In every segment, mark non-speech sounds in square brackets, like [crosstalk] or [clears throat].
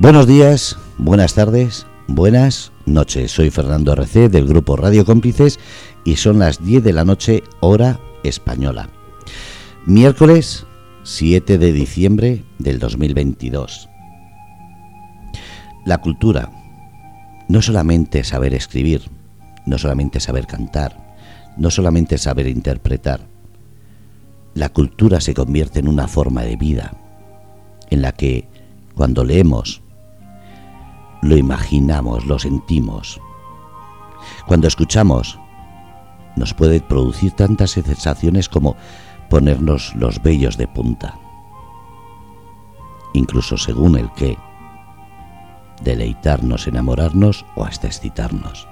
Buenos días, buenas tardes, buenas noches. Soy Fernando RC del grupo Radio Cómplices y son las 10 de la noche hora española. Miércoles 7 de diciembre del 2022. La cultura no solamente saber escribir, no solamente saber cantar, no solamente saber interpretar. La cultura se convierte en una forma de vida en la que cuando leemos lo imaginamos, lo sentimos. Cuando escuchamos nos puede producir tantas sensaciones como ponernos los vellos de punta. Incluso según el qué, deleitarnos, enamorarnos o hasta excitarnos.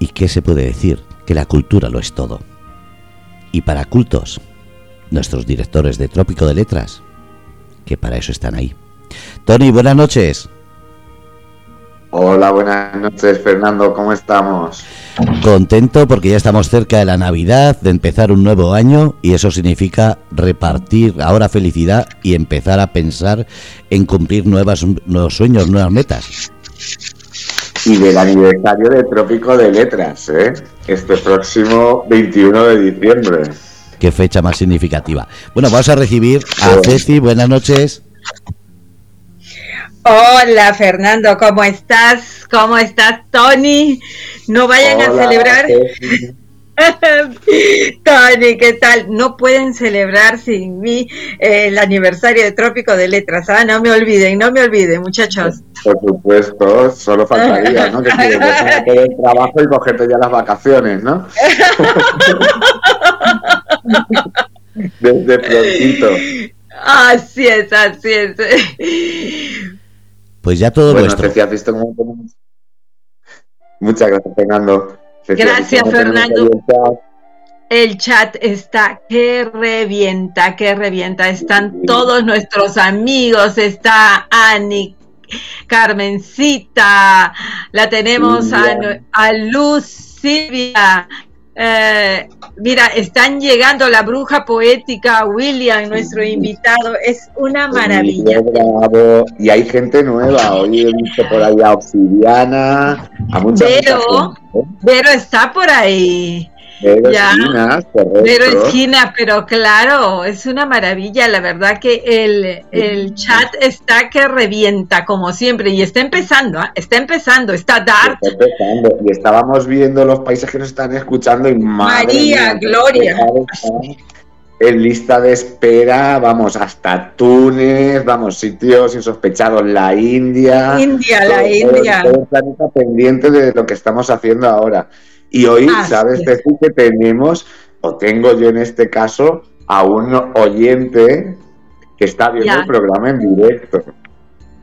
¿Y qué se puede decir? Que la cultura lo es todo. Y para cultos, nuestros directores de Trópico de Letras, que para eso están ahí. Tony, buenas noches. Hola, buenas noches Fernando, ¿cómo estamos? Contento porque ya estamos cerca de la Navidad, de empezar un nuevo año y eso significa repartir ahora felicidad y empezar a pensar en cumplir nuevas, nuevos sueños, nuevas metas. Y del aniversario de Trópico de Letras, ¿eh? este próximo 21 de diciembre. Qué fecha más significativa. Bueno, vamos a recibir a Ceci, buenas noches. Hola Fernando, ¿cómo estás? ¿Cómo estás, Tony? No vayan a celebrar. [laughs] Tony, ¿qué tal? No pueden celebrar sin mí eh, el aniversario de Trópico de Letras. Ah, no me olviden, no me olviden, muchachos. Por supuesto, solo faltaría, ¿no? Que si [laughs] el trabajo y cogerte ya las vacaciones, ¿no? [laughs] Desde prontito. Así es, así es. Pues ya todo bueno, Muchas gracias, Fernando. gracias, Fernando. El chat está que revienta, que revienta. Están todos nuestros amigos. Está Ani, Carmencita, la tenemos a, a, Luz Silvia, eh, mira, están llegando la bruja poética, William, nuestro invitado, es una maravilla. Y hay gente nueva, hoy he visto por ahí a Obsidiana, a mucha Pero, pero está por ahí. Pero esquina, pero claro, es una maravilla, la verdad que el, el chat está que revienta como siempre y está empezando, ¿ah? está empezando, está dark. Está empezando y estábamos viendo los países que nos están escuchando y María, Gloria. En lista de espera, vamos, hasta Túnez, vamos, sitios insospechados, la India. India, la India. Todo el planeta pendiente de lo que estamos haciendo ahora. Y hoy, ah, ¿sabes decir que tenemos, o tengo yo en este caso, a un oyente que está viendo el programa en directo,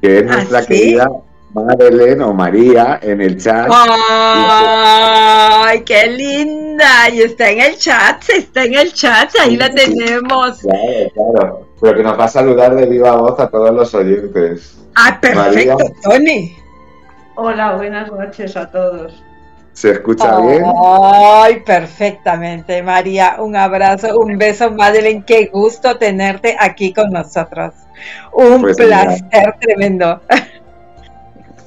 que es nuestra ¿Ah, querida Madeleine o María en el chat. ¡Ay, qué linda! Y está en el chat, está en el chat, ahí la tenemos. Claro, claro. Pero que nos va a saludar de viva voz a todos los oyentes. ¡Ah, perfecto, Tony! Hola, buenas noches a todos. ¿Se escucha bien? Ay, perfectamente, María. Un abrazo, un beso, Madeleine. Qué gusto tenerte aquí con nosotros. Un pues placer tremendo.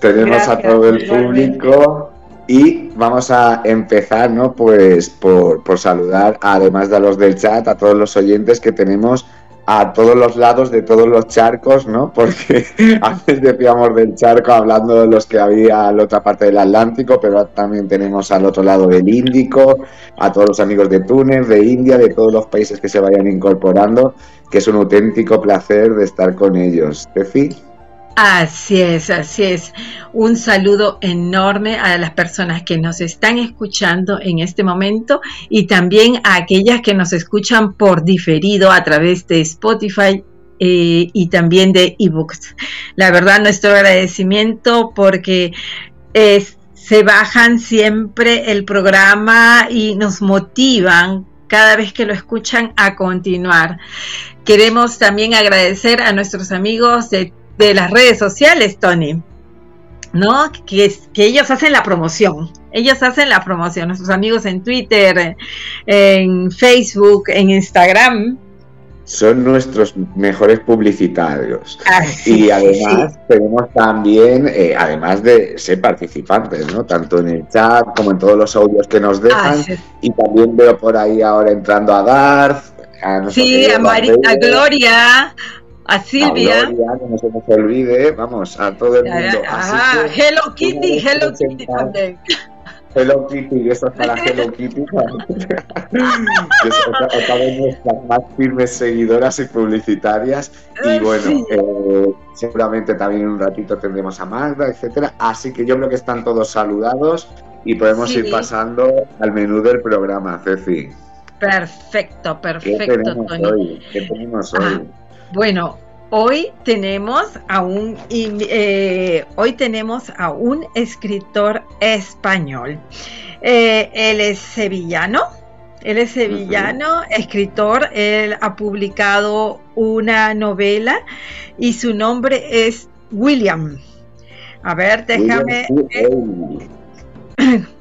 Tenemos a todo el público y vamos a empezar, ¿no? Pues por, por saludar, además de los del chat, a todos los oyentes que tenemos a todos los lados de todos los charcos, ¿no? Porque [laughs] antes decíamos del charco hablando de los que había a la otra parte del Atlántico, pero también tenemos al otro lado del Índico, a todos los amigos de Túnez, de India, de todos los países que se vayan incorporando, que es un auténtico placer de estar con ellos. Tefi. Así es, así es. Un saludo enorme a las personas que nos están escuchando en este momento y también a aquellas que nos escuchan por diferido a través de Spotify eh, y también de ebooks. La verdad, nuestro agradecimiento porque se bajan siempre el programa y nos motivan cada vez que lo escuchan a continuar. Queremos también agradecer a nuestros amigos de de las redes sociales, Tony, ¿no? Que, que ellos hacen la promoción. Ellos hacen la promoción, nuestros amigos en Twitter, en Facebook, en Instagram. son nuestros mejores publicitarios. Ah, y además tenemos también, eh, además de ser participantes, ¿no? Tanto en el chat como en todos los audios que nos dejan. Ah, y también veo por ahí ahora entrando a Darth. A sí, a, Marita Gloria, a Silvia. A Gloria, que no se nos olvide, vamos, a todo el mundo. Ah, Hello Kitty, Hello Kitty también. Hello Kitty, eso es para Hello Kitty. otra, de nuestras más firmes seguidoras y publicitarias. Y bueno, eh, seguramente también en un ratito tendremos a Magda, etcétera. Así que yo creo que están todos saludados y podemos ir pasando al menú del programa, Ceci. Perfecto, perfecto, ¿Qué tenemos Hoy? ¿Qué tenemos hoy? Ah, bueno, Hoy tenemos a un eh, hoy tenemos a un escritor español. Eh, él es sevillano. Él es sevillano, escritor. Él ha publicado una novela y su nombre es William. A ver, déjame. William, [laughs]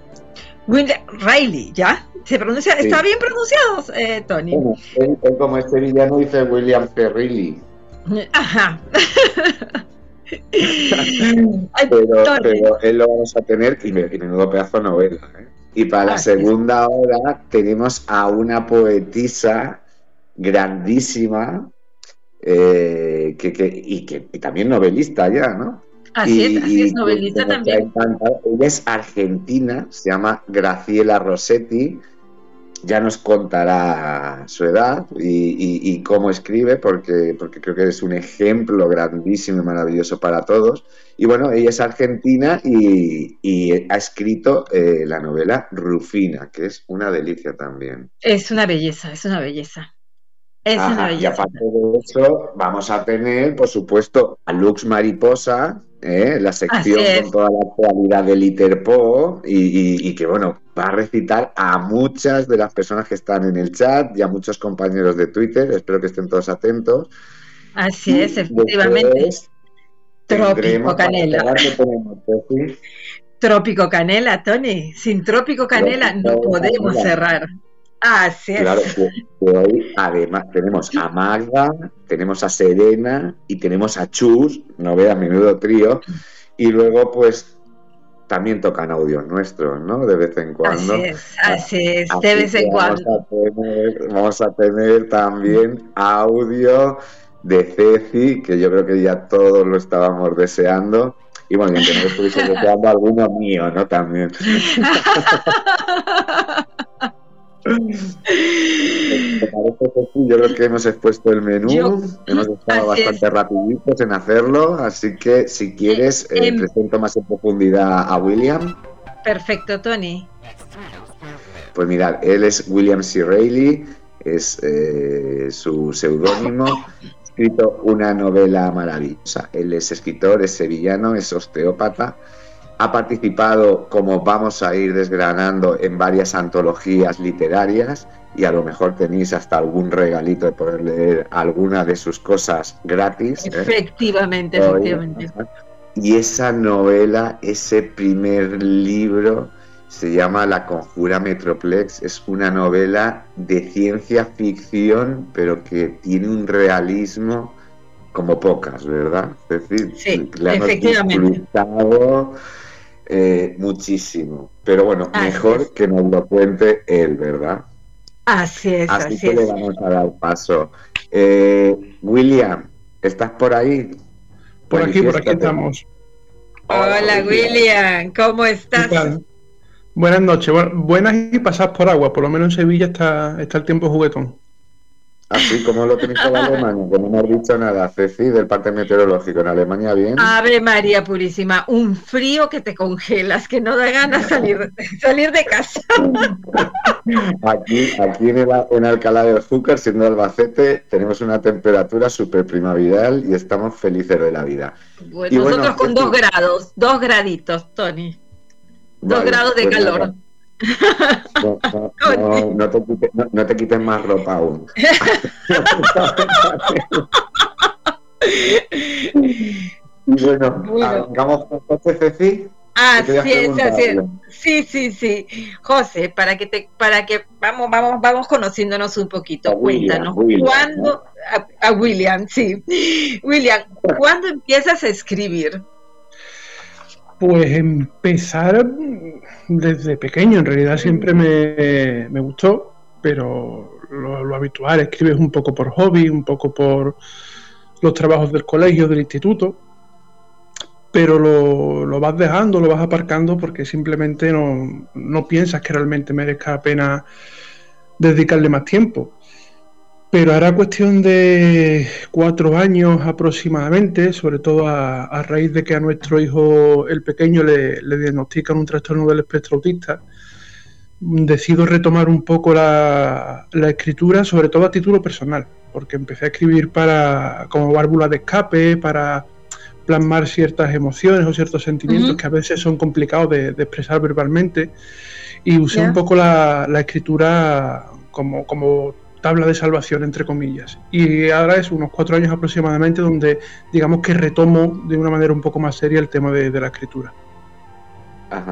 Riley, ¿ya? ¿Se pronuncia? ¿Está bien pronunciado, eh, Tony? él, como es sevillano dice William Ferrilli. Ajá. [laughs] pero, él lo vamos a tener y, menudo pedazo de novela. ¿eh? Y para la segunda hora tenemos a una poetisa grandísima eh, que, y que también novelista ya, ¿no? Así es, así es, novelista también. Ella es argentina, se llama Graciela Rossetti ya nos contará su edad y, cómo escribe, porque, porque creo que es un ejemplo grandísimo y maravilloso para todos. Y bueno, ella es argentina y, ha escrito eh, la novela Rufina, que es una delicia también. Es una belleza, es una belleza. Es una belleza. Y aparte de eso, vamos a tener, por supuesto, a Lux Mariposa, ¿eh? la sección con toda la actualidad del Interpo y, y, que bueno, va a recitar a muchas de las personas que están en el chat y a muchos compañeros de Twitter, espero que estén todos atentos. Así es, efectivamente. Trópico Canela. Trópico Canela, Tony. Sin Trópico Canela no podemos cerrar. Así es. Claro que, hoy además tenemos a Magda, tenemos a Serena y tenemos a Chus, no veas menudo trío, y luego pues también tocan audios nuestros, ¿no? De vez en cuando. Así es, así es, de vez en cuando. vamos a tener también audio de Ceci, que yo creo que ya todos lo estábamos deseando. Y bueno, que no estuviese [laughs] deseando alguno mío, ¿no? También. [laughs] Yo creo que hemos expuesto el menú, hemos estado bastante rapiditos en hacerlo, así que si quieres eh, em, presento más en profundidad a William. Perfecto, Tony. Pues mirad, él es William C. Reilly, es eh, su seudónimo, escrito una novela maravillosa. Él es escritor, es sevillano, es osteópata ha participado, como vamos a ir desgranando, en varias antologías literarias y a lo mejor tenéis hasta algún regalito de poder leer alguna de sus cosas gratis. ¿eh? Efectivamente, efectivamente. Y esa novela, ese primer libro, se llama La Conjura Metroplex. Es una novela de ciencia ficción, pero que tiene un realismo como pocas, ¿verdad? Es decir, sí, efectivamente. Eh, muchísimo. Pero bueno, mejor que nos lo cuente él, ¿verdad? Así es, así, que le vamos a dar paso. Eh, William, ¿estás por ahí? Por aquí, por aquí estamos. Hola, William, ¿cómo estás? Buenas noches, buenas y pasas por agua, por lo menos en Sevilla está, está el tiempo juguetón. Así como lo tenéis con Alemania, que no hemos dicho nada, Ceci, del parte meteorológico. En Alemania, bien. Ave María Purísima, un frío que te congelas, que no da ganas salir, salir de casa. Aquí, aquí en, el, en Alcalá del Júcar, siendo Albacete, tenemos una temperatura súper primaveral y estamos felices de la vida. Bueno, nosotros con dos grados, dos graditos, Tony. Dos grados de pues calor. No, te quites, no, te quites más ropa aún. y bueno, arrancamos con Ceci. Así es, así es. Sí, sí, sí. José, para que te, para que vamos, vamos, vamos conociéndonos un poquito. Cuéntanos, ¿cuándo, a, William, sí. William, ¿cuándo empiezas a escribir? Pues empezar desde pequeño, en realidad siempre me, me gustó, pero lo, lo, habitual, escribes un poco por hobby, un poco por los trabajos del colegio, del instituto, pero lo, vas dejando, lo vas aparcando porque simplemente no, piensas que realmente merezca la pena dedicarle más tiempo. Pero hará cuestión de cuatro años aproximadamente, sobre todo a, raíz de que a nuestro hijo, el pequeño, le, le, diagnostican un trastorno del espectro autista, decido retomar un poco la, la, escritura, sobre todo a título personal, porque empecé a escribir para como válvula de escape, para plasmar ciertas emociones o ciertos sentimientos que a veces son complicados de, expresar verbalmente. Y usé un poco la, escritura como, como tabla de salvación, entre comillas. Y ahora es unos cuatro años aproximadamente donde digamos que retomo de una manera un poco más seria el tema de, la escritura.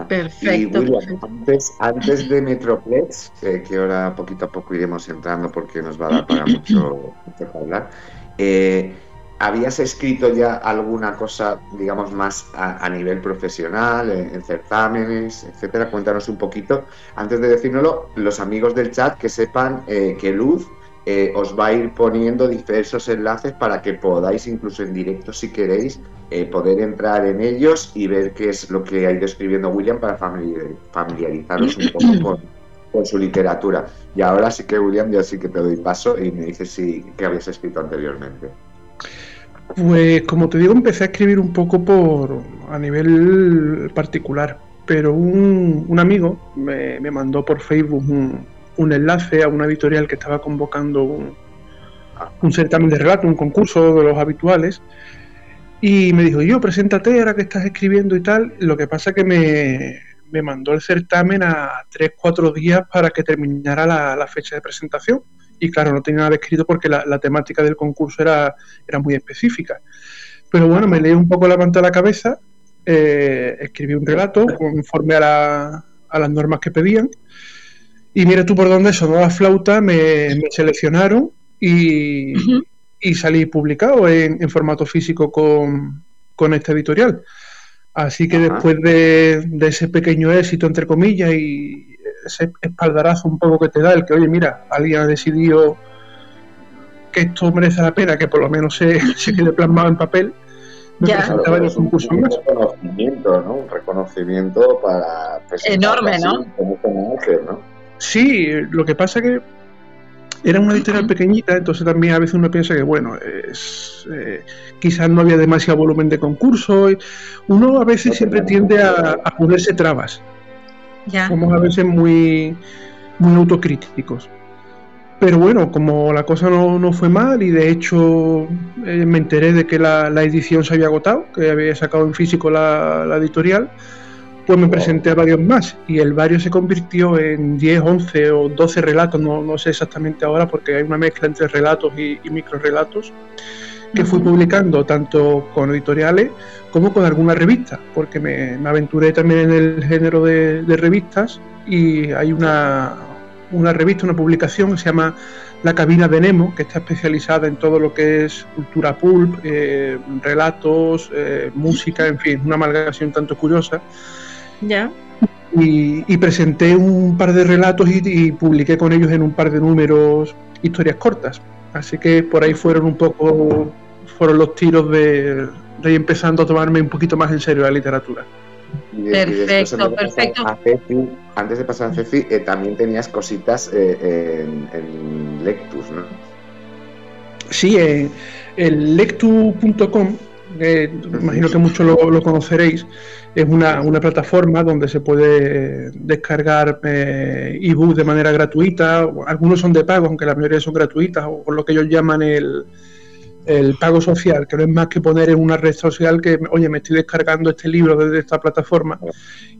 Perfecto. Y antes, antes, de Metroplex, que ahora poquito a poco iremos entrando porque nos va a dar para [clears throat] mucho, mucho hablar, eh, ¿Habías escrito ya alguna cosa, digamos, más a, nivel profesional, en, certámenes, etcétera? Cuéntanos un poquito. Antes de decírnoslo, los amigos del chat que sepan eh, que Luz eh, os va a ir poniendo diversos enlaces para que podáis, incluso en directo si queréis, eh, poder entrar en ellos y ver qué es lo que ha ido escribiendo William para familiarizaros un poco [clears throat] con, con, su literatura. Y ahora sí que, William, ya sí que te doy paso y me dices si, qué habías escrito anteriormente. Pues como te digo, empecé a escribir un poco por a nivel particular, pero un, amigo me, mandó por Facebook un, enlace a una editorial que estaba convocando un, certamen de relato, un concurso de los habituales, y me dijo, yo, preséntate ahora que estás escribiendo y tal. Lo que pasa que me, me mandó el certamen a 3-4 días para que terminara la fecha de presentación y claro, no tenía nada escrito porque la, temática del concurso era, era muy específica. Pero bueno, me leí un poco la pantalla a la cabeza, eh, escribí un relato conforme a, las normas que pedían. Y mira tú por dónde sonó la flauta, me, seleccionaron y, salí publicado en, formato físico con, con esta editorial. Así que después de, de, ese pequeño éxito, entre comillas, y ese espaldarazo un poco que te da el que, oye, mira, alguien ha decidido que esto merece la pena, que por lo menos se, [laughs] se quede plasmado en papel, me presentaba en Un reconocimiento, ¿no? Un reconocimiento para... Enorme, ¿no? Sí, lo que pasa que era una editorial pequeñita, entonces también a veces uno piensa que, bueno, es, eh, quizás no había demasiado volumen de concurso. Uno a veces siempre tiende a, a ponerse trabas. Somos a veces muy, muy autocríticos. Pero bueno, como la cosa no, fue mal y de hecho eh, me enteré de que la, edición se había agotado, que había sacado en físico la, editorial, pues me presenté a varios más y el varios se convirtió en 10, 11 o 12 relatos, no, no sé exactamente ahora porque hay una mezcla entre relatos y, y micro relatos que fui publicando tanto con editoriales como con algunas revistas, porque me, aventuré también en el género de, revistas y hay una, una, revista, una publicación que se llama La Cabina de Nemo, que está especializada en todo lo que es cultura pulp, eh, relatos, eh, música, en fin, una amalgamación tanto curiosa. Ya. Y, presenté un par de relatos y, y publiqué con ellos en un par de números historias cortas. Así que por ahí fueron un poco fueron los tiros de, ir empezando a tomarme un poquito más en serio la literatura. perfecto, perfecto. antes de pasar a Ceci, eh, también tenías cositas eh, en, Lectus, ¿no? Sí, en lectu.com, imagino que muchos lo, conoceréis, es una, plataforma donde se puede descargar eh, ebook de manera gratuita, algunos son de pago, aunque la mayoría son gratuitas, o lo que ellos llaman el, el pago social, que no es más que poner en una red social que, oye, me estoy descargando este libro desde esta plataforma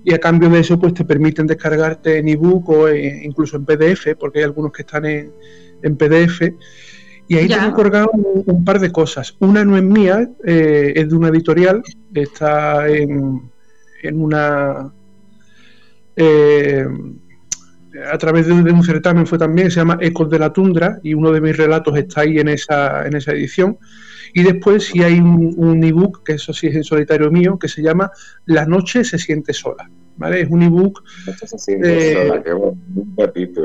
y a cambio de eso pues te permiten descargarte en ebook o incluso en PDF, porque hay algunos que están en, en PDF. Y ahí tengo colgado un, par de cosas. Una no es mía, eh, es de una editorial, está en, en una eh, a través de, un certamen fue también, se llama Ecos de la Tundra, y uno de mis relatos está ahí en esa, en esa edición. Y después sí hay un, ebook, que eso sí es en solitario mío, que se llama La noche se siente sola. ¿Vale? Es un ebook. Se siente eh, qué bonito.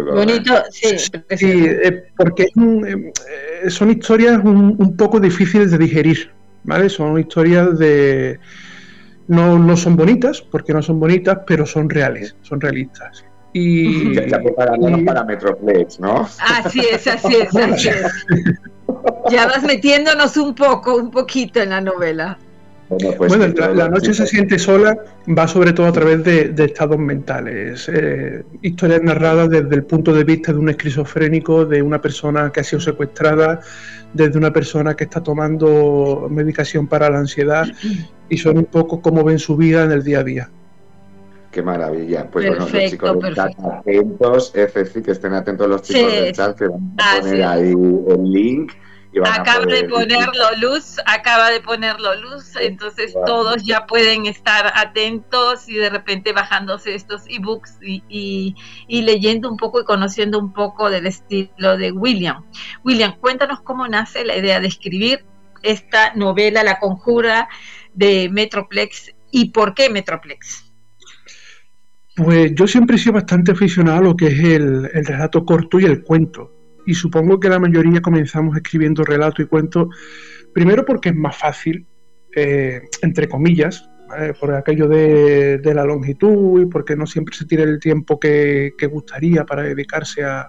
sí. Eh, porque eh, son historias un, un, poco difíciles de digerir. ¿Vale? Son historias de. No, no son bonitas, porque no son bonitas, pero son reales, son realistas. Y, [laughs] ya, para Metroplex, ¿no? Así es, así es, así es. [laughs] Ya vas metiéndonos un poco, un poquito en la novela. Bueno, pues la, noche se siente sola, va sobre todo a través de, estados mentales, eh, historias narradas desde el punto de vista de un esquizofrénico, de una persona que ha sido secuestrada, desde una persona que está tomando medicación para la ansiedad, y son un poco cómo ven su vida en el día a día. Qué maravilla. Pues bueno, los chicos del chat atentos, es decir, que estén atentos los chicos del chat, que van a ah, poner ahí el link. Y acaba de ponerlo luz, acaba de ponerlo luz, entonces todos ya pueden estar atentos y de repente bajándose estos ebooks y, y, y leyendo un poco y conociendo un poco del estilo de William. William, cuéntanos cómo nace la idea de escribir esta novela, La Conjura de Metroplex y por qué Metroplex. Pues yo siempre he sido bastante aficionado a lo que es el, relato corto y el cuento. Y supongo que la mayoría comenzamos escribiendo relato y cuento, primero porque es más fácil, eh, entre comillas, por aquello de, la longitud y porque no siempre se tiene el tiempo que, gustaría para dedicarse a,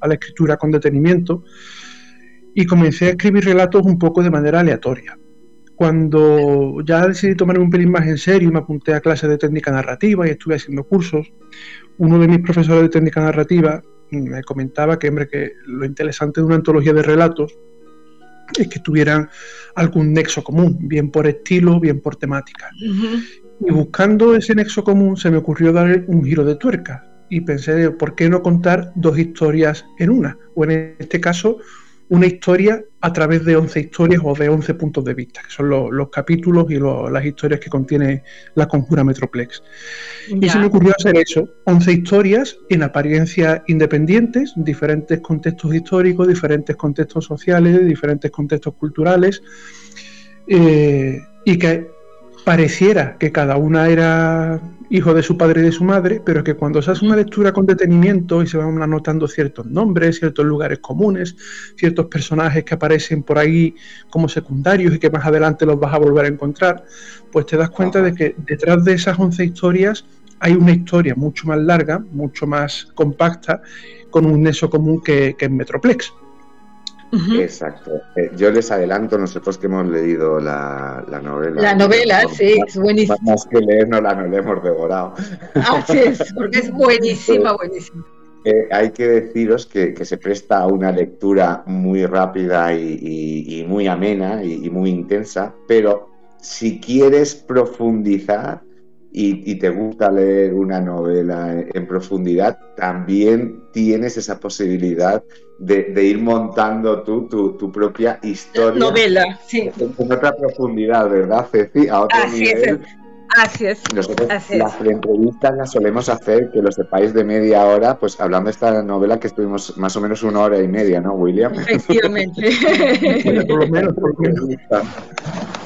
a la escritura con detenimiento. Y comencé a escribir relatos un poco de manera aleatoria cuando ya decidí tomarme un pelín más en serio y me apunté a clases de técnica narrativa y estuve haciendo cursos, uno de mis profesores de técnica narrativa me comentaba que, hombre, que lo interesante de una antología de relatos es que tuvieran algún nexo común, bien por estilo, bien por temática. Y buscando ese nexo común se me ocurrió dar un giro de tuerca y pensé, ¿por qué no contar dos historias en una? O en este caso, una historia a través de 11 historias o de 11 puntos de vista, que son los, capítulos y las historias que contiene la conjura Metroplex. Y se me ocurrió hacer eso, 11 historias en apariencia independientes, diferentes contextos históricos, diferentes contextos sociales, diferentes contextos culturales, eh, y que pareciera que cada una era hijo de su padre y de su madre, pero que cuando se hace una lectura con detenimiento y se van anotando ciertos nombres, ciertos lugares comunes, ciertos personajes que aparecen por ahí como secundarios y que más adelante los vas a volver a encontrar, pues te das cuenta de que detrás de esas 11 historias hay una historia mucho más larga, mucho más compacta, con un nexo común que, que es Metroplex. Exacto. Eh, yo les adelanto, nosotros que hemos leído la, novela. La novela, sí, es buenísima. Más que leernos la, la hemos devorado. Así es, porque es buenísima, [laughs] buenísima. Eh, hay que deciros que, se presta a una lectura muy rápida y, muy amena y, muy intensa, pero si quieres profundizar y, te gusta leer una novela en profundidad, también tienes esa posibilidad de, ir montando tú tu, propia historia. Novela, sí. En, otra profundidad, ¿verdad, Ceci? A otro Así nivel. Es. Así es. Nosotros las entrevistas las solemos hacer, que lo sepáis, de media hora, pues hablando de esta novela que estuvimos más o menos una hora y media, ¿no, William? Efectivamente. [laughs] por lo menos, por lo menos. [laughs]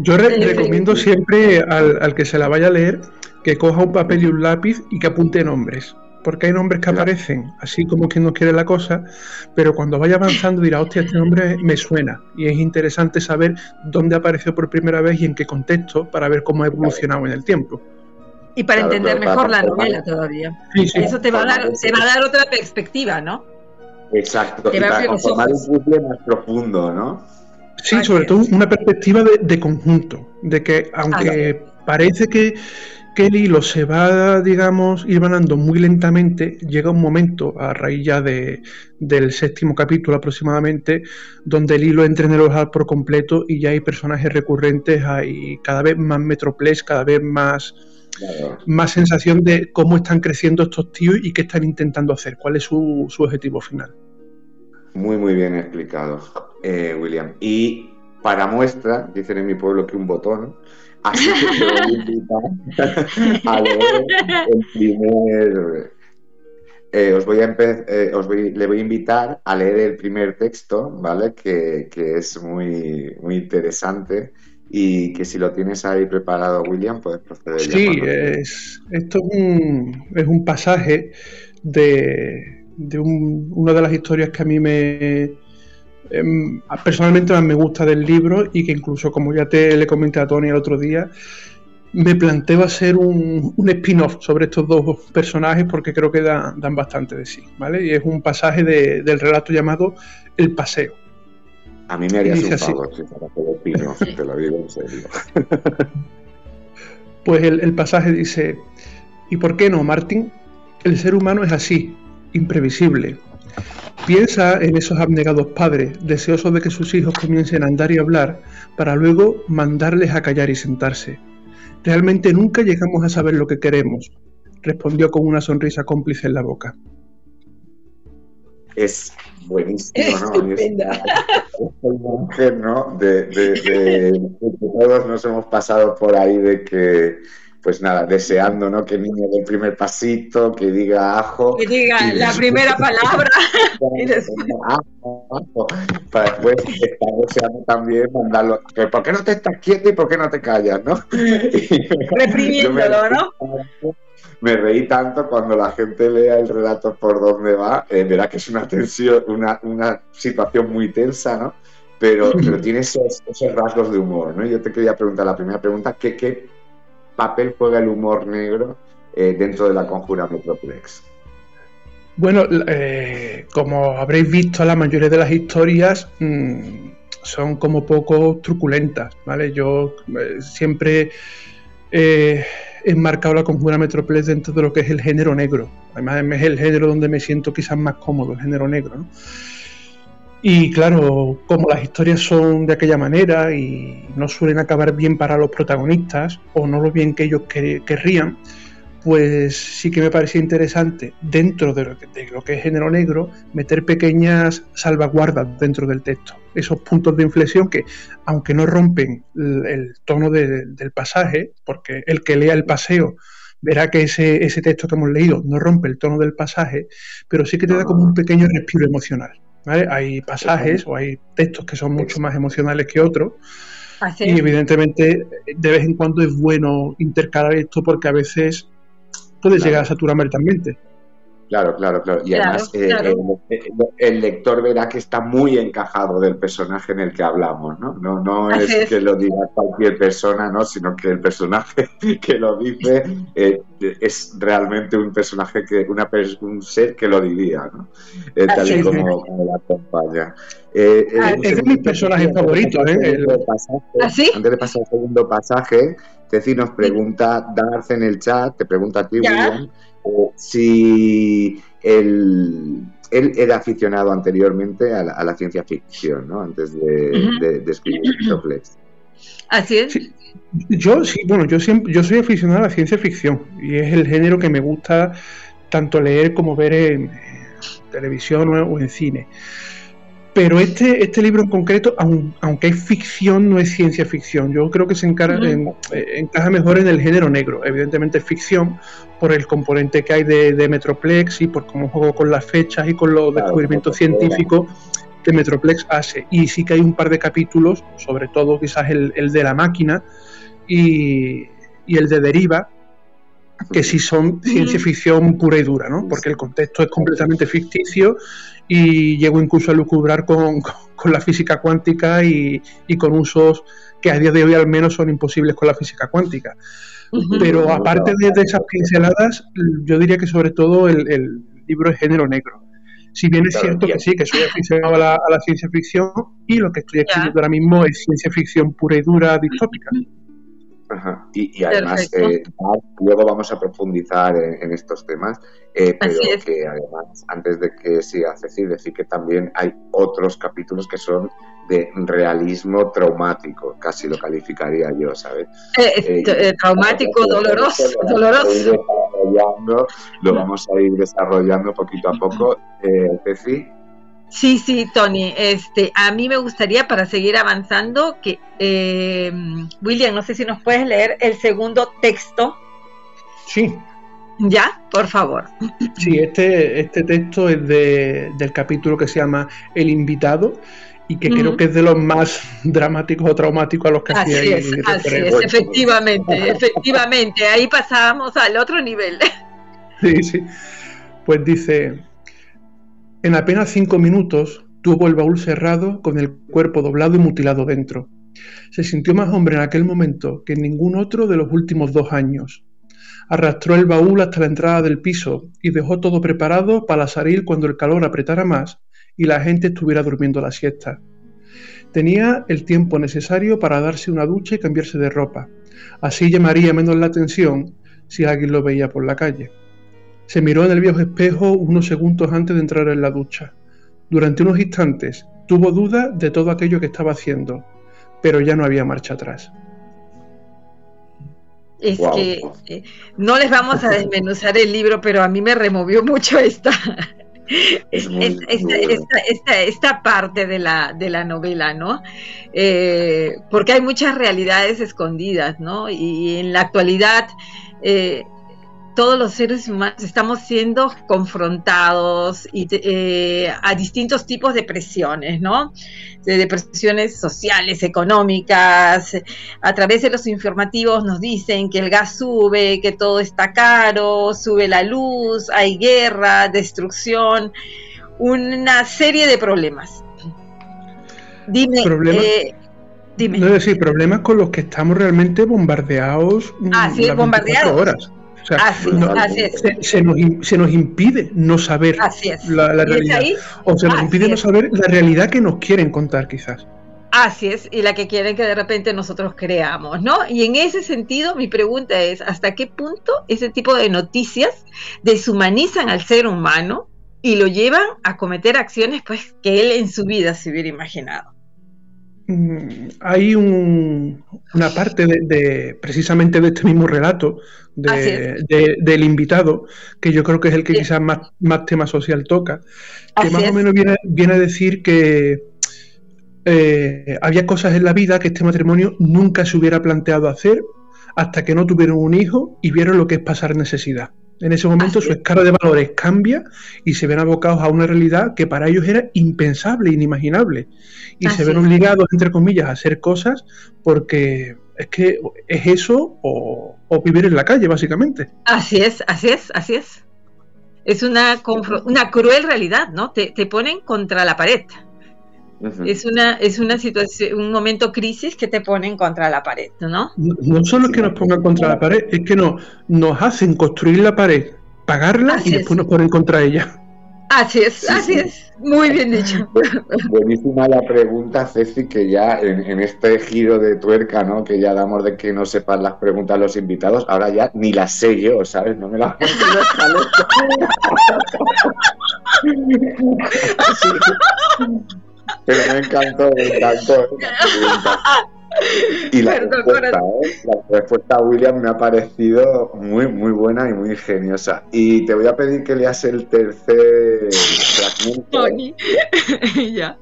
Yo recomiendo siempre al, al que se la vaya a leer que coja un papel y un lápiz y que apunte nombres porque hay nombres que aparecen así como quien no quiere la cosa, pero cuando vaya avanzando dirá, hostia, este nombre me suena. Y es interesante saber dónde apareció por primera vez y en qué contexto para ver cómo ha evolucionado en el tiempo. Y para entender mejor la novela todavía. Eso te va, a dar, te va a dar otra perspectiva, ¿no? Exacto, y para conformar un puzzle más profundo, ¿no? Sí, sobre todo una perspectiva de, conjunto, de que aunque parece que que el hilo se va, digamos, ir ganando muy lentamente, llega un momento, a raíz ya de, del séptimo capítulo aproximadamente, donde el hilo entra en el ojal por completo y ya hay personajes recurrentes, hay cada vez más metroples, cada vez más, más sensación de cómo están creciendo estos tíos y qué están intentando hacer, cuál es su, su objetivo final. Muy, muy bien explicado, eh, William. Y para muestra, dicen en mi pueblo que un botón, Así que te voy a invitar a leer el primer. Eh, os voy a eh, os voy, le voy a invitar a leer el primer texto, ¿vale? Que, que, es muy, muy interesante y que si lo tienes ahí preparado, William, puedes proceder. Sí, es, esto es un, es un pasaje de, de un, una de las historias que a mí me, Em, personalmente más me gusta del libro y que incluso, como ya te le comenté a Tony el otro día, me planteo hacer un, un spin-off sobre estos dos personajes porque creo que dan bastante de sí, ¿vale? Y es un pasaje del relato llamado El Paseo. A mí me haría un favor si fuera te lo digo en serio. Pues el, el pasaje dice, ¿y por qué no, Martín? El ser humano es así, imprevisible, Piensa en esos abnegados padres, deseosos de que sus hijos comiencen a andar y hablar, para luego mandarles a callar y sentarse. Realmente nunca llegamos a saber lo que queremos, respondió con una sonrisa cómplice en la boca. Es buenísimo, ¿no? Es, es [laughs] ¿no? de, de, todos nos hemos pasado por ahí de que pues nada, deseando ¿no? que el niño dé el primer pasito, que diga ajo. Que diga la primera palabra. [laughs] [laughs] para después estar deseando también mandarlo. ¿Por qué no te estás quieto y por qué no te callas? ¿no? [laughs] Reprimiéndolo, ¿no? me reí tanto cuando la gente lea el relato por dónde va, eh, verá que es una tensión, una, una situación muy tensa, ¿no? Pero, pero tiene esos, esos, rasgos de humor, ¿no? Yo te quería preguntar la primera pregunta, ¿qué, qué papel juega el humor negro eh, dentro de la conjura Metroplex? Bueno, eh, como habréis visto, la mayoría de las historias mmm, son como poco truculentas, ¿vale? Yo eh, siempre he enmarcado la conjura Metroplex dentro de lo que es el género negro. Además, es el género donde me siento quizás más cómodo, el género negro, ¿no? Y claro, como las historias son de aquella manera y no suelen acabar bien para los protagonistas o no lo bien que ellos querrían, pues sí que me parecía interesante dentro de lo, que, es género negro meter pequeñas salvaguardas dentro del texto. Esos puntos de inflexión que, aunque no rompen el, tono del pasaje, porque el que lea el paseo verá que ese, ese texto que hemos leído no rompe el tono del pasaje, pero sí que te da como un pequeño respiro emocional. Hay pasajes o hay textos que son mucho más emocionales que otros. Y evidentemente de vez en cuando es bueno intercalar esto porque a veces puede llegar a saturar mentalmente. Claro, claro, claro. Y además eh, El, lector verá que está muy encajado del personaje en el que hablamos, ¿no? No, no [laughs] es, que lo diga cualquier persona, ¿no? Sino que el personaje [laughs] que lo dice eh, es realmente un personaje que, una, un ser que lo diría, ¿no? Eh, tal y como, la acompaña. Ah, es de mis personajes favoritos, ¿eh? ¿Ah, antes de pasar al segundo pasaje, Ceci nos pregunta, Darth en el chat, te pregunta a ti, William si él, él, era aficionado anteriormente a la, ciencia ficción, ¿no? Antes de, escribir Metroplex. Así es. Yo sí, bueno, yo siempre, yo soy aficionado a la ciencia ficción y es el género que me gusta tanto leer como ver en, televisión o en cine. Pero este, este libro en concreto, aunque es ficción, no es ciencia ficción. Yo creo que se eh, encaja mejor en el género negro. Evidentemente es ficción por el componente que hay de, Metroplex y por cómo juego con las fechas y con los descubrimientos científicos que Metroplex hace. Y sí que hay un par de capítulos, sobre todo quizás el, de la máquina y, y el de Deriva, que sí son ciencia ficción pura y dura, ¿no? Porque el contexto es completamente ficticio y llego incluso a lucubrar [laughs] con, con la física cuántica y, y, con usos que a día de hoy al menos son imposibles con la física cuántica. Pero aparte de, esas pinceladas, yo diría que sobre todo el, el libro es género negro. Si bien es cierto que sí, que soy aficionado a la, a la ciencia ficción y lo que estoy escribiendo ahora mismo es ciencia ficción pura y dura distópica. Y, además, eh, luego vamos a profundizar en, estos temas, eh, pero que además, antes de que siga Ceci, decir que también hay otros capítulos que son de realismo traumático, casi lo calificaría yo, ¿sabes? Eh, traumático, doloroso, doloroso. Lo vamos a ir desarrollando poquito a poco. Ceci. Sí, sí, Tony. Este, a mí me gustaría para seguir avanzando que eh, William, no sé si nos puedes leer el segundo texto. Sí. Ya, por favor. Sí, este, este texto es de, del capítulo que se llama El invitado y que creo que es de los más [laughs] dramáticos o traumáticos a los que así es, así es, efectivamente, [laughs] efectivamente, ahí pasábamos al otro nivel. Sí, sí. Pues dice, en apenas cinco minutos tuvo el baúl cerrado con el cuerpo doblado y mutilado dentro. Se sintió más hombre en aquel momento que en ningún otro de los últimos dos años. Arrastró el baúl hasta la entrada del piso y dejó todo preparado para salir cuando el calor apretara más y la gente estuviera durmiendo la siesta. Tenía el tiempo necesario para darse una ducha y cambiarse de ropa. Así llamaría menos la atención si alguien lo veía por la calle. Se miró en el viejo espejo unos segundos antes de entrar en la ducha. Durante unos instantes tuvo duda de todo aquello que estaba haciendo, pero ya no había marcha atrás. Es que eh, no les vamos a desmenuzar el libro, pero a mí me removió mucho [laughs] esta, esta, parte de la, de la novela, ¿no? Eh, porque hay muchas realidades escondidas, ¿no? Y en la actualidad eh, todos los seres humanos estamos siendo confrontados eh, a distintos tipos de presiones, ¿no? De presiones sociales, económicas. A través de los informativos nos dicen que el gas sube, que todo está caro, sube la luz, hay guerra, destrucción, una serie de problemas. Dime, eh, dime. No es decir, problemas con los que estamos realmente bombardeados. Ah, sí, bombardeados. Horas. Se, nos, impide no saber la, realidad. o se nos impide no saber la realidad que nos quieren contar, quizás. Así es, y la que quieren que de repente nosotros creamos, ¿no? Y en ese sentido, mi pregunta es, ¿hasta qué punto ese tipo de noticias deshumanizan al ser humano y lo llevan a cometer acciones pues que él en su vida se hubiera imaginado? Mm, hay una parte de, precisamente de este mismo relato del invitado, que yo creo que es el que quizás más, más tema social toca, que más o menos viene, viene, a decir que eh, había cosas en la vida que este matrimonio nunca se hubiera planteado hacer hasta que no tuvieron un hijo y vieron lo que es pasar necesidad. En ese momento su escala de valores cambia y se ven abocados a una realidad que para ellos era impensable, inimaginable. Y se ven obligados, entre comillas, a hacer cosas porque es que es eso o, vivir en la calle, básicamente. Así es, así es, así es. Es una, una cruel realidad, ¿no? Te, te ponen contra la pared. Es una, es una situación, un momento crisis que te ponen contra la pared, ¿no? No, solo es que nos pongan contra la pared, es que no, nos hacen construir la pared, pagarla y después nos ponen contra ella. Así es, así es. Muy bien dicho. Buenísima la pregunta, Ceci, que ya en, este giro de tuerca, ¿no? Que ya damos de que no sepan las preguntas los invitados, ahora ya ni las sé yo, ¿sabes? No me las [laughs] [laughs] Pero me encantó, me encantó. [laughs] Y la, respuesta, ¿eh? la respuesta a William me ha parecido muy, muy buena y muy ingeniosa. Y te voy a pedir que leas el tercer fragmento. [laughs] ya.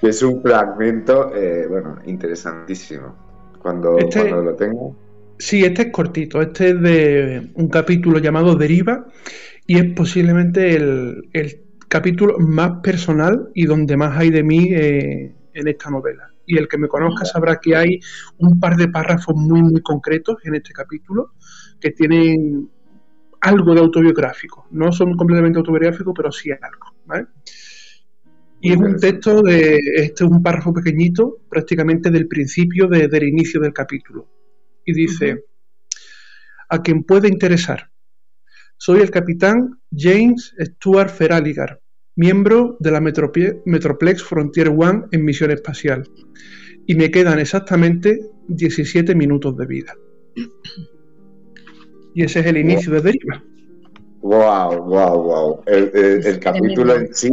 es un fragmento, eh, bueno, interesantísimo. Cuando, este, cuando lo tengo. Sí, este es cortito. Este es de un capítulo llamado Deriva y es posiblemente el, el capítulo más personal y donde más hay de mí eh, en esta novela y el que me conozca sabrá que hay un par de párrafos muy, muy concretos en este capítulo que tienen algo de autobiográfico. No son completamente autobiográficos, pero sí algo. Y es un texto de, este es un párrafo pequeñito, prácticamente del principio del inicio del capítulo. Y dice, a quien puede interesar, soy el capitán James Stuart Feraligar, miembro de la Metroplex Frontier One en misión espacial, y me quedan exactamente 17 minutos de vida. Y ese es el inicio de Deriva. Wow, wow, wow. El, capítulo en sí,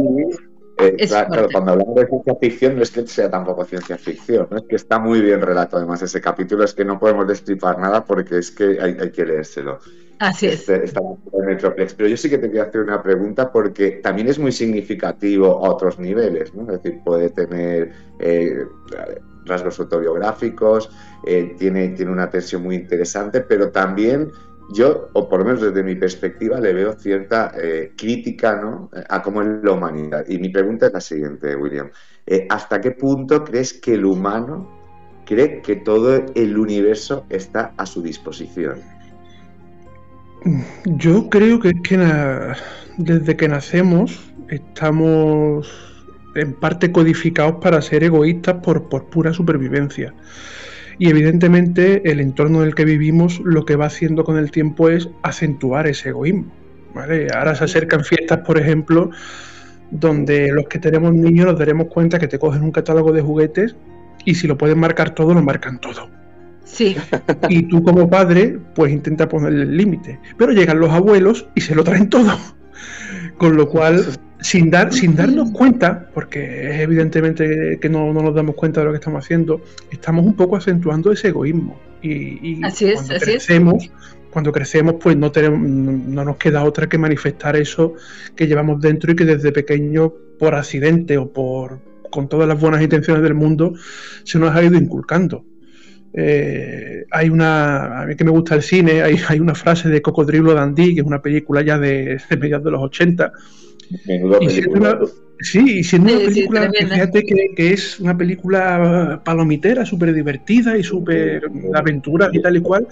eh, claro, cuando hablamos de ciencia ficción no es que sea tampoco ciencia ficción, ¿no? es que está muy bien relato además ese capítulo, es que no podemos destripar nada porque es que hay, hay que leérselo. Así es. Este, esta Metroplex. Pero yo sí que te quería hacer una pregunta porque también es muy significativo a otros niveles, ¿no? Es decir, puede tener eh, rasgos autobiográficos, eh, tiene, tiene una tensión muy interesante, pero también yo, o por lo menos desde mi perspectiva, le veo cierta eh, crítica ¿no? a cómo es la humanidad. Y mi pregunta es la siguiente, William. ¿Hasta qué punto crees que el humano cree que todo el universo está a su disposición? Yo creo que es que desde que nacemos estamos en parte codificados para ser egoístas por, por pura supervivencia. Y evidentemente el entorno en el que vivimos lo que va haciendo con el tiempo es acentuar ese egoísmo. ¿vale? Ahora se acercan fiestas, por ejemplo, donde los que tenemos niños nos daremos cuenta que te cogen un catálogo de juguetes y si lo pueden marcar todo, lo marcan todo. Sí. [laughs] Y tú como padre, pues intenta ponerle el límite. Pero llegan los abuelos y se lo traen todo. [laughs] Con lo cual, sin, dar, sin darnos cuenta, porque es evidentemente que no, nos damos cuenta de lo que estamos haciendo, estamos un poco acentuando ese egoísmo. Y, así es, cuando crecemos, cuando crecemos, pues no, tenemos, no nos queda otra que manifestar eso que llevamos dentro y que desde pequeño, por accidente o por con todas las buenas intenciones del mundo, se nos ha ido inculcando. Eh, hay una, a mí que me gusta el cine, hay, hay una frase de Cocodrilo Dandy, que es una película ya de, de mediados de los 80. y siendo una, sí, siendo una película, fíjate que, es una película palomitera, súper divertida y súper aventura y tal y cual.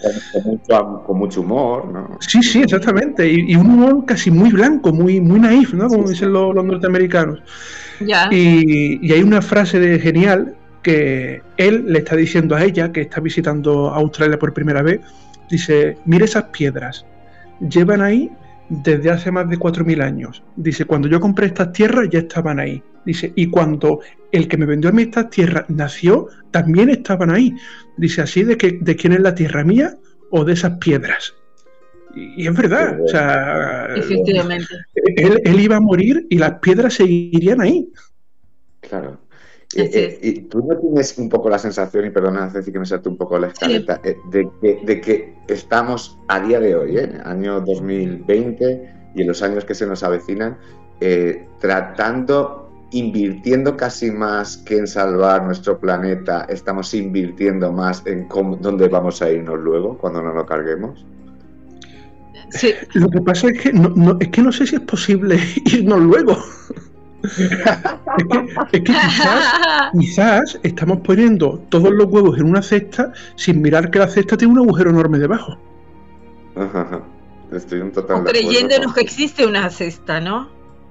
Con mucho, humor, ¿no? Sí, sí, exactamente. Y, un humor casi muy blanco, muy, muy naif, ¿no? Como dicen los, norteamericanos. Y, y, hay una frase de genial que él le está diciendo a ella, que está visitando Australia por primera vez, dice, mire esas piedras, llevan ahí desde hace más de 4.000 años. Dice, cuando yo compré estas tierras ya estaban ahí. Dice, y cuando el que me vendió a mí estas tierras nació, también estaban ahí. Dice, así de que de quién es la tierra mía o de esas piedras. Y, es verdad, o sea, Efectivamente. Él, él, iba a morir y las piedras seguirían ahí. Claro. Eh, y tú no tienes un poco la sensación, y perdona, Ceci, que me salte un poco la escaleta, eh, de, que, de, que, estamos a día de hoy, ¿eh? año 2020 y en los años que se nos avecinan, eh, tratando, invirtiendo casi más que en salvar nuestro planeta, estamos invirtiendo más en cómo, dónde vamos a irnos luego cuando no lo carguemos. Sí. Lo que pasa es que no, es que no sé si es posible [laughs] irnos luego es que, quizás, estamos poniendo todos los huevos en una cesta sin mirar que la cesta tiene un agujero enorme debajo. Estoy un total o creyéndonos que existe una cesta, ¿no?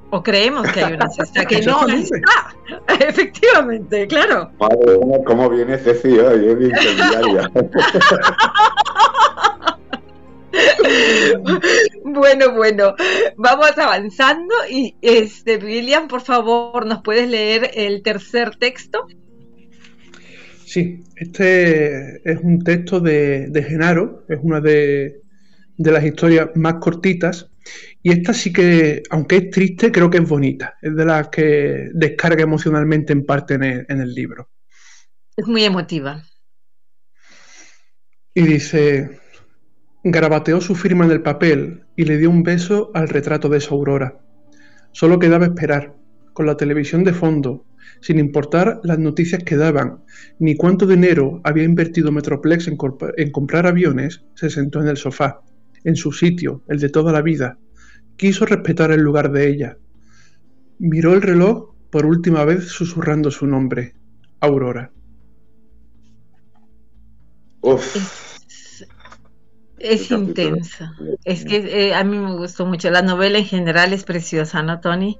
O creemos que hay una cesta que no está. [laughs] Efectivamente, claro. Madre, ¿cómo viene Ceci hoy? Es incendiaria. Bueno, bueno, vamos avanzando y este William, por favor, ¿nos puedes leer el tercer texto? Sí, este es un texto de, Genaro, es una de, las historias más cortitas y esta sí que, aunque es triste, creo que es bonita, es de las que descarga emocionalmente en parte en el, en el libro. Es muy emotiva. Y dice, Garabateó su firma en el papel y le dio un beso al retrato de su aurora. Solo quedaba esperar, con la televisión de fondo, sin importar las noticias que daban, ni cuánto dinero había invertido Metroplex en, en, comprar aviones, se sentó en el sofá, en su sitio, el de toda la vida. Quiso respetar el lugar de ella. Miró el reloj por última vez susurrando su nombre, Aurora. Uf. Es intensa. Es que eh, a mí me gustó mucho. La novela en general es preciosa, ¿no, Tony?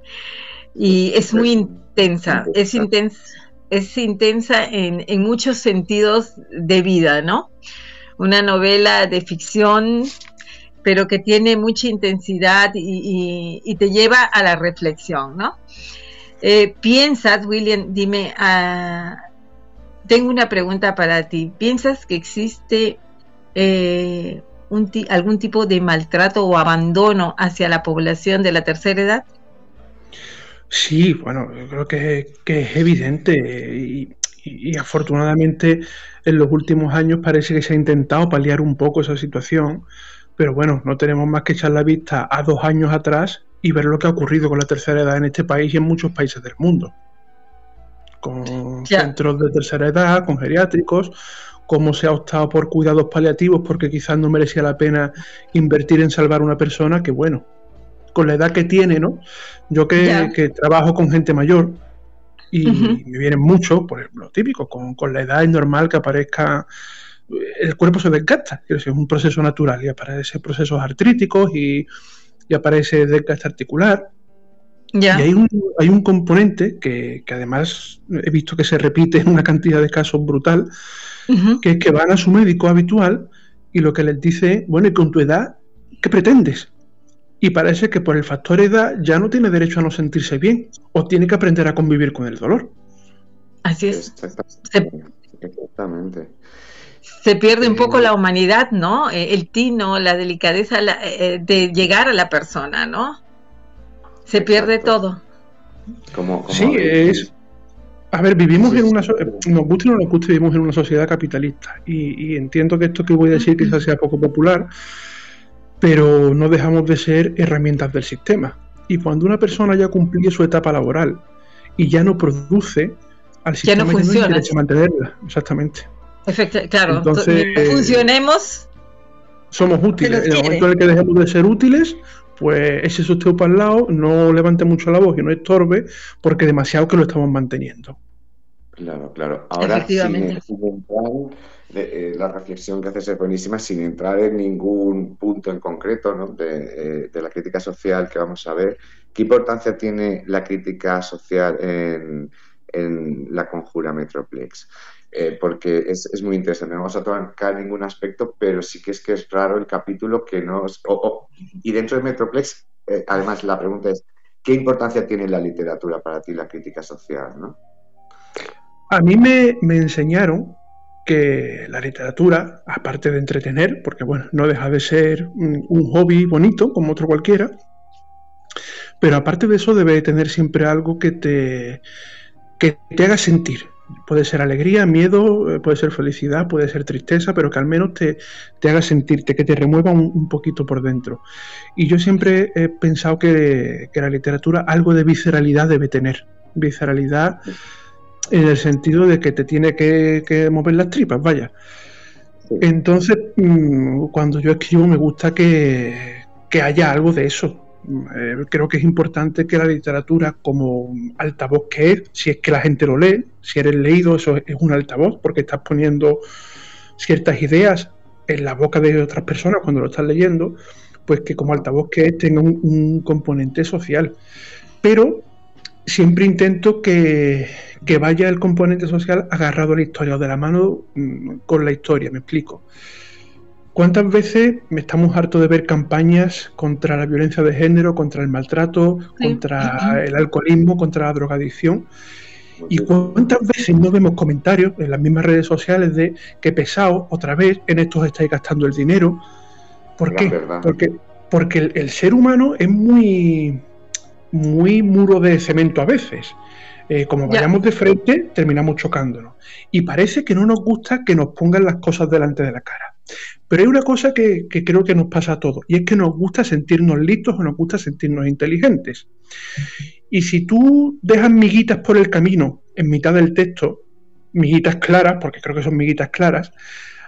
Y es muy intensa. Es intensa. Es intensa en, en muchos sentidos de vida, ¿no? Una novela de ficción, pero que tiene mucha intensidad y, y, te lleva a la reflexión, ¿no? Eh, piensas, William, dime, uh, tengo una pregunta para ti. ¿Piensas que existe eh, algún tipo de maltrato o abandono hacia la población de la tercera edad? Sí, bueno, yo creo que, es evidente y, afortunadamente en los últimos años parece que se ha intentado paliar un poco esa situación pero bueno, no tenemos más que echar la vista a dos años atrás y ver lo que ha ocurrido con la tercera edad en este país y en muchos países del mundo. Con centros de tercera edad, con geriátricos, cómo se ha optado por cuidados paliativos porque quizás no merecía la pena invertir en salvar a una persona que, bueno, con la edad que tiene, ¿no? Yo que, trabajo con gente mayor y me vienen mucho, por ejemplo, típico, con, con la edad es normal que aparezca el cuerpo se desgasta, es un proceso natural y aparecen procesos artríticos y, y aparece desgaste articular. Y hay un, hay un componente que, además he visto que se repite en una cantidad de casos brutal, que es que van a su médico habitual y lo que les dice, bueno, y con tu edad, ¿qué pretendes? Y parece que por el factor edad ya no tiene derecho a no sentirse bien o tiene que aprender a convivir con el dolor. Así es. Exactamente se pierde un poco la humanidad, ¿no? Eh, el tino, la delicadeza eh, de llegar a la persona, ¿no? Se pierde todo. sí, es... A ver, vivimos en una... Nos guste o no nos guste, vivimos en una sociedad capitalista. Y, entiendo que esto que voy a decir quizás sea poco popular, pero no dejamos de ser herramientas del sistema. Y cuando una persona ya cumplió su etapa laboral y ya no produce, al sistema ya no funciona. mantenerla. Exactamente claro, Entonces, funcionemos. Somos útiles. En el momento en el que dejemos de ser útiles, pues ese usted para el lado, no levante mucho la voz y no estorbe, porque demasiado que lo estamos manteniendo. Claro, claro. Ahora, sin, entrar, eh, la reflexión que haces es buenísima, sin entrar en ningún punto en concreto ¿no? de, eh, de, la crítica social que vamos a ver. ¿Qué importancia tiene la crítica social en, en la conjura Metroplex? Eh, porque es, muy interesante. No vamos a tocar ningún aspecto, pero sí que es que es raro el capítulo que nos... y dentro de Metroplex, eh, además, la pregunta es, ¿qué importancia tiene la literatura para ti, la crítica social? ¿no? A mí me, enseñaron que la literatura, aparte de entretener, porque bueno, no deja de ser un hobby bonito como otro cualquiera, pero aparte de eso debe tener siempre algo que te, que te haga sentir, Puede ser alegría, miedo, eh, puede ser felicidad, puede ser tristeza, pero que al menos te, haga sentirte, que te remueva un, poquito por dentro. Y yo siempre he pensado que, la literatura algo de visceralidad debe tener. Visceralidad en el sentido de que te tiene que, mover las tripas, vaya. Entonces, mm, cuando yo escribo me gusta que, que haya algo de eso, eh, creo que es importante que la literatura, como altavoz que es, si es que la gente lo lee, si eres leído, eso es un altavoz, porque estás poniendo ciertas ideas en la boca de otras personas cuando lo estás leyendo, pues que como altavoz que es tenga un, componente social. Pero siempre intento que, que, vaya el componente social agarrado a la historia o de la mano mm, con la historia, me explico. ¿Cuántas veces estamos hartos de ver campañas contra la violencia de género, contra el maltrato, contra el alcoholismo, contra la drogadicción? ¿Y cuántas veces no vemos comentarios en las mismas redes sociales de que pesado, otra vez, en esto os estáis gastando el dinero? ¿Por qué? Porque, porque el, ser humano es muy, muy muro de cemento a veces. Eh, como vayamos de frente, terminamos chocándonos. Y parece que no nos gusta que nos pongan las cosas delante de la cara. Pero hay una cosa que, creo que nos pasa a todos, y es que nos gusta sentirnos listos o nos gusta sentirnos inteligentes. Y si tú dejas miguitas por el camino en mitad del texto, miguitas claras, porque creo que son miguitas claras,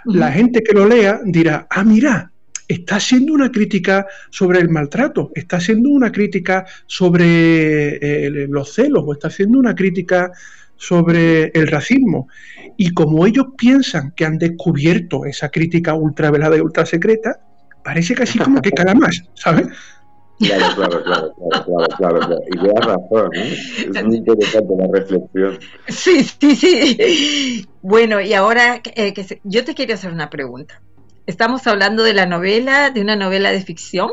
la gente que lo lea dirá, ah, mira, está haciendo una crítica sobre el maltrato, está haciendo una crítica sobre eh, los celos, o está haciendo una crítica sobre el racismo. Y como ellos piensan que han descubierto esa crítica ultravelada y ultra secreta, parece casi como que cala más, ¿sabes? Claro, claro, claro, claro, claro, claro. Y llevas razón, ¿eh? Es muy interesante la reflexión. Sí, sí, sí. Bueno, y ahora eh, que yo te quería hacer una pregunta. Estamos hablando de la novela, de una novela de ficción,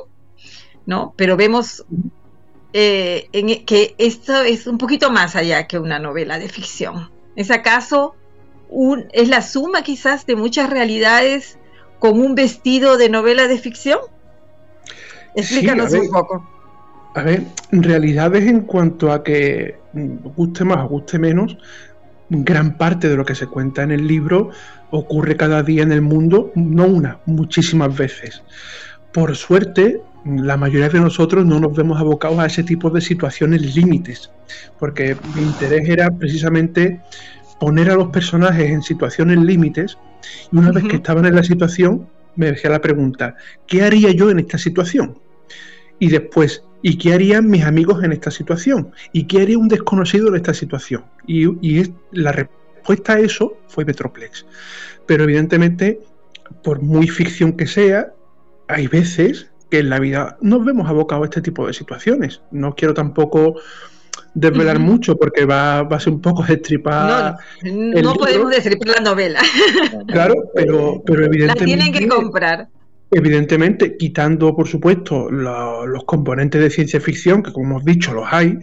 ¿no? Pero vemos eh, en, e, que esto es un poquito más allá que una novela de ficción. ¿Es acaso un, es la suma quizás de muchas realidades con un vestido de novela de ficción? Explícanos un poco. A ver, realidades en cuanto a que guste más o guste menos, gran parte de lo que se cuenta en el libro ocurre cada día en el mundo, no una, muchísimas veces. por suerte, la mayoría de nosotros no nos vemos abocados a ese tipo de situaciones límites, porque mi interés era precisamente poner a los personajes en situaciones límites y una vez que estaban en la situación me decía la pregunta, ¿qué haría yo en esta situación? Y después, ¿y qué harían mis amigos en esta situación? ¿Y qué haría un desconocido en esta situación? Y, y la respuesta a eso fue Metroplex. Pero evidentemente, por muy ficción que sea, hay veces que en la vida nos vemos abocados a este tipo de situaciones. No quiero tampoco desvelar mucho porque va, a ser un poco destripar. No, no podemos destripar la novela. [laughs] Claro, pero, pero evidentemente. La tienen que comprar. Evidentemente, quitando, por supuesto, los componentes de ciencia ficción, que como hemos dicho, los hay,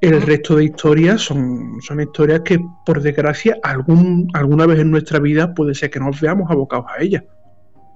el resto de historias son, son historias que, por desgracia, algún, alguna vez en nuestra vida puede ser que nos veamos abocados a ellas.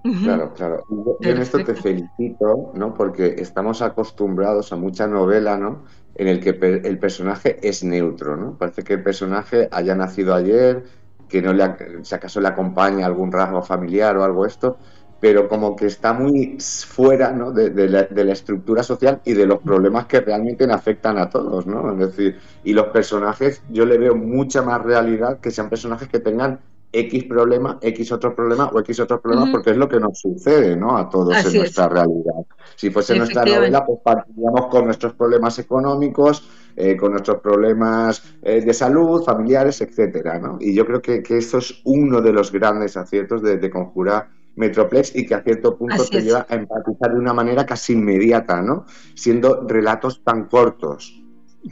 Claro, claro. Yo, en esto te felicito, ¿no? Porque estamos acostumbrados a mucha novela, ¿no? En el que el personaje es neutro, ¿no? Parece que el personaje haya nacido ayer, que no le, si acaso le acompaña algún rasgo familiar o algo esto, pero como que está muy fuera ¿no? de, la, de, la, estructura social y de los problemas que realmente le afectan a todos, ¿no? Es decir, y los personajes, yo le veo mucha más realidad que sean personajes que tengan X problema, X otro problema o X otro problema, porque es lo que nos sucede ¿no? a todos en nuestra realidad. Si fuese nuestra novela, pues partiríamos con nuestros problemas económicos, eh, con nuestros problemas eh, de salud, familiares, etcétera, ¿no? Y yo creo que, que eso es uno de los grandes aciertos de, de Conjurar Metroplex y que a cierto punto te lleva a empatizar de una manera casi inmediata, ¿no? Siendo relatos tan cortos.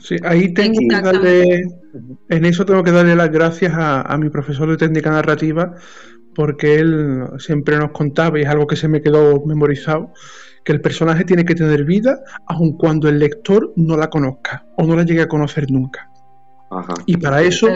Sí, ahí tengo que darle, en eso tengo que darle las gracias a, mi profesor de técnica narrativa, porque él siempre nos contaba, y es algo que se me quedó memorizado, que el personaje tiene que tener vida, aun cuando el lector no la conozca o no la llegue a conocer nunca. Y para eso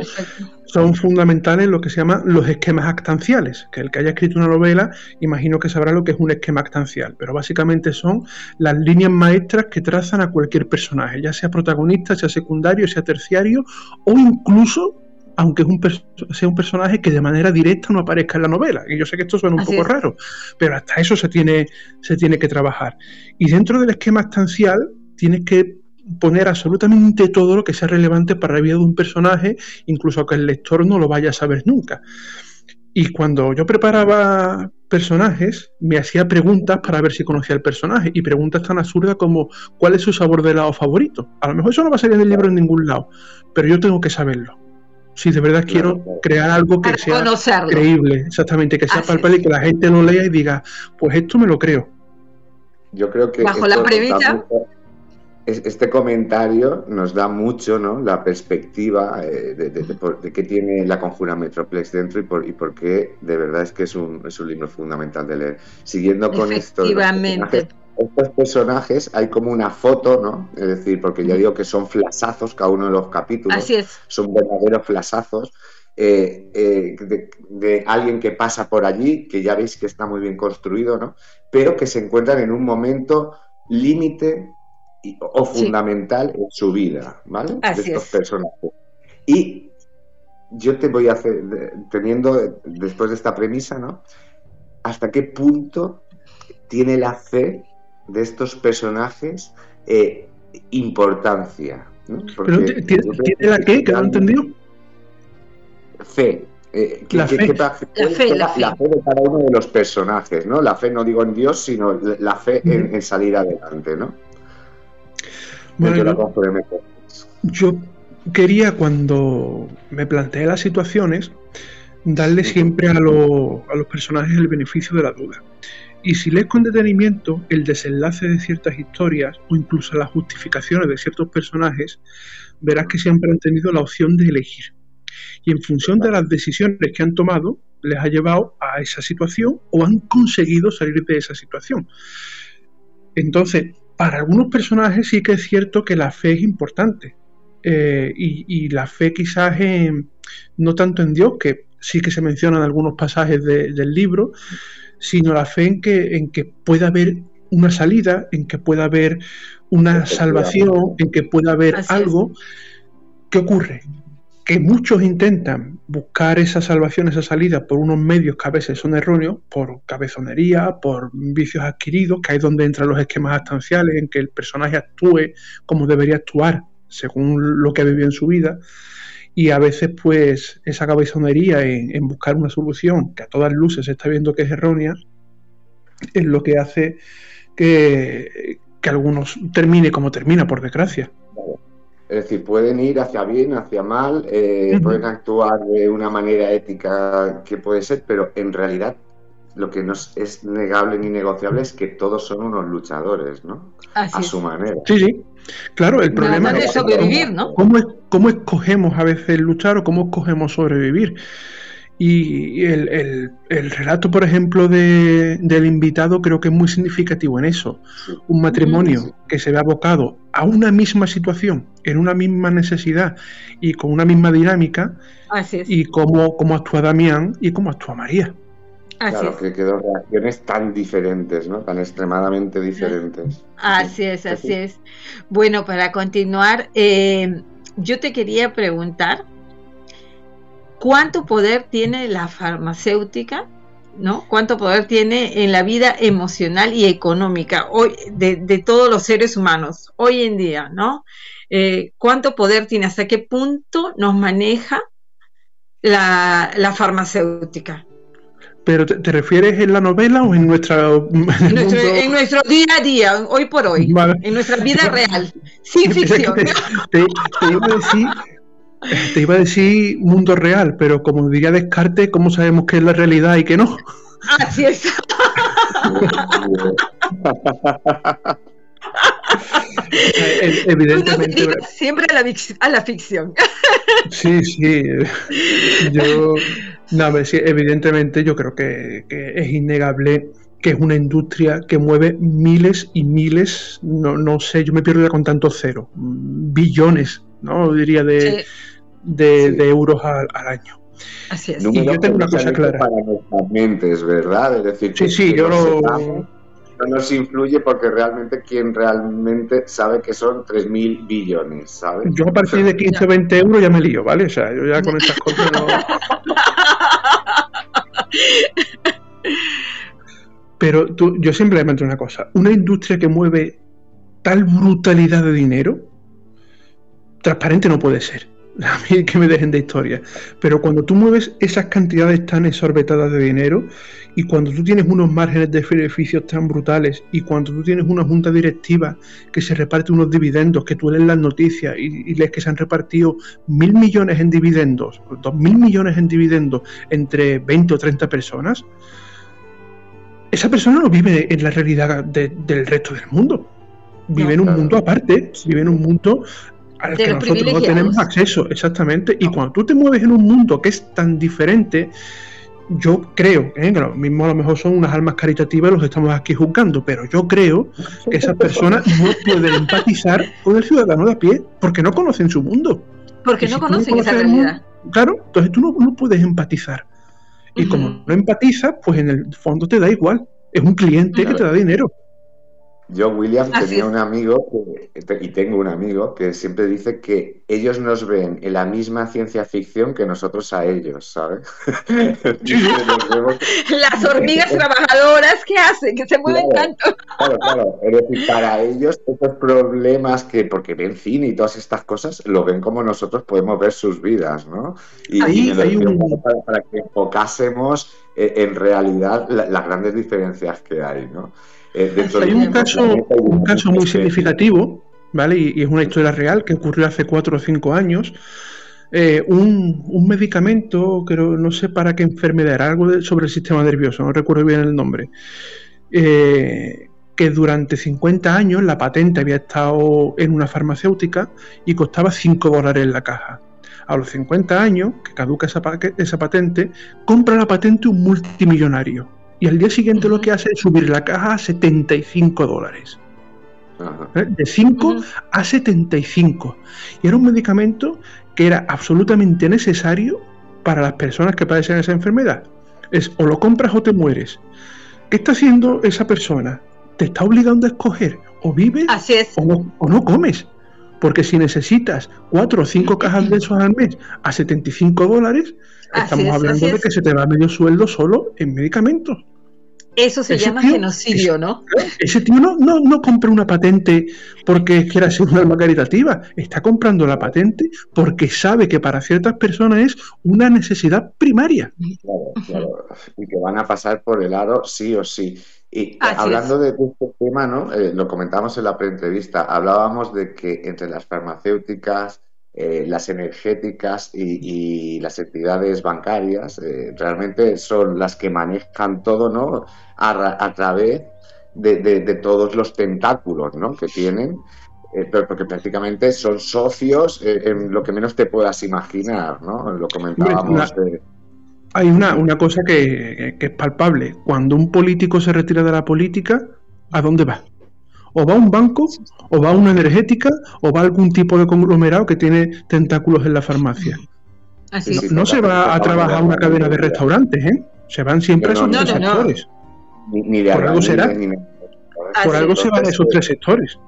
son fundamentales lo que se llaman los esquemas actanciales, que el que haya escrito una novela, imagino que sabrá lo que es un esquema actancial, pero básicamente son las líneas maestras que trazan a cualquier personaje, ya sea protagonista, sea secundario, sea terciario, o incluso aunque es un sea un personaje que de manera directa no aparezca en la novela. Y yo sé que esto suena un poco raro, pero hasta eso se tiene, se tiene que trabajar. Y dentro del esquema actancial tienes que poner absolutamente todo lo que sea relevante para la vida de un personaje, incluso que el lector no lo vaya a saber nunca. Y cuando yo preparaba personajes, me hacía preguntas para ver si conocía el personaje. Y preguntas tan absurdas como ¿cuál es su sabor de helado favorito? A lo mejor eso no va a salir en el libro en ningún lado, pero yo tengo que saberlo. Si de verdad quiero crear algo que sea creíble, exactamente, que sea palpable y que la gente lo lea y diga, pues esto me lo creo. Yo creo que bajo la premisa este comentario nos da mucho ¿no? la perspectiva eh, de, de, qué tiene la conjura Metroplex dentro y por, y por qué de verdad es que es un, es un libro fundamental de leer. Siguiendo con esto, estos personajes hay como una foto, ¿no? Es decir, porque ya digo que son flasazos cada uno de los capítulos. Así es. Son verdaderos flasazos. Eh, eh, de, de, alguien que pasa por allí, que ya veis que está muy bien construido, ¿no? Pero que se encuentran en un momento límite o fundamental en su vida, ¿vale? de estos personajes. Y yo te voy a hacer, teniendo después de esta premisa, ¿no? ¿Hasta qué punto tiene la fe de estos personajes eh, importancia? ¿Tiene, la qué? ¿Que no entendido? Fe. Eh, la, fe. la, fe, la, fe, de cada uno de los personajes, ¿no? La fe no digo en Dios, sino la fe en, en salir adelante, ¿no? Yo, quería cuando me planteé las situaciones darle siempre a, a los personajes el beneficio de la duda. Y si lees con detenimiento el desenlace de ciertas historias o incluso las justificaciones de ciertos personajes, verás que siempre han tenido la opción de elegir. Y en función de las decisiones que han tomado, les ha llevado a esa situación o han conseguido salir de esa situación. Entonces, para algunos personajes sí que es cierto que la fe es importante. Eh, y, la fe quizás no tanto en Dios, que sí que se menciona en algunos pasajes del libro, sino la fe en que, en que pueda haber una salida, en que pueda haber una salvación, en que pueda haber algo. ¿Qué ocurre? Que muchos intentan buscar esa salvación, esa salida por unos medios que a veces son erróneos, por cabezonería, por vicios adquiridos, que es donde entran los esquemas astanciales, en que el personaje actúe como debería actuar según lo que ha vivido en su vida. Y a veces, pues, esa cabezonería en, buscar una solución que a todas luces se está viendo que es errónea, es lo que hace que, que algunos termine como termina, por desgracia. Es decir, pueden ir hacia bien, hacia mal, eh, pueden actuar de una manera ética que puede ser, pero en realidad lo que no es negable ni negociable es que todos son unos luchadores, ¿no? a su manera. Sí, sí. Claro, el problema es sobrevivir, ¿no? ¿cómo, ¿Cómo escogemos a veces luchar o cómo escogemos sobrevivir? Y el, relato, por ejemplo, del invitado creo que es muy significativo en eso. Un matrimonio que se ve abocado a una misma situación, en una misma necesidad y con una misma dinámica, y cómo, cómo actúa Damián y cómo actúa María. claro, que quedó reacciones tan diferentes, ¿no? Tan extremadamente diferentes. Así es, así es. Bueno, para continuar, eh, yo te quería preguntar, cuánto poder tiene la farmacéutica, ¿no? Cuánto poder tiene en la vida emocional y económica hoy de, todos los seres humanos hoy en día, ¿no? Eh, cuánto poder tiene, hasta qué punto nos maneja la, farmacéutica. ¿Pero te, refieres en la novela o en nuestra... En nuestro, día a día, hoy por hoy, en nuestra vida real, sin [laughs] ficción. te, iba a decir te iba a decir mundo real, pero como diría Descartes, ¿cómo sabemos qué es la realidad y qué no? Así es. [laughs] Evidentemente. Siempre a la, a la, ficción. Sí, sí. Yo, no, evidentemente yo creo que, es innegable que es una industria que mueve miles y miles, no, no sé, yo me pierdo ya con tantos ceros, billones, ¿no? Diría de, de, euros al, año. Así es. y yo tengo una cosa clara. Para nuestras mentes, ¿verdad? Es decir, sí, sí, yo no... no nos influye porque realmente quien realmente sabe que son 3.000 billones, ¿sabes? Yo a partir de 15 o 20 euros ya me lío, ¿vale? O sea, yo ya con estas cosas no... [laughs] Pero tú, yo siempre le meto una cosa, una industria que mueve tal brutalidad de dinero, transparente no puede ser. [laughs] a mí que me dejen de historia. Pero cuando tú mueves esas cantidades tan exorbitadas de dinero y cuando tú tienes unos márgenes de beneficios tan brutales y cuando tú tienes una junta directiva que se reparte unos dividendos, que tú lees las noticias y, lees que se han repartido mil millones en dividendos, dos mil millones en dividendos entre 20 o 30 personas, esa persona no vive en la realidad del resto del mundo. Vive en un mundo aparte, vive en un mundo al que nosotros no tenemos acceso, exactamente. Y cuando tú te mueves en un mundo que es tan diferente, yo creo, ¿eh? que lo mismo a lo mejor son unas almas caritativas los estamos aquí juzgando, pero yo creo que esas personas no pueden empatizar con el ciudadano de a pie porque no conocen su mundo. Porque no conocen esa realidad. claro, entonces tú no, puedes empatizar. Y como no empatizas, pues en el fondo te da igual. Es un cliente que te da dinero. Yo, William, tenía un amigo, y tengo un amigo, que siempre dice que ellos nos ven en la misma ciencia ficción que nosotros a ellos, ¿sabes? [laughs] [laughs] Las hormigas trabajadoras, ¿qué hacen? Que se mueven tanto. Claro, claro. Es decir, para ellos, esos problemas que, porque ven cine y todas estas cosas, lo ven como nosotros podemos ver sus vidas, ¿no? Y, Ahí, hay un... para, que enfocásemos eh, en realidad las grandes diferencias que hay, ¿no? Eh, hay un caso, un caso muy significativo, ¿vale? Y, es una historia real que ocurrió hace cuatro o cinco años. Eh, un, medicamento, creo, no sé para qué enfermedad, era algo sobre el sistema nervioso, no recuerdo bien el nombre, eh, que durante 50 años la patente había estado en una farmacéutica y costaba 5 dólares en la caja. A los 50 años, que caduca esa, esa patente, compra la patente un multimillonario y al día siguiente lo que hace es subir la caja a 75 dólares. ¿Eh? De 5 a 75. Y era un medicamento que era absolutamente necesario para las personas que padecen esa enfermedad. Es o lo compras o te mueres. ¿Qué está haciendo esa persona? Te está obligando a escoger o vives o, no, o no comes. Porque si necesitas cuatro o cinco cajas [clears throat] de esos al mes a 75 dólares, estamos hablando de que se te va medio sueldo solo en medicamentos. Eso se llama genocidio, ¿no? Ese tío no, no, compra una patente porque [laughs] quiera ser una alma caritativa. Está comprando la patente porque sabe que para ciertas personas es una necesidad primaria. Claro, claro. Y que van a pasar por el aro sí o sí. Y hablando de este tema, ¿no? Eh, lo comentamos en la preentrevista, hablábamos de que entre las farmacéuticas, eh, las energéticas y, las entidades bancarias eh, realmente son las que manejan todo ¿no? a, través de, todos los tentáculos ¿no? que tienen, eh, pero porque prácticamente son socios en lo que menos te puedas imaginar. ¿no? Lo comentábamos. Hay una, una cosa que, que es palpable. Cuando un político se retira de la política, ¿a dónde va? O va a un banco, o va a una energética, o va a algún tipo de conglomerado que tiene tentáculos en la farmacia. no, se va a trabajar a una cadena de restaurantes, ¿eh? Se van siempre a esos tres sectores. Por algo será. Por algo se van a esos tres sectores.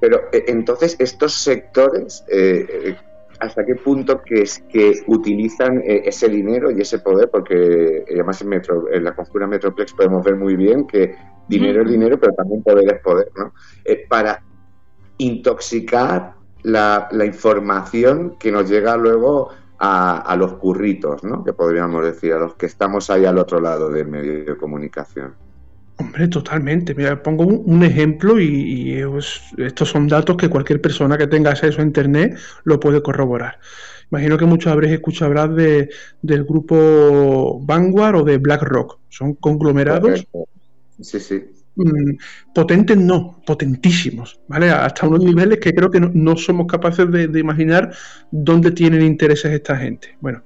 Pero eh, entonces estos sectores, eh, eh, ¿hasta qué punto que, es, que utilizan ese dinero y ese poder? Porque además en, Metro, en la conjura Metroplex podemos ver muy bien que dinero es dinero, pero también poder es poder, ¿no? Eh, para intoxicar la, información que nos llega luego a, los curritos, ¿no? Que podríamos decir, a los que estamos ahí al otro lado del medio de comunicación. Hombre, totalmente. Mira, pongo un, ejemplo y, estos son datos que cualquier persona que tenga acceso a Internet lo puede corroborar. Imagino que muchos habréis escuchado hablar de, del grupo Vanguard o de BlackRock. Son conglomerados Sí, sí. Mm, potentes no, potentísimos, ¿vale? Hasta unos niveles que creo que no, somos capaces de, imaginar dónde tienen intereses esta gente. Bueno,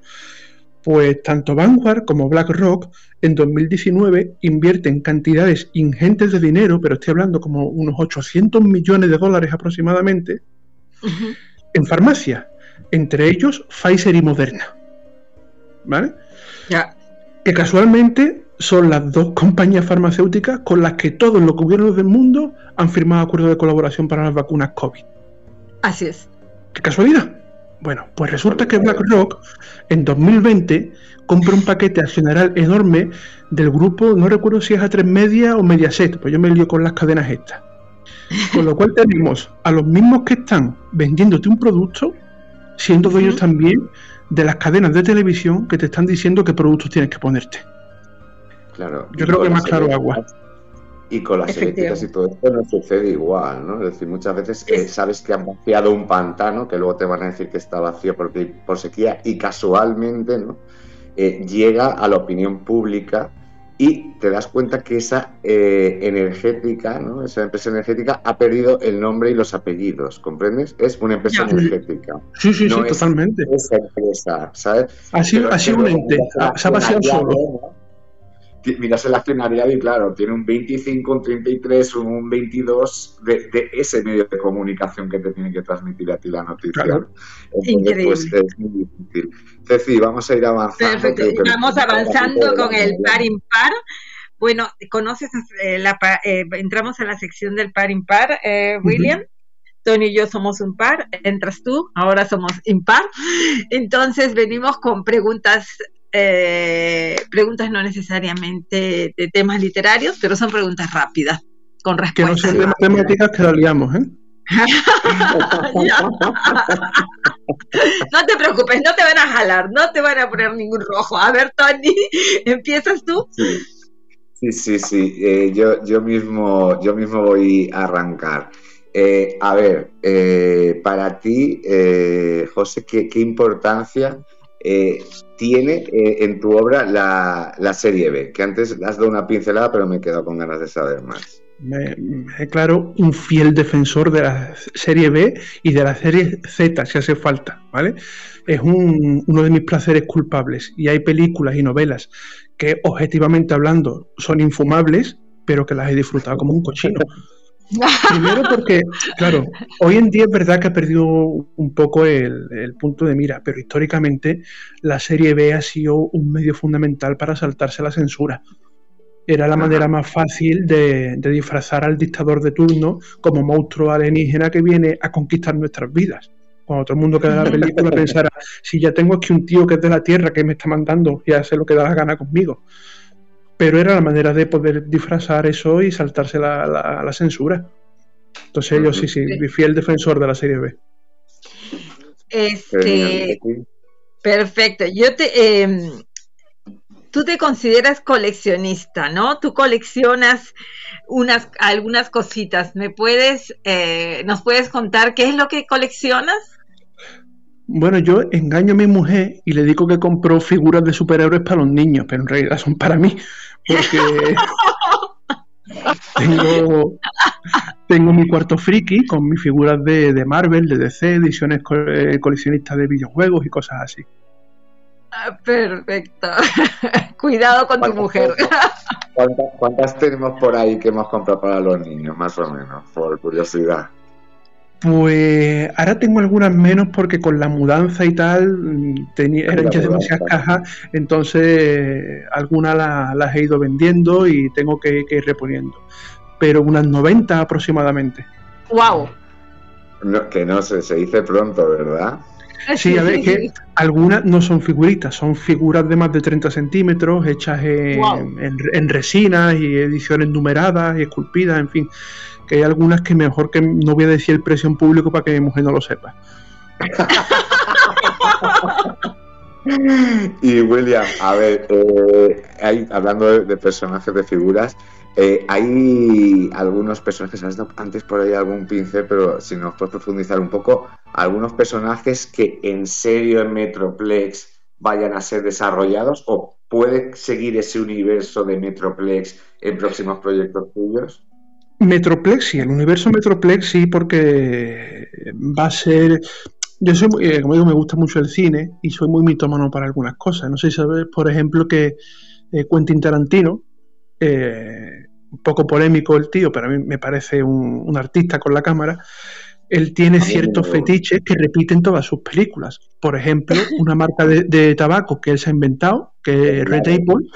pues tanto Vanguard como BlackRock en 2019 invierten cantidades ingentes de dinero, pero estoy hablando como unos 800 millones de dólares aproximadamente, en farmacia, entre ellos Pfizer y Moderna. ¿Vale? Ya. Que casualmente son las dos compañías farmacéuticas con las que todos los gobiernos del mundo han firmado acuerdos de colaboración para las vacunas COVID. Así es. ¿Qué casualidad? Bueno, pues resulta que BlackRock en 2020 compra un paquete accionarial enorme del grupo, no recuerdo si es A3 Media o Mediaset, pues yo me lío con las cadenas estas. Con lo cual tenemos a los mismos que están vendiéndote un producto, siendo dueños también de las cadenas de televisión que te están diciendo qué productos tienes que ponerte. Yo creo que más claro agua. Y con las eléctricas y todo esto no sucede igual, ¿no? Es decir, muchas veces eh, sabes que han vaciado un pantano, que luego te van a decir que está vacío por, por sequía, y casualmente, ¿no? Eh, llega a la opinión pública y te das cuenta que esa eh, energética, ¿no? esa empresa energética ha perdido el nombre y los apellidos, ¿comprendes? Es una empresa energética. Sí, sí, sí, totalmente. Esa empresa, ¿sabes? Ha sido, ha sido un ente, se ha vaciado solo miras el accionariado y claro, tiene un 25, un 33, un 22 de, ese medio de comunicación que te tiene que transmitir a ti la noticia. Entonces, pues es muy difícil. Ceci, vamos a ir avanzando. Vamos avanzando con el par impar. Bueno, conoces, eh, la, eh, entramos en la sección del par impar, eh, William. Tony y yo somos un par, entras tú, ahora somos impar. Entonces venimos con preguntas eh, preguntas no necesariamente de temas literarios, pero son preguntas rápidas, con respuestas. Que no son de matemáticas que lo liamos, ¿eh? [laughs] no te preocupes, no te van a jalar, no te van a poner ningún rojo. A ver, Tony, [laughs] ¿empiezas tú? Sí, sí, sí. Eh, yo, yo, mismo, yo mismo voy a arrancar. Eh, a ver, para ti, José, ¿qué, ¿qué, importancia tiene eh, en tu obra la, serie B? Que antes has dado una pincelada, pero me he quedado con ganas de saber más. Me, declaro un fiel defensor de la serie B y de la serie Z, si hace falta, ¿vale? Es uno de mis placeres culpables y hay películas y novelas que objetivamente hablando son infumables, pero que las he disfrutado como un cochino. [laughs] Primero porque, claro, hoy en día es verdad que ha perdido un poco el, punto de mira, pero históricamente la serie B ha sido un medio fundamental para saltarse la censura. era la manera más fácil de, disfrazar al dictador de turno como monstruo alienígena que viene a conquistar nuestras vidas. Cuando todo el mundo que ve la película pensara, si ya tengo aquí un tío que es de la Tierra que me está mandando y hace lo que da la gana conmigo. Pero era la manera de poder disfrazar eso y saltarse la, censura. Entonces yo sí, sí, fiel defensor de la serie B. Este, perfecto. Yo te, em, tú te consideras coleccionista, ¿no? Tú coleccionas unas, algunas cositas. ¿Me puedes, eh, nos puedes contar qué es lo que coleccionas? Bueno, yo engaño a mi mujer y le digo que compró figuras de superhéroes para los niños, pero en realidad son para mí, porque [laughs] tengo, tengo mi cuarto friki con mis figuras de, de Marvel, de DC, ediciones eh, coleccionistas de videojuegos y cosas así. Ah, perfecto. [laughs] Cuidado con tu mujer. ¿cuántas, tenemos por ahí que hemos comprado para los niños, más o menos, por curiosidad? Pues ahora tengo algunas menos porque con la mudanza y tal mm, tenía, eran ya demasiadas cajas, entonces algunas las, he ido vendiendo y tengo que, ir reponiendo. Pero unas 90 aproximadamente. ¡Wow! que no se, se dice pronto, ¿verdad? Sí, a ver, que algunas no son figuritas, son figuras de más de 30 centímetros, hechas en, resinas y ediciones numeradas y esculpidas, en fin. Que hay algunas que mejor que no voy a decir el precio en público para que mi mujer no lo sepa. [laughs] y William, a ver, eh, hablando de, personajes de figuras, eh, hay algunos personajes, has dado antes por ahí algún pincel, pero si nos puedes profundizar un poco, algunos personajes que en serio en Metroplex vayan a ser desarrollados o puede seguir ese universo de Metroplex en próximos proyectos tuyos? Metroplex, sí, el universo Metroplex sí, porque va a ser. Yo soy, eh, como digo, me gusta mucho el cine y soy muy mitómano para algunas cosas. No sé si sabes, por ejemplo, que eh, Quentin Tarantino eh, un poco polémico el tío, pero a mí me parece un, artista con la cámara, él tiene ciertos fetiches que repiten todas sus películas. Por ejemplo, una marca de, tabaco que él se ha inventado, que es Red Apple,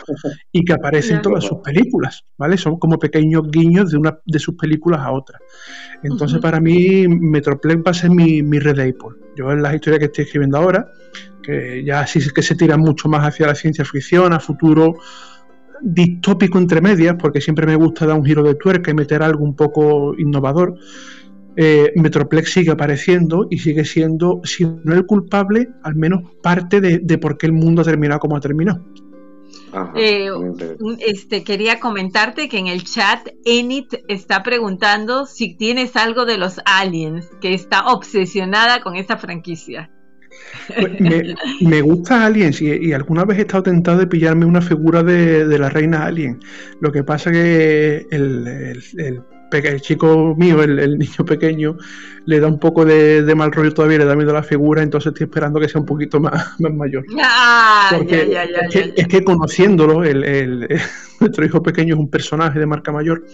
y que aparece en todas sus películas, ¿vale? Son como pequeños guiños de una de sus películas a otra. Entonces, para mí, Metroplex va a ser mi, mi Red Apple. Yo en las historias que estoy escribiendo ahora, que ya sí que se tiran mucho más hacia la ciencia ficción, a futuro distópico entre medias, porque siempre me gusta dar un giro de tuerca y meter algo un poco innovador, eh, Metroplex sigue apareciendo y sigue siendo, si no el culpable, al menos parte de, por qué el mundo ha terminado como ha terminado. Eh, este, quería comentarte que en el chat Enit está preguntando si tienes algo de los aliens, que está obsesionada con esta franquicia. Pues me, gusta Aliens y, alguna vez he estado tentado de pillarme una figura de, la reina Alien. Lo que pasa que el, el, chico mío, el, niño pequeño, le da un poco de, mal rollo todavía, le da miedo a la figura, entonces estoy esperando que sea un poquito más, mayor. es, que, conociéndolo, [laughs] nuestro hijo pequeño es un personaje de marca mayor.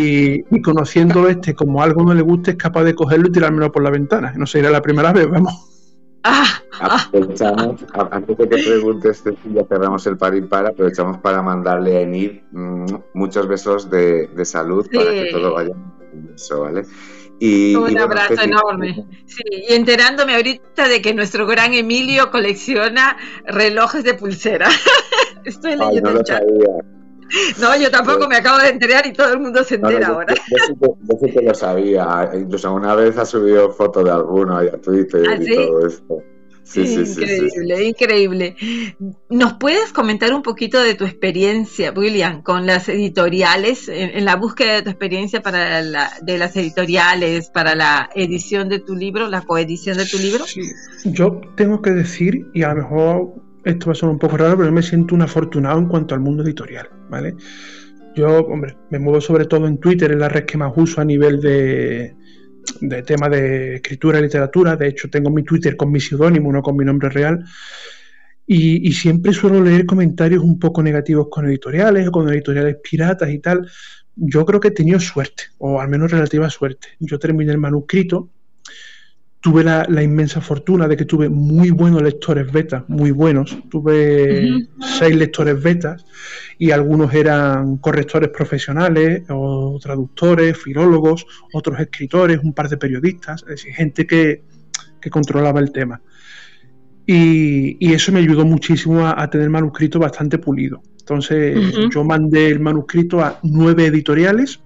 Y, [laughs] y, conociéndolo este como algo no le guste es capaz de cogerlo y tirármelo por la ventana. No sería la primera vez, vamos. Ah, aprovechamos, antes de que preguntes, ya cerramos el par y para, aprovechamos para mandarle a Enid mm, muchos besos de, salud para que todo vaya eso, ¿vale? Y, un abrazo enorme. Sí, y enterándome ahorita de que nuestro gran Emilio colecciona relojes de pulsera. [laughs] Estoy leyendo el chat. [laughs] No, yo tampoco me acabo de enterar y todo el mundo se entera ahora. Yo, sí que lo sabía. Incluso una vez ha subido fotos de alguno a Twitter ¿Ah, y todo esto. Sí, sí, increíble, increíble. ¿Nos puedes comentar un poquito de tu experiencia, William, con las editoriales, en, la búsqueda de tu experiencia para la, de las editoriales, para la edición de tu libro, la coedición de tu libro? Sí, yo tengo que decir, y a lo mejor esto va a sonar un poco raro, pero yo me siento un afortunado en cuanto al mundo editorial, Yo, hombre, me muevo sobre todo en Twitter, es la red que más uso a nivel de, de tema de escritura y literatura. De hecho, tengo mi Twitter con mi seudónimo, no con mi nombre real. Y, y, siempre suelo leer comentarios un poco negativos con editoriales o con editoriales piratas y tal. Yo creo que he tenido suerte, o al menos relativa suerte. Yo terminé el manuscrito tuve la, inmensa fortuna de que tuve muy buenos lectores beta, muy buenos. Tuve seis lectores betas y algunos eran correctores profesionales o traductores, filólogos, otros escritores, un par de periodistas, es decir, gente que, controlaba el tema. Y, eso me ayudó muchísimo a, tener manuscrito bastante pulido. Entonces yo mandé el manuscrito a nueve editoriales,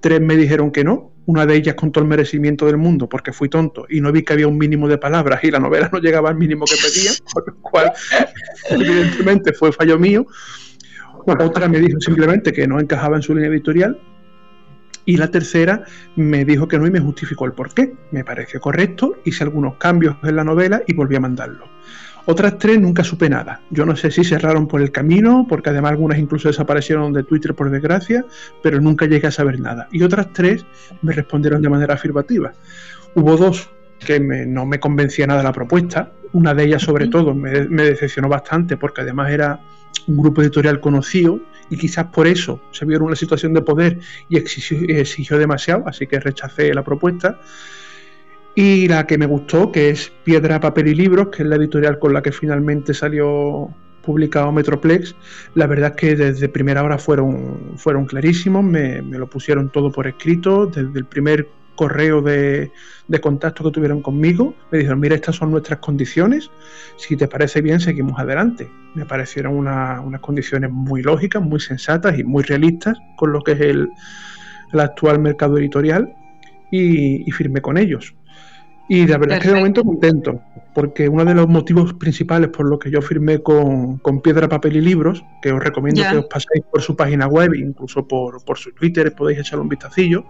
tres me dijeron que no, una de ellas con todo el merecimiento del mundo, porque fui tonto y no vi que había un mínimo de palabras y la novela no llegaba al mínimo que pedía, [laughs] por lo cual evidentemente fue fallo mío. Otra me dijo simplemente que no encajaba en su línea editorial y la tercera me dijo que no y me justificó el porqué. Me pareció correcto, hice algunos cambios en la novela y volví a mandarlo. Otras tres nunca supe nada. Yo no sé si cerraron por el camino, porque además algunas incluso desaparecieron de Twitter por desgracia, pero nunca llegué a saber nada. Y otras tres me respondieron de manera afirmativa. Hubo dos que no me convencía nada la propuesta. Una de ellas, sobre todo, me, decepcionó bastante porque además era un grupo editorial conocido y quizás por eso se vio en una situación de poder y exigió demasiado, así que rechacé la propuesta. Y la que me gustó, que es Piedra, Papel y Libros, que es la editorial con la que finalmente salió publicado Metroplex, la verdad es que desde primera hora fueron, fueron clarísimos, me, lo pusieron todo por escrito, desde el primer correo de, contacto que tuvieron conmigo, me dijeron, mira, estas son nuestras condiciones, si te parece bien, seguimos adelante. Me parecieron unas condiciones muy lógicas, muy sensatas y muy realistas con lo que es el, actual mercado editorial y, y firmé con ellos. Y la verdad es que de momento contento, porque uno de los motivos principales por los que yo firmé con, Piedra, Papel y Libros, que os recomiendo que os paséis por su página web, incluso por, su Twitter, podéis echarle un vistacillo,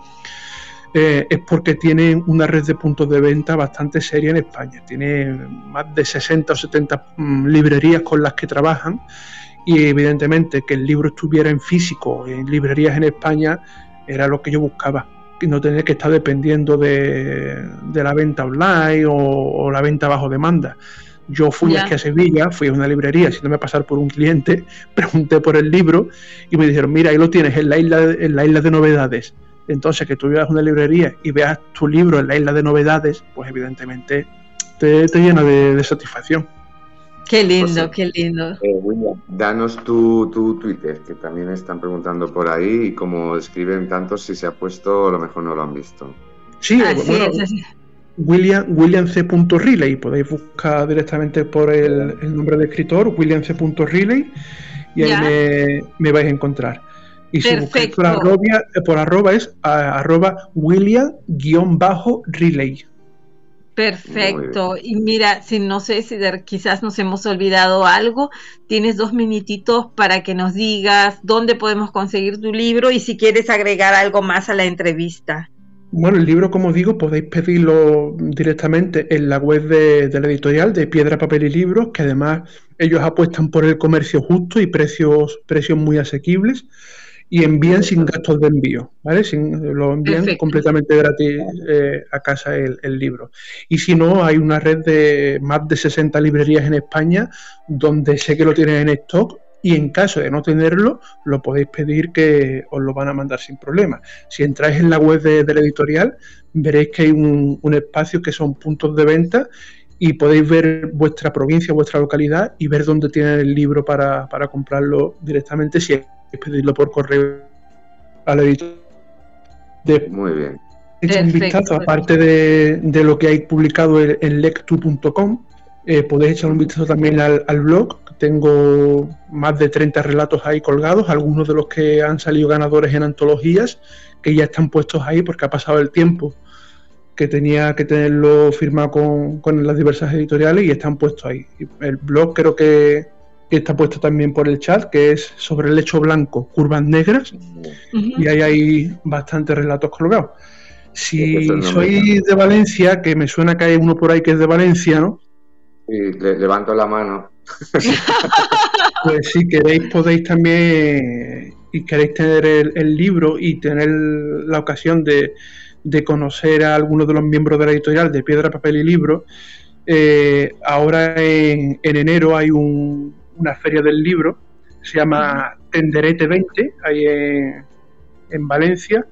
eh, es porque tiene una red de puntos de venta bastante seria en España. Tiene más de 60 o 70 mm, librerías con las que trabajan y evidentemente que el libro estuviera en físico, en librerías en España, era lo que yo buscaba no tener que estar dependiendo de, la venta online o, la venta bajo demanda. Yo fui aquí a Sevilla, fui a una librería, me pasar por un cliente, [laughs] pregunté por el libro y me dijeron, mira, ahí lo tienes en la isla, en la isla de novedades. Entonces, que tú veas una librería y veas tu libro en la isla de novedades, pues evidentemente te, llena de satisfacción. Qué lindo, qué lindo. Eh, William, danos tu, Twitter, que también están preguntando por ahí y como escriben tantos, si se ha puesto, a lo mejor no lo han visto. Sí, bueno, William, William C. Riley, podéis buscar directamente por el, nombre de escritor, William C. Riley, y ahí me, vais a encontrar. Y si buscáis por arroba, por arroba es arroba William-Riley. Perfecto. Y mira, si no sé si quizás nos hemos olvidado algo, tienes dos minutitos para que nos digas dónde podemos conseguir tu libro y si quieres agregar algo más a la entrevista. Bueno, el libro, como digo, podéis pedirlo directamente en la web de, de, la editorial de Piedra, Papel y Libros, que además ellos apuestan por el comercio justo y precios, precios muy asequibles y envían sin gastos de envío, ¿vale? Sin, lo envían completamente gratis eh, a casa el, libro. Y si no, hay una red de más de 60 librerías en España donde sé que lo tienen en stock y en caso de no tenerlo, lo podéis pedir que os lo van a mandar sin problema. Si entráis en la web de, la editorial, veréis que hay un, un espacio que son puntos de venta y podéis ver vuestra provincia, vuestra localidad y ver dónde tienen el libro para, para comprarlo directamente si pedirlo por correo al editor. Muy bien. He un vistazo, aparte de, lo que hay publicado en, lectu.com, eh, podéis echar un vistazo también al, blog. Tengo más de 30 relatos ahí colgados, algunos de los que han salido ganadores en antologías, que ya están puestos ahí porque ha pasado el tiempo que tenía que tenerlo firmado con, con las diversas editoriales y están puestos ahí. El blog creo que que está puesto también por el chat, que es sobre el lecho blanco, curvas negras, y ahí hay bastantes relatos colgados. Si soy de Valencia, que me suena que hay uno por ahí que es de Valencia, ¿no? Sí, levanto la mano. [laughs] pues si queréis podéis también y queréis tener el, libro y tener la ocasión de, conocer a algunos de los miembros de la editorial de Piedra, Papel y Libro, eh, ahora en, enero hay un, una feria del libro, se llama Tenderete 20, ahí en, Valencia,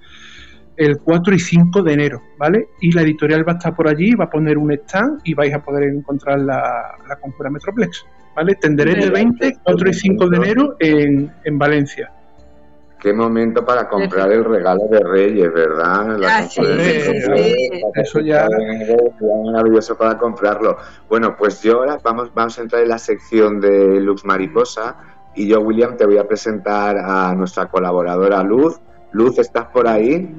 el 4 y 5 de enero, ¿vale? Y la editorial va a estar por allí, va a poner un stand y vais a poder encontrar la, la Conjura Metroplex, ¿vale? Tenderete 20, 4 y 5 de enero en, en Valencia. Qué momento para comprar el regalo de Reyes, ¿verdad? La Ah, sí, sí, de Eso ya- de maravilloso para comprarlo. Bueno, pues yo ahora vamos, vamos a entrar en la sección de Luz Mariposa y yo, William, te voy a presentar a nuestra colaboradora Luz. Luz, ¿estás por ahí?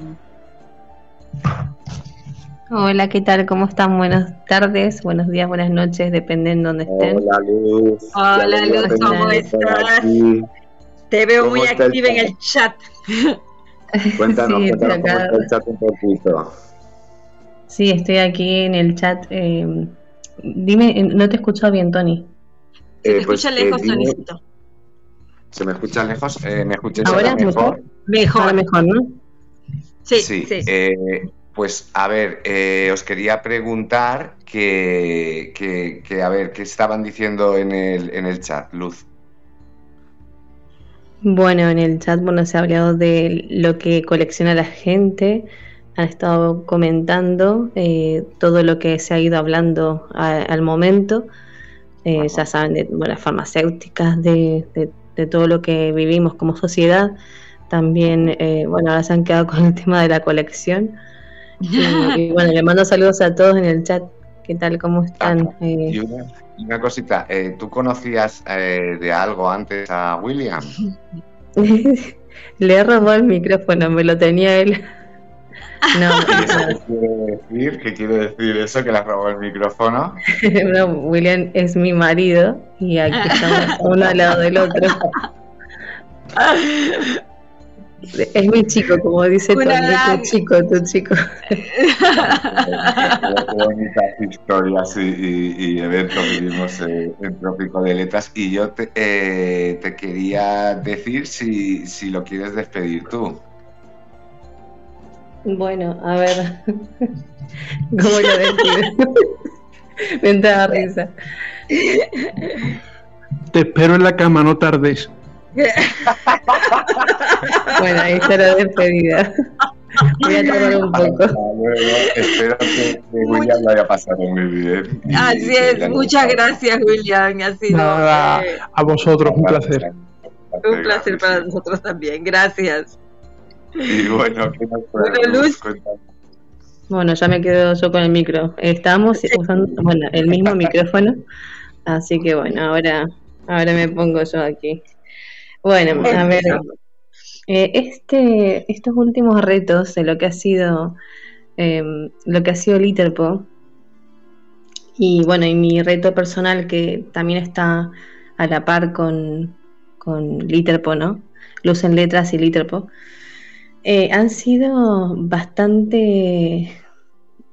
Hola, ¿qué tal? ¿Cómo están? Buenas tardes, buenos días, buenas noches, depende en dónde estén. Hola, Luz. Hola, Luz, ¿cómo estás? Te veo ¿Cómo muy activa en el chat. [laughs] Cuéntanos, Sí, cuéntanos cómo está el chat un poquito. Sí, estoy aquí en el chat. eh, dime, eh, no te escucho bien, Tony. Se te Eh, pues, escucha eh, lejos, dime- Tonicito. ¿Se me escucha lejos? Eh, ¿Me escucháis ¿Ahora ahora mejor? Mejor. Ahora mejor, ¿no? Sí, Sí, sí. eh, pues a ver, eh, os quería preguntar que, que, que, a ver, ¿qué estaban diciendo en el, en el chat, Luz? Bueno, en el chat, bueno, se ha hablado de lo que colecciona la gente. Han estado comentando eh, todo lo que se ha ido hablando a- al momento. Eh, ya saben, de bueno, las farmacéuticas, de, de- de todo lo que vivimos como sociedad. También, eh, bueno, ahora se han quedado con el tema de la colección. [laughs] Y, y bueno, le mando saludos a todos en el chat. ¿Qué tal? ¿Cómo están? Una, cosita, eh, ¿tú conocías eh, de algo antes a William? [laughs] le he robado el micrófono, me lo tenía él. [laughs] No, ¿Y eso no. qué quiere decir? ¿Qué quiere decir eso, que le has robado el micrófono? [laughs] No, William es mi marido y aquí estamos uno al lado del otro. Es mi chico, como dice Una Tony, tu chico, tu chico. Qué bonitas historias y, y- y eventos vivimos eh, en Trópico de Letras. Y yo te, eh, te quería decir si, si lo quieres despedir tú. Bueno, a ver, [laughs] ¿cómo lo decido? [laughs] Me da risa. Te espero en la cama, no tardes. [laughs] Bueno, ahí está la despedida. Voy a tardar un poco. Hasta luego. Espero que, que William lo haya pasado muy bien. y Así es, muchas gustado. gracias, William. Ha sido Nada, eh, a vosotros, un placer. un placer para nosotros también. Gracias. Y bueno, ¿qué nos Bueno, Luz. Bueno, ya me quedo yo con el micro. Estamos usando, bueno, el mismo micrófono, así que bueno, ahora, ahora me pongo yo aquí. Bueno, a ver, eh, este, estos últimos retos de lo que ha sido, eh, lo que ha sido Literpo, y bueno, y mi reto personal que también está a la par con, con Literpo, ¿no? Luz en letras y Literpo. Eh, han sido bastante,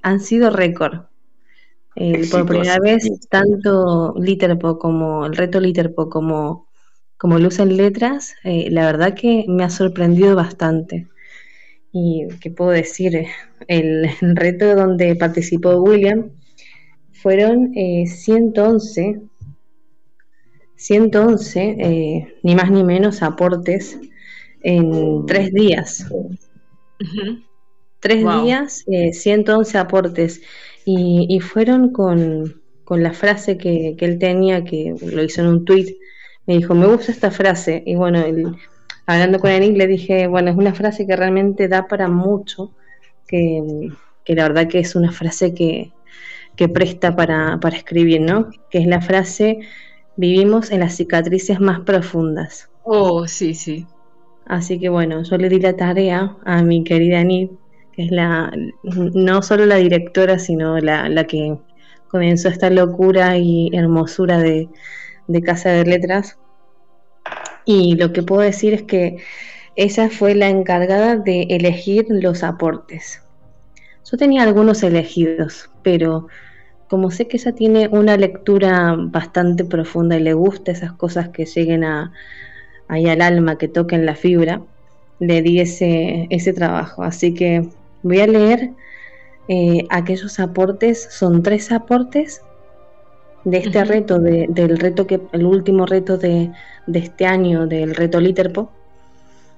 han sido récord. Eh, por primera vez, tanto Literpo como el reto Literpo como, como Luz en Letras, eh, la verdad que me ha sorprendido bastante. Y qué puedo decir, el, [laughs] reto donde participó William fueron eh, 111, 111, eh, ni más ni menos, aportes en tres días. Tres Wow. días, eh, 111 aportes. Y, y fueron con, con la frase que, que él tenía, que lo hizo en un tweet. Me dijo, me gusta esta frase. Y bueno, él- hablando con Eric le dije, bueno, es una frase que realmente da para mucho, que, que la verdad que es una frase que, que presta para, para escribir, ¿no? Que es la frase, vivimos en las cicatrices más profundas. Oh, sí, sí. Así que bueno, yo le di la tarea a mi querida Anit, que es la, no solo la directora, sino la, la que comenzó esta locura y hermosura de, de Casa de Letras. Y lo que puedo decir es que ella fue la encargada de elegir los aportes. Yo tenía algunos elegidos, pero como sé que ella tiene una lectura bastante profunda y le gusta esas cosas que lleguen a, ahí al alma, que toquen la fibra, le di ese, ese trabajo. Así que voy a leer eh, aquellos aportes, son tres aportes de este reto, de- del reto que, el último reto de, de este año, del reto Literpo.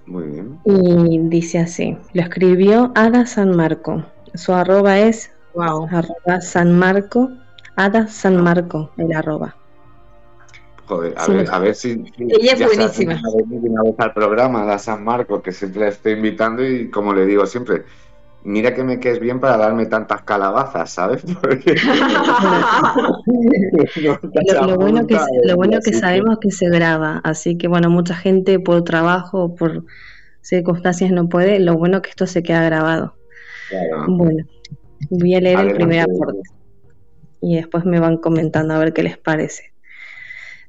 Muy bien. Y dice así, lo escribió Ada San Marco. Su arroba es Wow. arroba San Marco, Ada San Marco, el arroba. Joder, a, Sí, ver, a ver si. Ella es buenísima. venir una vez al programa, a la San Marco, que siempre la estoy invitando y como le digo siempre, mira que me quedes bien para darme tantas calabazas, ¿sabes? [laughs] Porque [laughs] Lo, lo bueno que, lo bueno que sabemos es que se graba, así que bueno, mucha gente por trabajo por circunstancias no puede, lo bueno que esto se queda grabado. claro. Bueno, voy a leer el primer aporte y después me van comentando a ver qué les parece.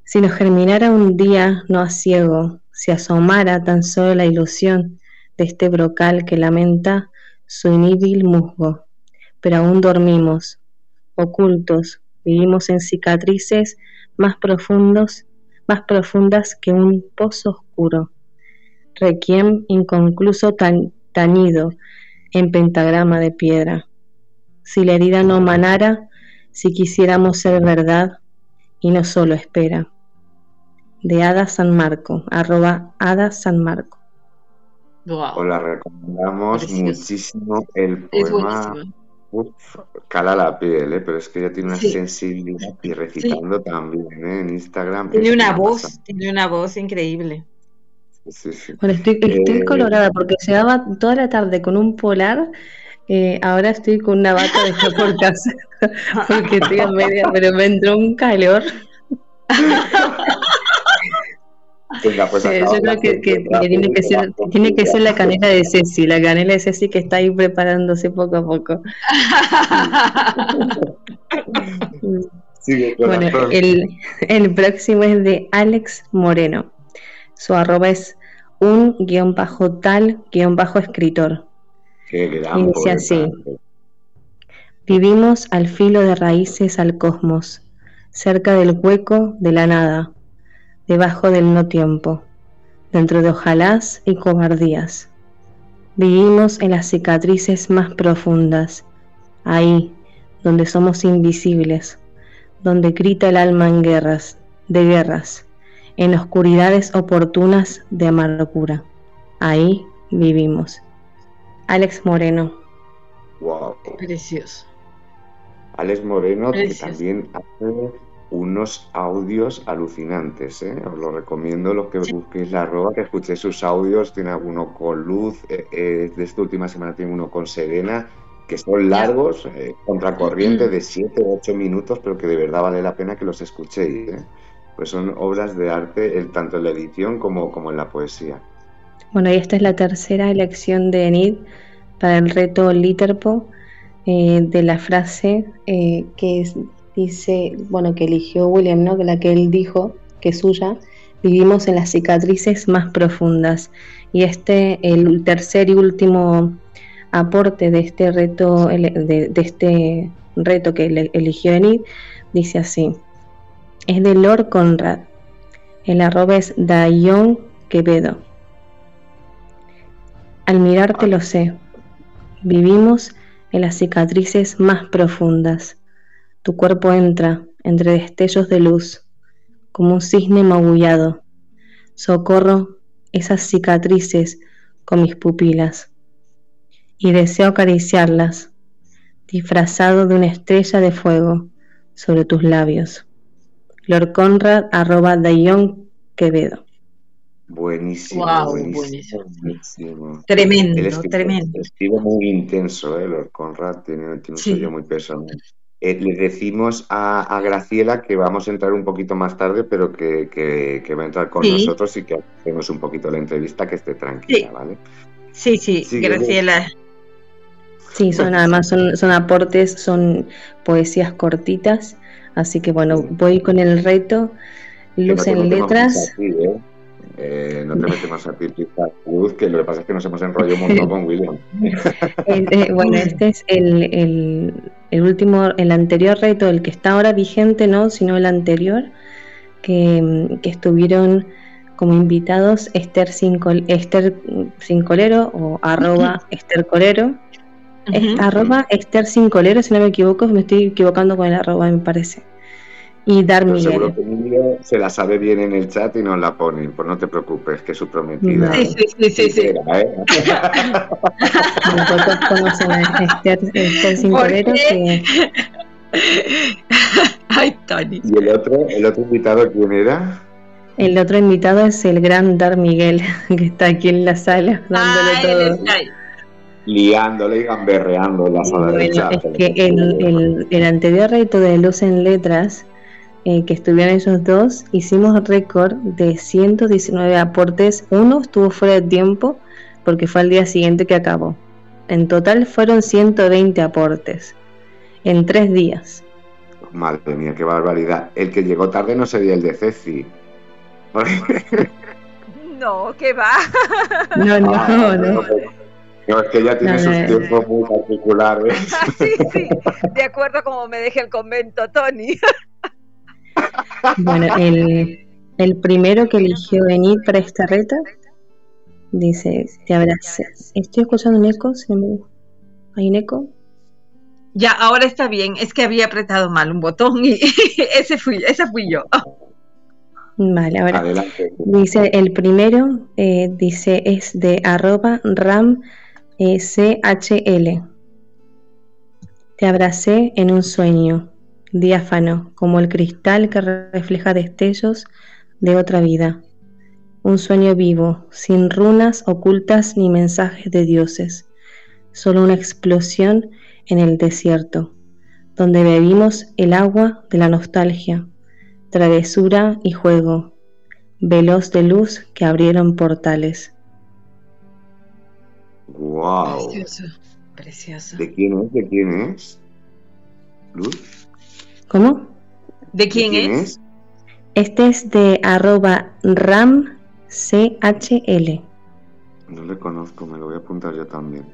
Si nos germinara un día no a ciego, si asomara tan solo la ilusión de este brocal que lamenta su inútil musgo, pero aún dormimos, ocultos, vivimos en cicatrices más profundos, más profundas que un pozo oscuro. Requiem inconcluso tan, tañido en pentagrama de piedra. Si la herida no manara, si quisiéramos ser verdad, y no solo espera. De Ada San Marco, arroba Ada San Marco. Os la recomendamos Precioso. muchísimo. El Es poema buenísimo. uf, cala la piel, ¿eh? pero es que ella tiene una Sí. sensibilidad y recitando también ¿eh? en Instagram. Tiene una voz, tiene una voz increíble. Sí, sí. Bueno, estoy, estoy Eh, colorada porque llevaba toda la tarde con un polar. eh, ahora estoy con una bata de por casa [laughs] porque estoy a media, pero me entró un calor. [laughs] Venga, pues yo creo que, que- gente, que tiene que ser, tiene que ser la canela de Ceci, la canela de Ceci que está ahí preparándose poco a poco. [laughs] Sigue, Bueno, el, el próximo es de Alex Moreno. Su arroba es un guion bajo tal guion bajo escritor. Qué gran y dice poeta. así. Vivimos al filo de raíces al cosmos, cerca del hueco de la nada, debajo del no tiempo, dentro de ojalás y cobardías. Vivimos en las cicatrices más profundas, ahí donde somos invisibles, donde grita el alma en guerras, de guerras, en oscuridades oportunas de amargura. Ahí vivimos. Alex Moreno. Wow. Precioso. Alex Moreno, que también hace unos audios alucinantes, ¿eh? Os lo recomiendo los que Sí. busquéis la arroba, que escuchéis sus audios. Tiene alguno con Luz, eh, eh, de esta última semana tiene uno con Serena, que son largos, eh, contracorriente Mm. de 7 o 8 minutos, pero que de verdad vale la pena que los escuchéis, ¿eh? Pues son obras de arte, el- tanto en la edición como, como en la poesía. Bueno, y esta es la tercera elección de Enid para el reto Literpo de la frase que es- dice, bueno, que eligió William, ¿no? La que él dijo, que es suya, vivimos en las cicatrices más profundas. Y este, el tercer y último aporte de este reto, de, de este reto que eligió Enid, dice así, es de Lord Conrad. El arroba es Dayon Quevedo. Al mirarte lo sé, vivimos en las cicatrices más profundas. Tu cuerpo entra entre destellos de luz, como un cisne magullado. Socorro esas cicatrices con mis pupilas y deseo acariciarlas, disfrazado de una estrella de fuego sobre tus labios. Lord Conrad arroba Dayon Quevedo. Buenísimo, Guau, buenísimo, buenísimo. buenísimo. Tremendo, Él escribe, tremendo. escribe muy intenso, ¿eh? Lord Conrad tiene, tiene un Sí. sello muy personal. Eh, le decimos a, a Graciela que vamos a entrar un poquito más tarde, pero que, que- que va a entrar con Sí. nosotros y que hacemos un poquito la entrevista, que esté tranquila, Sí. ¿vale? Sí, sí, Sigue, Graciela. Sí, son además son, son aportes, son poesías cortitas, así que bueno, voy con el reto, luz no en letras. ti, ¿eh? Eh, no te [laughs] metemos a ti, que lo que pasa es que nos hemos enrollado un montón con William. [laughs] Eh, bueno, [laughs] este es el, el- el último, el anterior reto, el que está ahora vigente, no, sino el anterior, que, que estuvieron como invitados Esther, Cincol, Esther Cincolero o arroba Esther Colero. Es Ujú. arroba Esther Cincolero, si no me equivoco, me estoy equivocando con el arroba, me parece. Y Dar Miguel. Seguro que Emilio se la sabe bien en el chat y nos la ponen. Pues no te preocupes, que es su prometida. Sí, sí, sí, sí. sí. ¿eh? Nosotros conocemos a Esther, Esther Cintorero que... [laughs] Ay, Tony. ¿Y el otro, el otro invitado quién era? El otro invitado es el gran Dar Miguel, [laughs] que está aquí en la sala dándole Ah, todo. él está ahí. Liándole y gamberreando en la sala Bueno, chat. es que el, el, el anterior reto de Luz en Letras, eh, que estuvieron ellos dos, hicimos récord de 119 aportes. Uno estuvo fuera de tiempo porque fue al día siguiente que acabó. En total fueron 120 aportes en tres días. Madre mía, qué barbaridad. El que llegó tarde no sería el de Ceci. [laughs] No, que va. No, no, Ah, no. No, es que ella tiene No, sus no, no. tiempos muy particulares. [laughs] sí, sí. De acuerdo como me deje el convento, Tony. Bueno, el, el primero que eligió venir para esta reta dice: Te abracé. Estoy escuchando un eco. ¿se me- ¿Hay un eco? Ya, ahora está bien. Es que había apretado mal un botón y [laughs] ese fui, esa fui yo. Vale, ahora. Adelante. Dice el primero, eh, dice es de arroba ram eh, chl. Te abracé en un sueño, diáfano, como el cristal que refleja destellos de otra vida. Un sueño vivo, sin runas ocultas ni mensajes de dioses, solo una explosión en el desierto, donde bebimos el agua de la nostalgia, travesura y juego, veloz de luz que abrieron portales. Wow. Precioso, precioso. ¿De quién es? ¿De quién es? ¿Luz? ¿Cómo? ¿De ¿De quién es? Este es de arroba ramchl. No le conozco, me lo voy a apuntar yo también.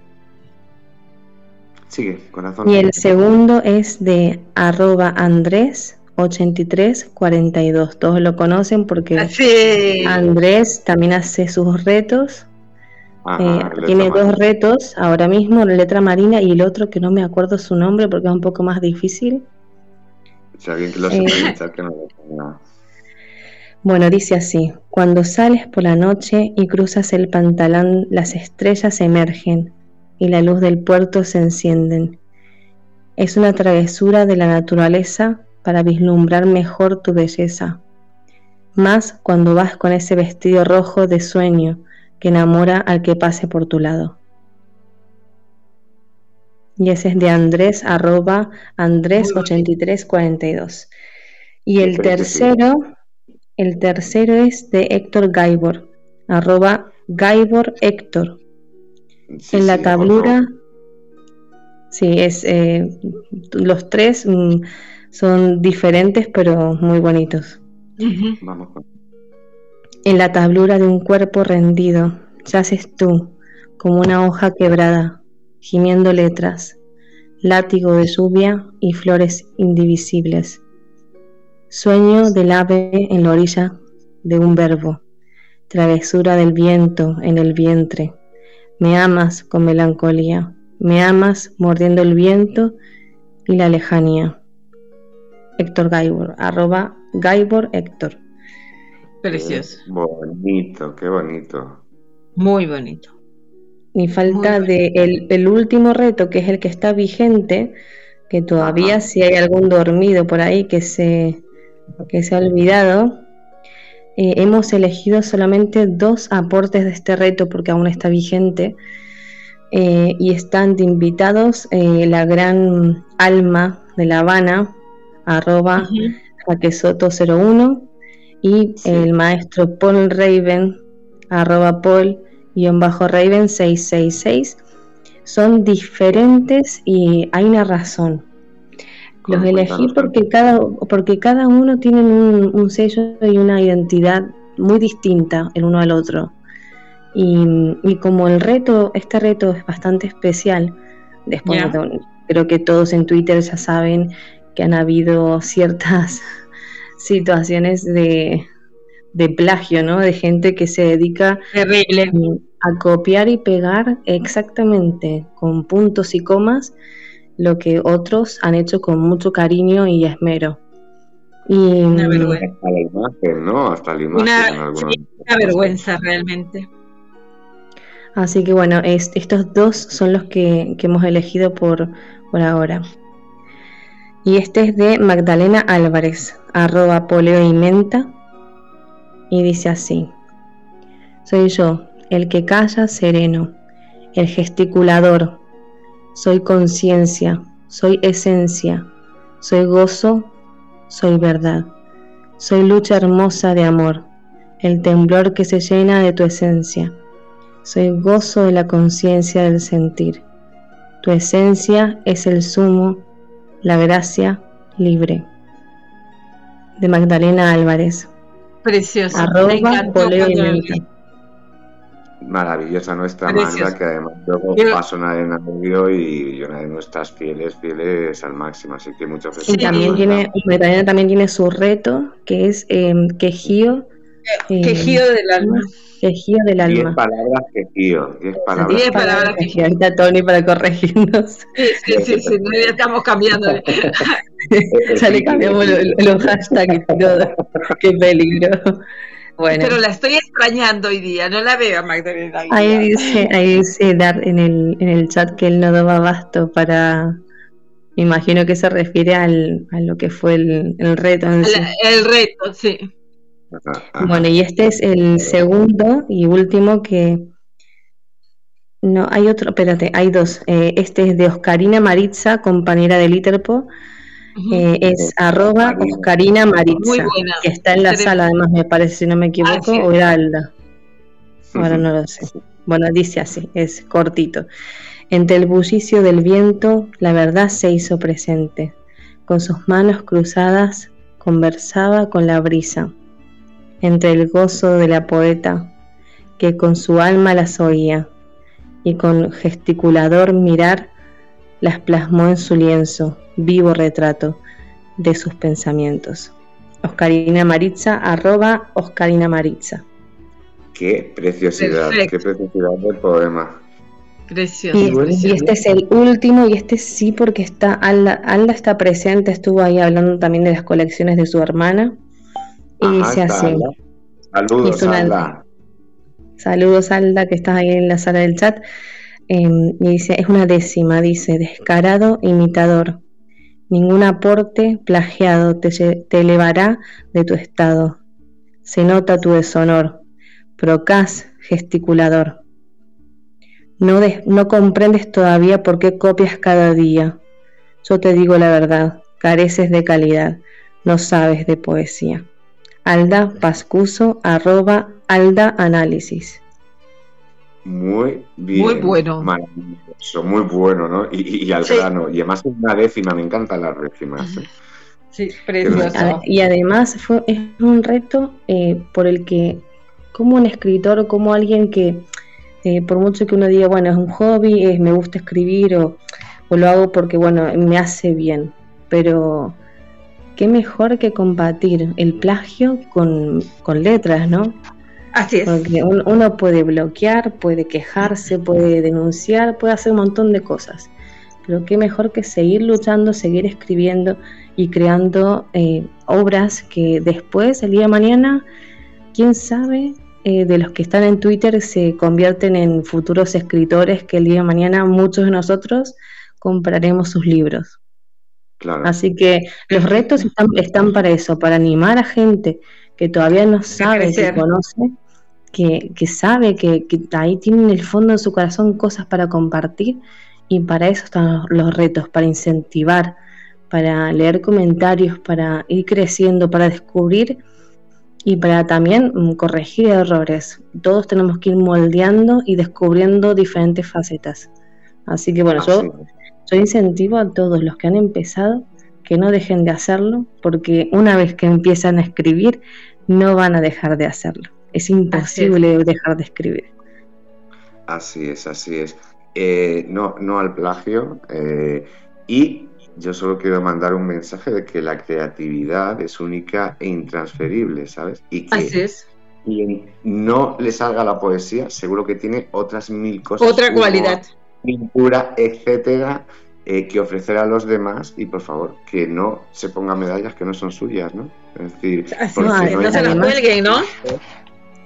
Sigue, corazón. Y el segundo es de arroba andrés 8342. Todos lo conocen porque. Andrés también hace sus retos. Ajá, Eh, tiene dos marina. retos ahora mismo, la letra marina y el otro que no me acuerdo su nombre porque es un poco más difícil. Si alguien que lo sepa en Eh. que lo ponga. Bueno, dice así, cuando sales por la noche y cruzas el pantalón, las estrellas emergen y la luz del puerto se encienden. Es una travesura de la naturaleza para vislumbrar mejor tu belleza. Más cuando vas con ese vestido rojo de sueño que enamora al que pase por tu lado. Y ese es de Andrés, arroba Andrés8342. Y el tercero, el tercero es de Héctor Gaibor, arroba Gaibor Héctor. Sí, en la sí, tablura, favor. sí, es eh, los tres mm, son diferentes pero muy bonitos. Vamos con. En la tablura de un cuerpo rendido, yaces tú, como una hoja quebrada, gimiendo letras, látigo de lluvia y flores indivisibles. Sueño del ave en la orilla de un verbo, travesura del viento en el vientre. Me amas con melancolía, me amas mordiendo el viento y la lejanía. Héctor Gaibor, arroba Gaibor Héctor. Precioso. Qué bonito, qué bonito. Muy bonito. Y falta de el, el último reto, que es el que está vigente, que todavía Ajá. si hay algún dormido por ahí que se, que se ha olvidado, eh, hemos elegido solamente dos aportes de este reto porque aún está vigente. eh, y están de invitados eh, la gran alma de La Habana, arroba Ujú. Jaquesoto01 y Sí. el maestro Paul Raven, arroba Paul Raven 666. Son diferentes y hay una razón. Los elegí porque cada, porque cada uno tiene un, un sello y una identidad muy distinta el uno al otro. Y, y como el reto, este reto es bastante especial, después creo que todos en Twitter ya saben que han habido ciertas [laughs] situaciones de, de plagio, ¿no? De gente que se dedica Terrible. a copiar y pegar exactamente con puntos y comas lo que otros han hecho con mucho cariño y esmero. Y, una vergüenza. Hasta la imagen, ¿no? Hasta la imagen. Una, una vergüenza realmente. Así que bueno, estos dos son los que, hemos elegido por, por ahora. Y este es de Magdalena Álvarez, arroba poleo y menta. Y dice así. Soy yo, el que calla sereno, el gesticulador. Soy conciencia, soy esencia, soy gozo, soy verdad. Soy lucha hermosa de amor, el temblor que se llena de tu esencia soy gozo de la conciencia del sentir. Tu esencia es el sumo, la gracia libre. De Magdalena Álvarez. Preciosa. Arroba Maravillosa nuestra manga, que además luego pasó una de Namibio y una de nuestras fieles, fieles al máximo. Así que muchas gracias. Y también tiene, también tiene su reto, que es eh, quejío. Eh, quejío del alma. Quejío del alma. Diez palabras quejío. Diez palabras. Diez palabras quejío. Ahorita Tony para corregirnos. Sí, sí, sí, sí ya estamos cambiando. [laughs] ya le cambiamos los, hashtags y todo. Qué peligro. Bueno. Pero la estoy extrañando hoy día, no la veo a Magdalena. Ahí dice, ahí dice dar en el, en el chat que él no daba abasto para, imagino que se refiere al, a lo que fue el, el reto. En sí. el reto, sí. Bueno, y este es el segundo y último que... No, hay otro, espérate, hay dos. Eh, este es de Oscarina Maritza, compañera de Literpo. Eh, es arroba Oscarina Maritza, que está en la sala, además me parece, si no me equivoco, o era Alda. Ahora no lo sé. Bueno, dice así, es cortito. Entre el bullicio del viento, la verdad se hizo presente. Con sus manos cruzadas, conversaba con la brisa entre el gozo de la poeta, que con su alma las oía, y con gesticulador mirar las plasmó en su lienzo, vivo retrato de sus pensamientos. Oscarina Maritza, arroba Oscarina Maritza. Qué preciosidad, qué preciosidad del poema. Precioso, y, este es el último, y este sí porque está Alda, Alda está presente, estuvo ahí hablando también de las colecciones de su hermana, y dice así. Saludos, Alda. Saludos, Alda, que estás ahí en la sala del chat. Em, y dice, es una décima, dice, descarado imitador. Ningún aporte plagiado te, te elevará de tu estado. Se nota tu deshonor. Procas gesticulador. No, no comprendes todavía por qué copias cada día. Yo te digo la verdad, careces de calidad, no sabes de poesía. Alda Pascuso, arroba Alda Análisis. Muy bien. Muy bueno. Maravilloso, muy bueno, ¿no? Y, al grano. Y además una décima, me encantan las décimas. ¿eh? Sí, precioso. Y además fue, es un reto eh, por el que, como un escritor, como alguien que, eh, por mucho que uno diga, bueno, es un hobby, es, me gusta escribir o, o lo hago porque, bueno, me hace bien, pero qué mejor que combatir el plagio con, letras, ¿no? Así es. Porque uno puede bloquear, puede quejarse, puede denunciar, puede hacer un montón de cosas. Pero qué mejor que seguir luchando, seguir escribiendo y creando eh, obras que después, el día de mañana, quién sabe, eh, de los que están en Twitter se convierten en futuros escritores que el día de mañana muchos de nosotros compraremos sus libros. Así que los retos están, para eso, para animar a gente que todavía no sabe, que conoce, que, sabe que, ahí tiene en el fondo de su corazón cosas para compartir y para eso están los, retos, para incentivar, para leer comentarios, para ir creciendo, para descubrir y para también mm, corregir errores. Todos tenemos que ir moldeando y descubriendo diferentes facetas. Así que bueno, yo yo incentivo a todos los que han empezado que no dejen de hacerlo, porque una vez que empiezan a escribir, no van a dejar de hacerlo. Es imposible dejar de escribir. Así es, así es. Eh, no, no al plagio. Eh, y yo solo quiero mandar un mensaje de que la creatividad es única e intransferible, ¿sabes? Y que así es. quien no le salga la poesía, seguro que tiene otras mil cosas. Otra cualidad pintura, etcétera, eh, que ofrecer a los demás y por favor que no se pongan medallas que no son suyas, ¿no? Es decir, no, no, se las cuelguen, ¿no?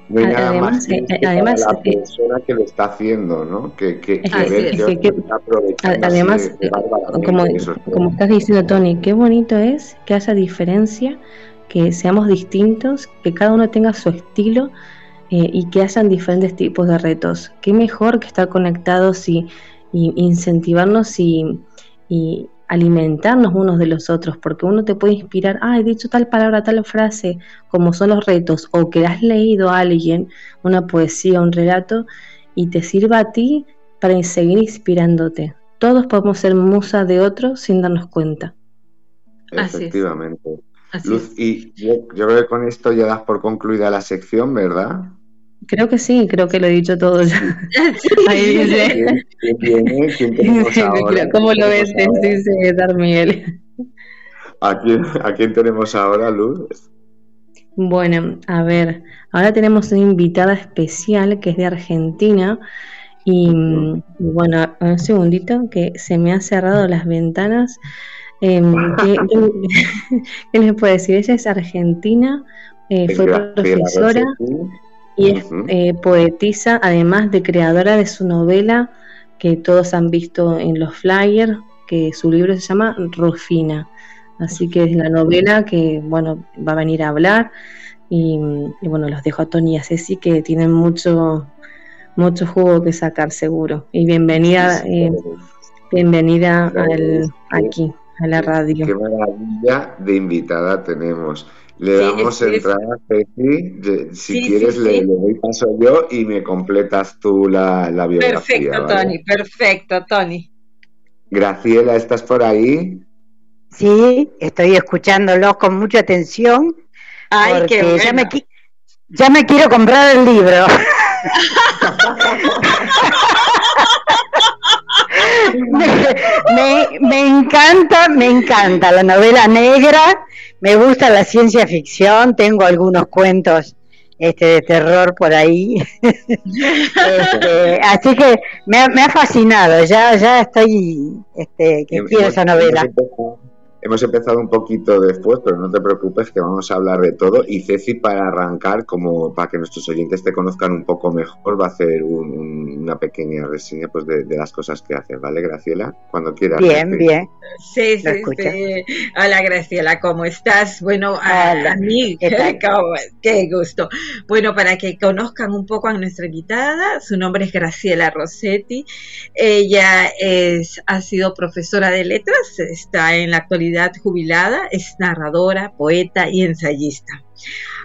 No hay nada además, más que eh, además, la eh, persona que lo está haciendo, ¿no? Que, que, que ver que, que además, como, como estás diciendo, Tony, qué bonito es que haya diferencia, que seamos distintos, que cada uno tenga su estilo eh, y que hayan diferentes tipos de retos. Qué mejor que estar conectados y, y incentivarnos y, y alimentarnos unos de los otros, porque uno te puede inspirar, ah, he dicho tal palabra, tal frase, como son los retos, o que has leído a alguien una poesía, un relato, y te sirva a ti para seguir inspirándote. Todos podemos ser musa de otros sin darnos cuenta. Efectivamente. Luz, y yo, yo creo que con esto ya das por concluida la sección, ¿verdad? Creo que sí, creo que lo he dicho todo ya. [laughs] Ahí dice. ¿Quién, [laughs] tenemos ahora? ¿Cómo lo ves? Dice Darmiel. ¿A quién, ¿A quién tenemos ahora, Luz? Bueno, a ver, ahora tenemos una invitada especial que es de Argentina. Y, bueno, un segundito que se me han cerrado las ventanas. [laughs] Eh, ¿qué, qué, les puedo decir? Ella es argentina, eh, fue profesora y es eh, poetisa, además de creadora de su novela que todos han visto en los flyers, que su libro se llama Rufina. Así que es la novela que bueno va a venir a hablar y, bueno los dejo a Tony y a Ceci que tienen mucho mucho jugo que sacar seguro y bienvenida eh, bienvenida al, aquí a la radio. Qué maravilla de invitada tenemos. Le damos entrada a Ceci. Si quieres, le, doy paso yo y me completas tú la, la biografía. Perfecto, Tony. Perfecto, Tony. Graciela, ¿estás por ahí? Sí, estoy escuchándolo con mucha atención. Ay, qué bueno. ya, me, ya me quiero comprar el libro. [laughs] me, me, encanta, me encanta la novela negra me gusta la ciencia ficción, tengo algunos cuentos este, de terror por ahí. [laughs] este, así que me, me, ha fascinado, ya, ya estoy, este, que quiero esa novela. Hemos empezado un poquito después, pero no te preocupes que vamos a hablar de todo. Y Ceci, para arrancar, como para que nuestros oyentes te conozcan un poco mejor, va a hacer una pequeña reseña pues, de, las cosas que haces, ¿vale, Graciela? Cuando quieras. Bien, bien. Sí, sí, sí. Hola, Graciela, ¿cómo estás? Bueno, a, mí, [laughs] ¿Qué, gusto. Bueno, para que conozcan un poco a nuestra invitada, su nombre es Graciela Rossetti. Ella es, ha sido profesora de letras, está en la actualidad jubilada, es narradora, poeta y ensayista.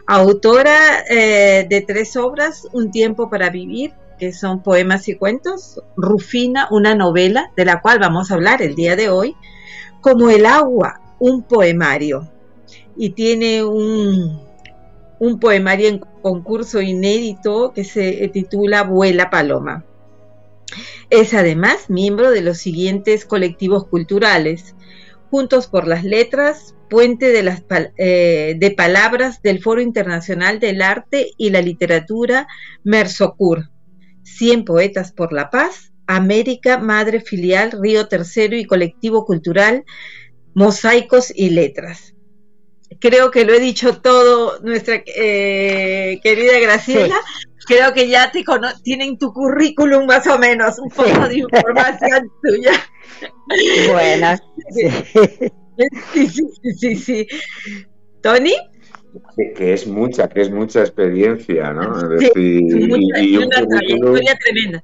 Autora eh, de tres obras, Un tiempo para vivir, que son poemas y cuentos, Rufina, una novela de la cual vamos a hablar el día de hoy, como el agua, un poemario. Y tiene un, un poemario en concurso inédito que se titula Vuela Paloma. Es además miembro de los siguientes colectivos culturales, Juntos por las Letras, Puente eh, de Palabras del Foro Internacional del Arte y la Literatura Mersocur, 100 Poetas por la Paz, América, Madre Filial, Río Tercero y Colectivo Cultural, Mosaicos y Letras. Creo que lo he dicho todo, nuestra eh, querida Graciela. Creo que ya te tienen tu currículum más o menos, un poco de información [laughs] tuya. Buenas. Sí, sí, sí, sí. ¿Tony? Que, es mucha, que es mucha experiencia, ¿no? y, una trayectoria tremenda.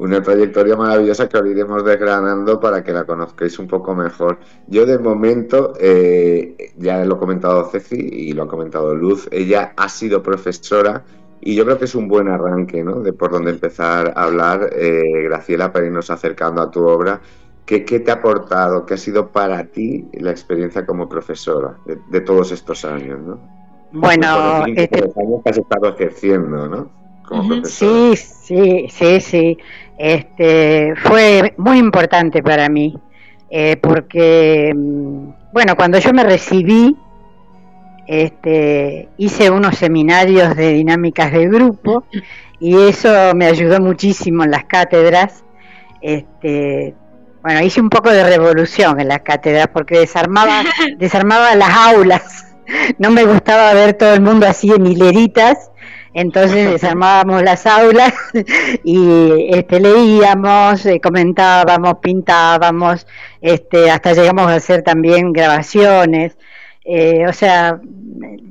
Una trayectoria maravillosa que os iremos desgranando para que la conozcáis un poco mejor. Yo de momento, eh, ya lo ha comentado Ceci y lo ha comentado Luz, ella ha sido profesora y yo creo que es un buen arranque, ¿no? De por dónde empezar a hablar, eh, Graciela, para irnos acercando a tu obra. ¿Qué, ¿Qué, te ha aportado? ¿Qué ha sido para ti la experiencia como profesora de, todos estos años, ¿no? Bueno, este... años que has estado ejerciendo, ¿no? Como sí, sí, sí, sí. Este, fue muy importante para mí, eh, porque, mm, bueno, cuando yo me recibí, este, hice unos seminarios de dinámicas de grupo y eso me ayudó muchísimo en las cátedras. Este, bueno, hice un poco de revolución en las cátedras porque desarmaba, [laughs] desarmaba las aulas. No me gustaba ver todo el mundo así en hileritas, entonces desarmábamos las aulas y este, leíamos, eh, comentábamos, pintábamos, este, hasta llegamos a hacer también grabaciones. Eh, o sea,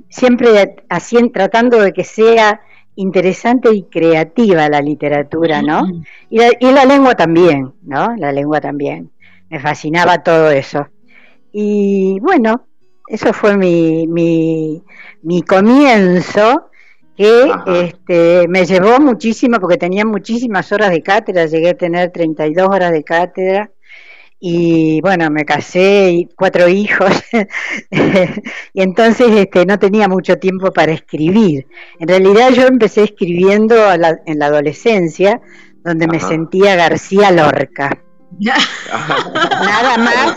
siempre así, tratando de que sea interesante y creativa la literatura, ¿no? Y la, lengua también, ¿no? La lengua también. Me fascinaba todo eso. Y bueno, eso fue mi, mi, mi comienzo, que este, me llevó muchísimo, porque tenía muchísimas horas de cátedra, llegué a tener 32 horas de cátedra, y bueno, me casé y cuatro hijos [laughs] y entonces este, no tenía mucho tiempo para escribir. En realidad yo empecé escribiendo en la adolescencia, donde me sentía García Lorca. [laughs] nada más,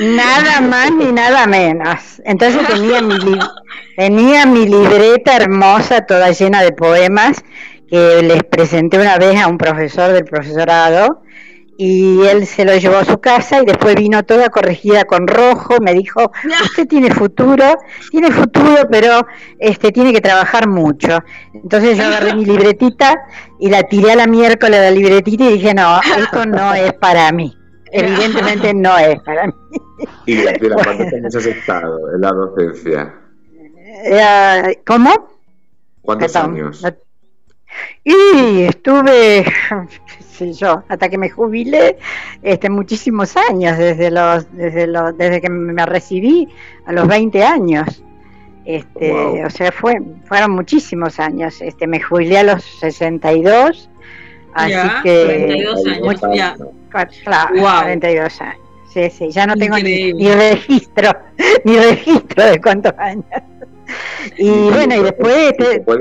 nada más ni nada menos. Entonces tenía mi, tenía mi libreta hermosa, toda llena de poemas, que les presenté una vez a un profesor del profesorado y él se lo llevó a su casa y después vino toda corregida con rojo, me dijo, usted tiene futuro, tiene futuro, pero este tiene que trabajar mucho. Entonces yo agarré mi libretita y la tiré a la miércoles de la libretita y dije, no, esto no [laughs] es para mí. Evidentemente no es para mí. [laughs] ¿Y la, tira, cuántos años has estado en la docencia? ¿Cómo? ¿Cuántos años? Y estuve, yo, hasta que me jubilé, este, muchísimos años, desde los, desde los, desde que me recibí a los 20 años. Este, o sea, fue, fueron muchísimos años. Este, me jubilé a los 62, así que 42 años, ya. Claro, 42 años. Sí, sí, ya no tengo ni, ni, registro, [laughs] ni registro de cuántos años. Y bueno, y después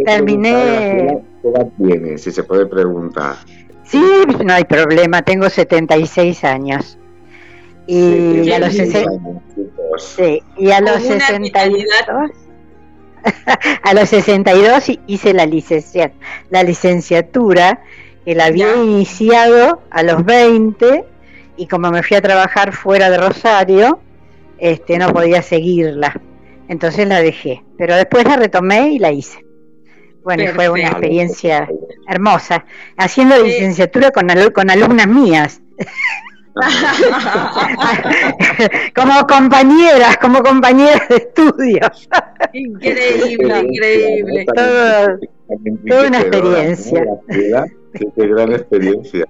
terminé. ¿Qué edad tienes, si se puede preguntar? Sí, no hay problema, tengo 76 años. Y a los 60, sí, y a los 62 [laughs] a los 62 hice la licenciatura, la licenciatura que la había iniciado a los 20 y como me fui a trabajar fuera de Rosario, este no podía seguirla. Entonces la dejé, pero después la retomé y la hice. Bueno, fue una experiencia hermosa, haciendo licenciatura con, con alumnas mías. como compañeras, como compañeras de estudio. Increíble, increíble. toda una experiencia. Qué gran experiencia.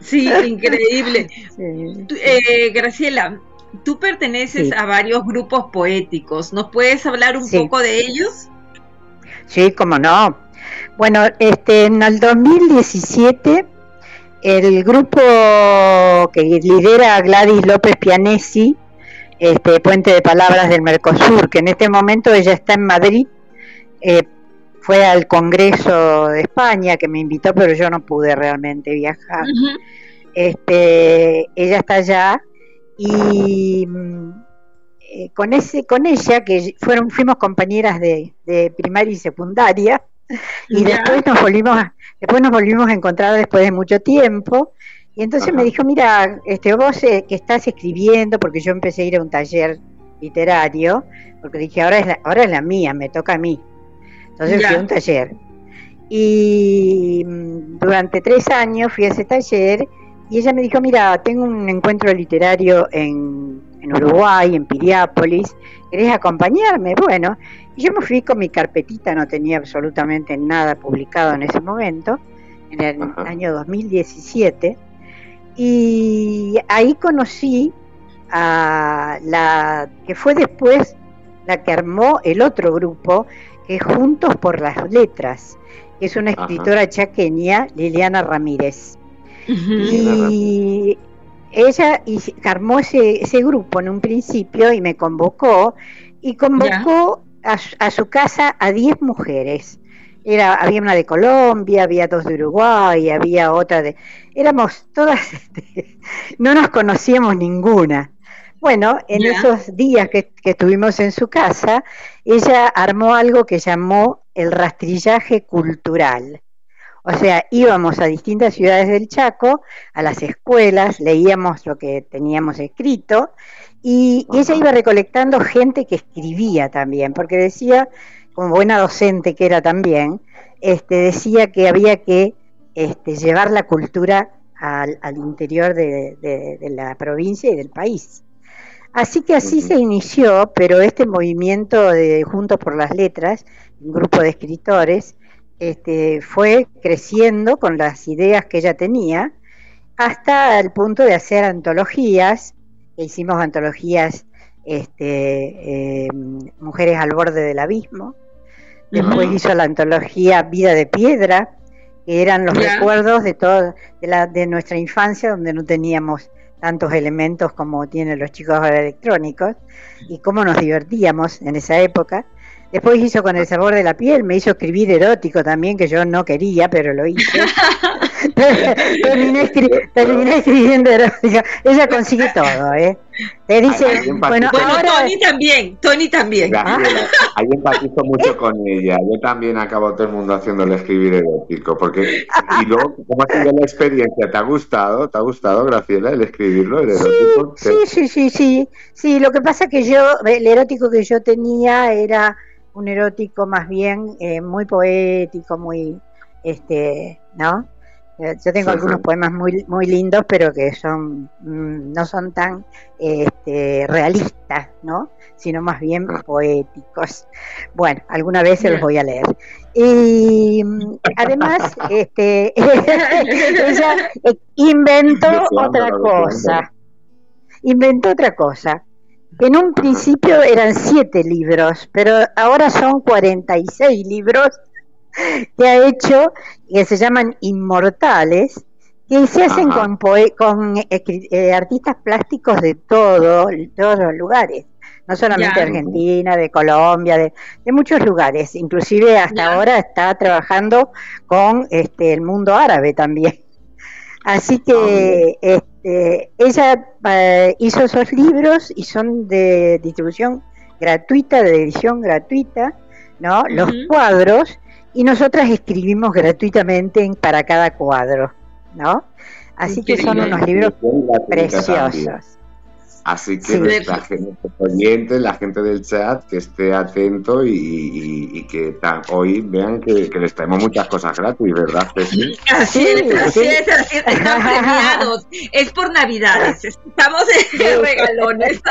Sí, increíble. Eh, Graciela, tú perteneces a varios grupos poéticos. ¿Nos puedes hablar un poco de ellos? Sí, cómo no. Bueno, este, en el 2017 el grupo que lidera Gladys López Pianesi, este Puente de Palabras del Mercosur, que en este momento ella está en Madrid, eh, fue al Congreso de España que me invitó, pero yo no pude realmente viajar. Este, ella está allá y mm, eh, con ese, con ella que fueron, fuimos compañeras de, primaria y secundaria y después nos volvimos, a, después nos volvimos a encontrar después de mucho tiempo y entonces me dijo mira, este vos eh, que estás escribiendo porque yo empecé a ir a un taller literario porque dije ahora es la, ahora es la mía, me toca a mí. Entonces fui a un taller. Y mm, durante tres años fui a ese taller y ella me dijo, mira, tengo un encuentro literario en, Uruguay, en Piriápolis, ¿querés acompañarme? Bueno, y yo me fui con mi carpetita, no tenía absolutamente nada publicado en ese momento, en el año 2017, y ahí conocí a la que fue después la que armó el otro grupo, que es Juntos por las Letras, que es una escritora chaqueña, Liliana Ramírez. Y ella armó ese, ese grupo en un principio y me convocó y convocó a, su casa a 10 mujeres. Era, había una de Colombia, había dos de Uruguay, había otra de... Éramos todas, [laughs] este, no nos conocíamos ninguna. Bueno, en esos días que, que, estuvimos en su casa, ella armó algo que llamó el rastrillaje cultural O sea, íbamos a distintas ciudades del Chaco, a las escuelas, leíamos lo que teníamos escrito y ella iba recolectando gente que escribía también, porque decía, como buena docente que era también, este, decía que había que este, llevar la cultura al, interior de, la provincia y del país. Así que así se inició, pero este movimiento de Juntos por las Letras, un grupo de escritores, este, fue creciendo con las ideas que ella tenía hasta el punto de hacer antologías, hicimos antologías este, em, Mujeres al borde del abismo, después hizo la antología Vida de Piedra, que eran los recuerdos de, todo, de, la, de nuestra infancia donde no teníamos tantos elementos como tienen los chicos electrónicos y cómo nos divertíamos en esa época. Después hizo con el sabor de la piel, me hizo escribir erótico también, que yo no quería, pero lo hice. [laughs] terminé, escribiendo erótico. Ella consigue todo, ¿eh? Te dice, bueno, ahora... Tony también, Tony también. Ahí empatizo mucho con ella. Yo también acabo todo el mundo haciéndole escribir erótico. Porque, y [laughs] luego, ¿cómo ha sido la experiencia? ¿Te ha gustado? ¿Te ha gustado, Graciela, el escribirlo, el erótico? Sí, sí, sí, sí. Sí, lo que pasa es que yo, el erótico que yo tenía era un erótico más bien eh, muy poético, muy, este, ¿no? Eh, yo tengo algunos poemas muy muy lindos, pero que son mm, no son tan este, realistas, ¿no? Sino más bien ah. poéticos. Bueno, alguna vez se los voy a leer. Y mm, además, [laughs] este, [laughs] ella inventó otra cosa. Inventó otra cosa en un principio eran siete libros, pero ahora son 46 libros [laughs] que ha hecho, que se llaman Inmortales, que se hacen con, con eh, artistas plásticos de todo, todos los lugares, no solamente de Argentina, de Colombia, de, muchos lugares, inclusive hasta ahora está trabajando con este, el mundo árabe también. Así que ah, este, ella eh, hizo esos libros y son de distribución gratuita, de edición gratuita, ¿no? Los cuadros y nosotras escribimos gratuitamente para cada cuadro, ¿no? Así que son unos libros preciosos. Así que la gente oyente, la gente del chat, que esté atento y, que hoy vean que, les traemos muchas cosas gratis, ¿verdad? Así es, así es, así es, están premiados. Es por Navidades, estamos en regalones.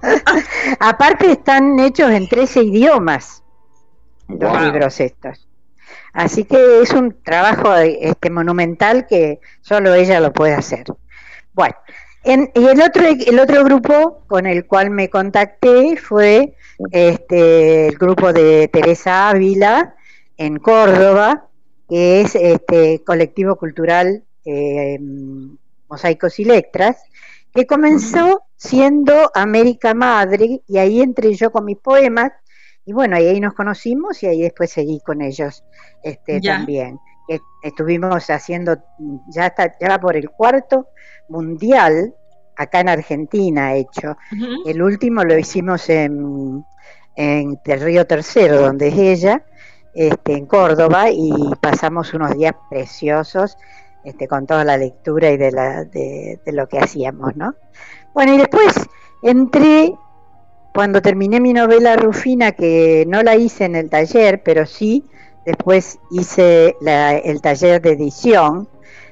[laughs] Aparte están hechos en 13 idiomas los libros estos. Así que es un trabajo este monumental que solo ella lo puede hacer. Bueno, y el otro, el otro grupo con el cual me contacté fue este, el grupo de Teresa Ávila en Córdoba, que es este colectivo cultural eh, Mosaicos y Letras, que comenzó siendo América Madre, y ahí entré yo con mis poemas, y bueno, ahí nos conocimos y ahí después seguí con ellos este, también. Estuvimos haciendo, ya, está, ya va por el cuarto mundial acá en Argentina hecho. El último lo hicimos en, en el Río Tercero, donde es ella, este, en Córdoba, y pasamos unos días preciosos este, con toda la lectura y de, la, de, lo que hacíamos, ¿no? Bueno, y después entré, cuando terminé mi novela Rufina, que no la hice en el taller, pero sí, después hice el taller de edición,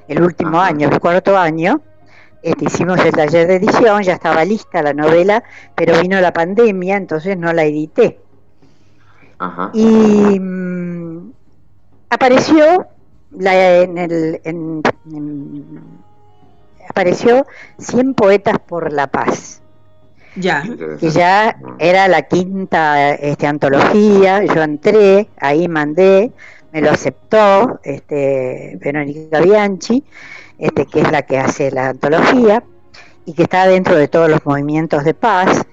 el último año, el cuarto año, hicimos el taller de edición, ya estaba lista la novela, pero vino la pandemia, entonces no la edité. Y mm, apareció la, en el, apareció 100 poetas por la paz. Ya. Que ya era la quinta este, antología, yo entré, ahí mandé, me lo aceptó este, Verónica Bianchi, este, que es la que hace la antología y que está dentro de todos los movimientos de paz.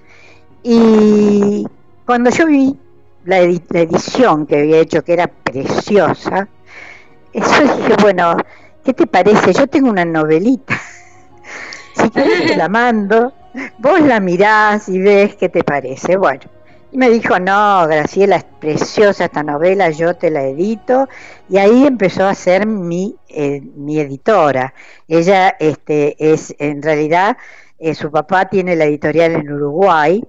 Y cuando yo vi la, edición que había hecho, que era preciosa, eso dije, bueno, ¿qué te parece? Yo tengo una novelita. [laughs] si quieres te la mando, vos la mirás y ves qué te parece. Bueno, Y me dijo, no, Graciela, es preciosa esta novela, yo te la edito. Y ahí empezó a ser mi, eh, mi editora. Ella este, es, en realidad, eh, su papá tiene la editorial en Uruguay,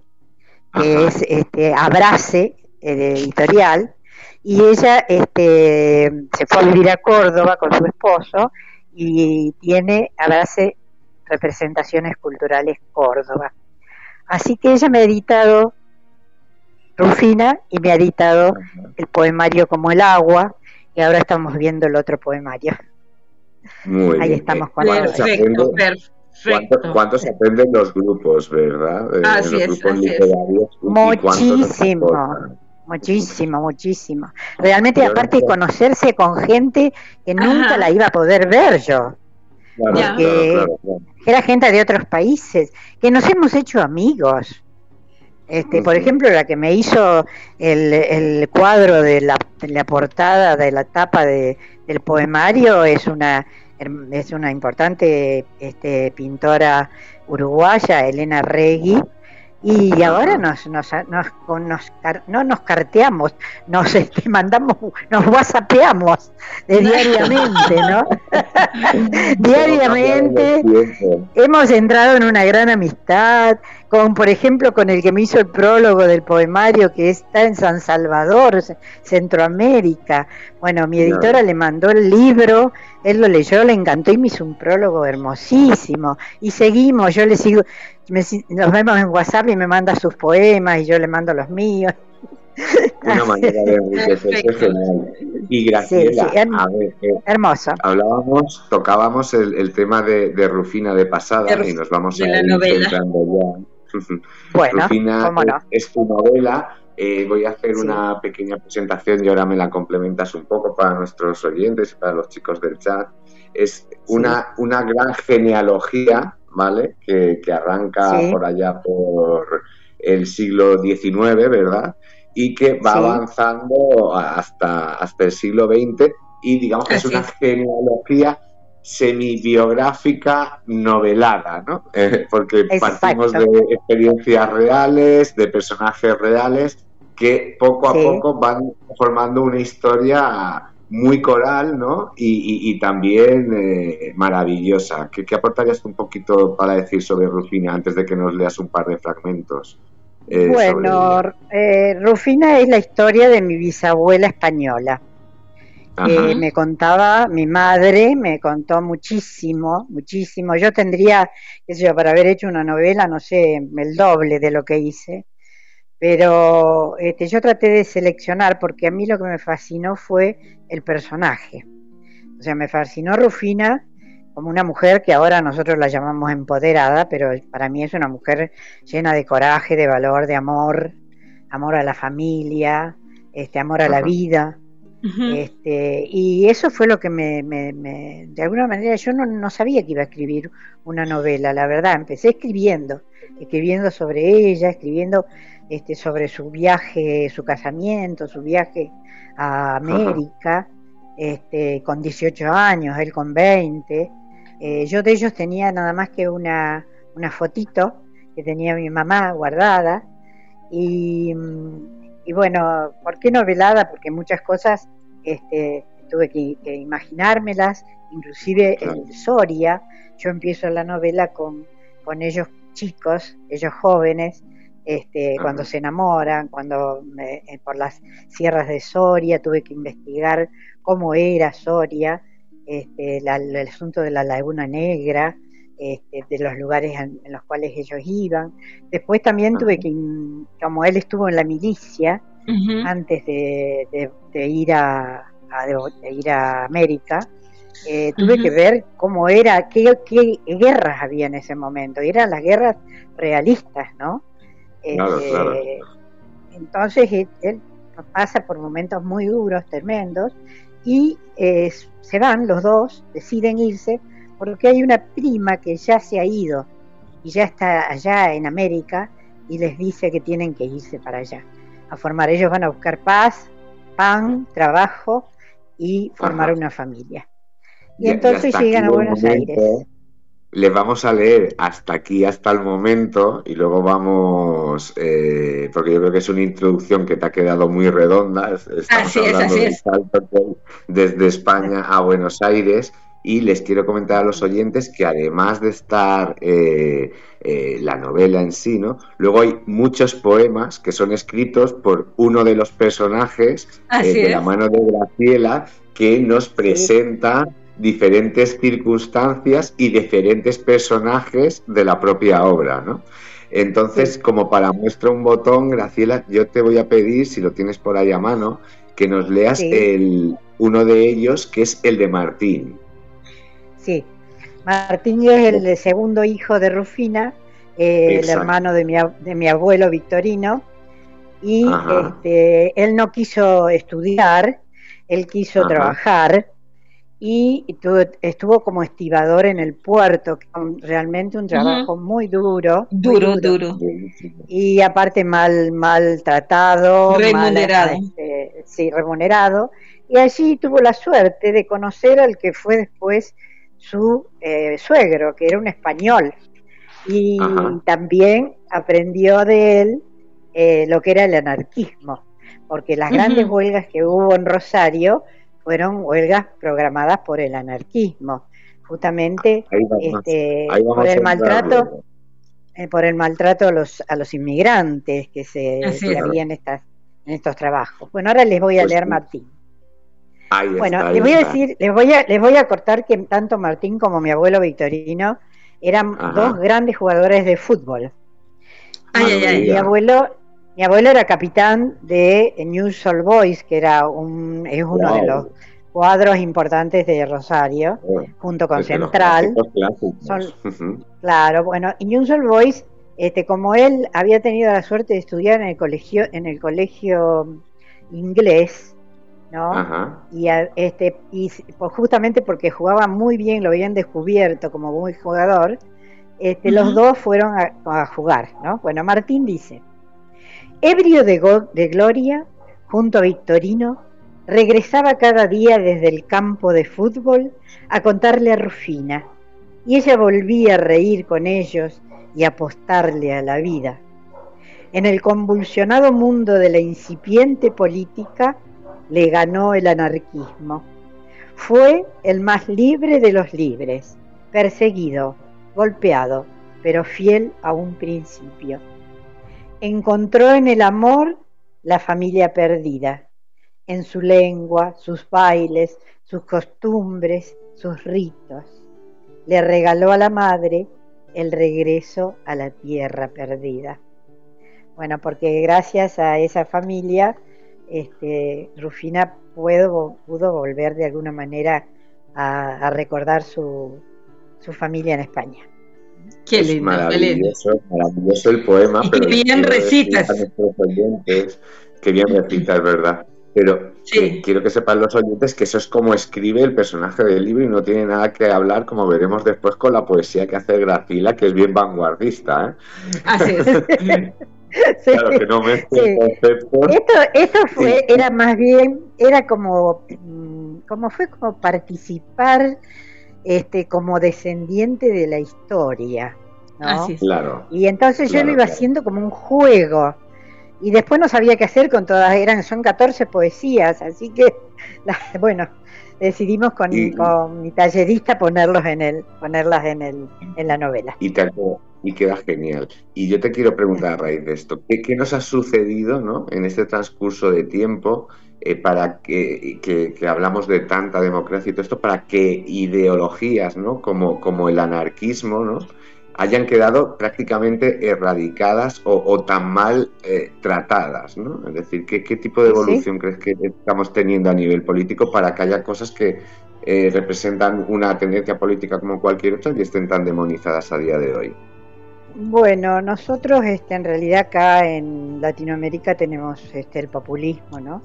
que es este, Abrace, editorial, y ella este, se fue a vivir a Córdoba con su esposo y tiene Abrace Representaciones Culturales Córdoba. Así que ella me ha editado Rufina y me ha editado el poemario como el agua y ahora estamos viendo el otro poemario. Muy Ahí estamos con perfecto, perfecto. ¿Cuántos aprenden los grupos, verdad? Así es, Muchísimo. Muchísimo, muchísimo. Realmente, aparte de conocerse con gente que nunca la iba a poder ver yo. era gente de otros países, que nos hemos hecho amigos. Este, por ejemplo, la que me hizo el, el cuadro de la, la, portada de la tapa de, del poemario es una es una importante este, pintora uruguaya, Elena Regui, y ahora nos, nos, nos, nos no nos carteamos, nos este, mandamos, nos whatsappeamos diariamente, ¿no? [laughs] diariamente hemos entrado en una gran amistad, con por ejemplo con el que me hizo el prólogo del poemario que está en San Salvador, Centroamérica. Bueno, mi editora le mandó el libro, él lo leyó, le encantó y me hizo un prólogo hermosísimo. Y seguimos, yo le sigo, nos vemos en WhatsApp y me manda sus poemas y yo le mando los míos. [laughs] Una manera de enriquecerse genial. Y Graciela, a ver, eh, hermoso. Hablábamos, tocábamos el, tema de, Rufina de pasada y nos vamos a ir ya. Bueno, Rufina es, tu novela. Eh, voy a hacer una pequeña presentación y ahora me la complementas un poco para nuestros oyentes y para los chicos del chat. Es una, una gran genealogía ¿vale? Que, arranca por allá por el siglo XIX, ¿verdad? Y que va avanzando hasta, hasta el siglo XX y digamos que es una genealogía semi-biográfica novelada, ¿no? Eh, porque partimos de experiencias reales, de personajes reales, que poco a poco van formando una historia muy coral, ¿no? Y, también eh, maravillosa. ¿Qué, aportarías un poquito para decir sobre Rufina antes de que nos leas un par de fragmentos? Eh, bueno, eh, Rufina es la historia de mi bisabuela española. Me contaba, mi madre me contó muchísimo, muchísimo. Yo tendría, qué sé yo, para haber hecho una novela, no sé, el doble de lo que hice. Pero este, yo traté de seleccionar porque a mí lo que me fascinó fue el personaje. O sea, me fascinó Rufina como una mujer que ahora nosotros la llamamos empoderada, pero para mí es una mujer llena de coraje, de valor, de amor, amor a la familia, este amor a la vida. Este, y eso fue lo que me, de alguna manera, yo no, no sabía que iba a escribir una novela, la verdad, empecé escribiendo, escribiendo sobre ella, escribiendo este, sobre su viaje, su casamiento, su viaje a América, este, con 18 años, él con 20. Eh, yo de ellos tenía nada más que una, una fotito que tenía mi mamá guardada. Y, y, bueno, ¿por qué novelada? Porque muchas cosas este, tuve que, imaginármelas, inclusive el Soria. Yo empiezo la novela con, con ellos chicos, ellos jóvenes, este, cuando se enamoran, cuando eh, por las sierras de Soria tuve que investigar cómo era Soria, este, el asunto de la Laguna Negra, este, de los lugares en, los cuales ellos iban. Después también tuve que, como él estuvo en la milicia, antes de, ir a, ir a América, eh, tuve que ver cómo era, qué, qué guerras había en ese momento. Y eran las guerras realistas, ¿no? Eh, entonces él, pasa por momentos muy duros, tremendos, y eh, se van los dos, deciden irse, porque hay una prima que ya se ha ido y ya está allá en América y les dice que tienen que irse para allá a formar. Ellos van a buscar paz, pan, trabajo y formar una familia. Y entonces llegan a Buenos Aires. les vamos a leer hasta aquí, hasta el momento, y luego vamos, eh, porque yo creo que es una introducción que te ha quedado muy redonda. Estamos hablando de salto desde España a Buenos Aires. Y les quiero comentar a los oyentes que además de estar eh, eh, la novela en sí, ¿no? Luego hay muchos poemas que son escritos por uno de los personajes de la mano de Graciela que nos presenta diferentes circunstancias y diferentes personajes de la propia obra, ¿no? Entonces, como para muestra un botón, Graciela, yo te voy a pedir, si lo tienes por ahí a mano, que nos leas el, uno de ellos, que es el de Martín. Sí, Martín es el segundo hijo de Rufina, eh, el hermano de mi, de mi abuelo Victorino, y este, él no quiso estudiar, él quiso trabajar y estuvo, como estibador en el puerto, realmente un trabajo muy duro. Duro, duro, Y aparte mal, mal tratado. Remunerado. Este, sí, remunerado. Y allí tuvo la suerte de conocer al que fue después su eh, suegro, que era un español. Y también aprendió de él eh, lo que era el anarquismo, porque las grandes huelgas que hubo en Rosario fueron huelgas programadas por el anarquismo, justamente este, por el maltrato eh, por el maltrato a los a los inmigrantes que se habían estas en estos trabajos. Bueno, ahora les voy a pues leer Martín. Bueno, les voy a decir, les voy a les voy a cortar que tanto Martín como mi abuelo Victorino eran dos grandes jugadores de fútbol. mi abuelo mi abuelo era capitán de News All Boys, que era un, es uno de los cuadros importantes de Rosario, junto con Central. [laughs] claro, bueno, y News All Boys, este, como él había tenido la suerte de estudiar en el colegio, en el colegio inglés, ¿no? Y, este, y pues justamente porque jugaba muy bien, lo habían descubierto como buen jugador, este, los dos fueron a, a, jugar, ¿no? Bueno, Martín dice, Ebrio de, de gloria, junto a Victorino, regresaba cada día desde el campo de fútbol a contarle a Rufina, y ella volvía a reír con ellos y apostarle a la vida. En el convulsionado mundo de la incipiente política le ganó el anarquismo. Fue el más libre de los libres, perseguido, golpeado, pero fiel a un principio encontró en el amor la familia perdida, en su lengua, sus bailes, sus costumbres, sus ritos. Le regaló a la madre el regreso a la tierra perdida. Bueno, porque gracias a esa familia, este, Rufina pudo, pudo volver de alguna manera a, recordar su familia en España. Qué lindo, maravilloso, maravilloso el poema. Y pero bien recitas. Que bien recitas, ¿verdad? Pero quiero que sepan los oyentes que eso es como escribe el personaje del libro y no tiene nada que hablar, como veremos después, con la poesía que hace Gracila, que es bien vanguardista. ¿eh? Así es. [laughs] [laughs] Claro, que no me conceptos. Esto, esto fue, era más bien, era como, mm, como fue como participar este, como descendiente de la historia. ¿no? Claro. Y entonces yo lo iba haciendo como un juego. Y después no sabía qué hacer con todas, eran, son 14 poesías, así que, [laughs] bueno, decidimos con, mi tallerista ponerlos en el, ponerlas en, el, en la novela. Y, y queda genial. Y yo te quiero preguntar a raíz de esto, ¿qué, qué nos ha sucedido ¿no? en este transcurso de tiempo? Eh, para que, que, hablamos de tanta democracia y todo esto, para que ideologías ¿no? como, como el anarquismo ¿no? hayan quedado prácticamente erradicadas o, tan mal eh, tratadas. ¿no? Es decir, ¿qué, ¿qué, tipo de evolución crees que estamos teniendo a nivel político para que haya cosas que eh, representan una tendencia política como cualquier otra y estén tan demonizadas a día de hoy? Bueno, nosotros este, en realidad acá en Latinoamérica tenemos este, el populismo, ¿no?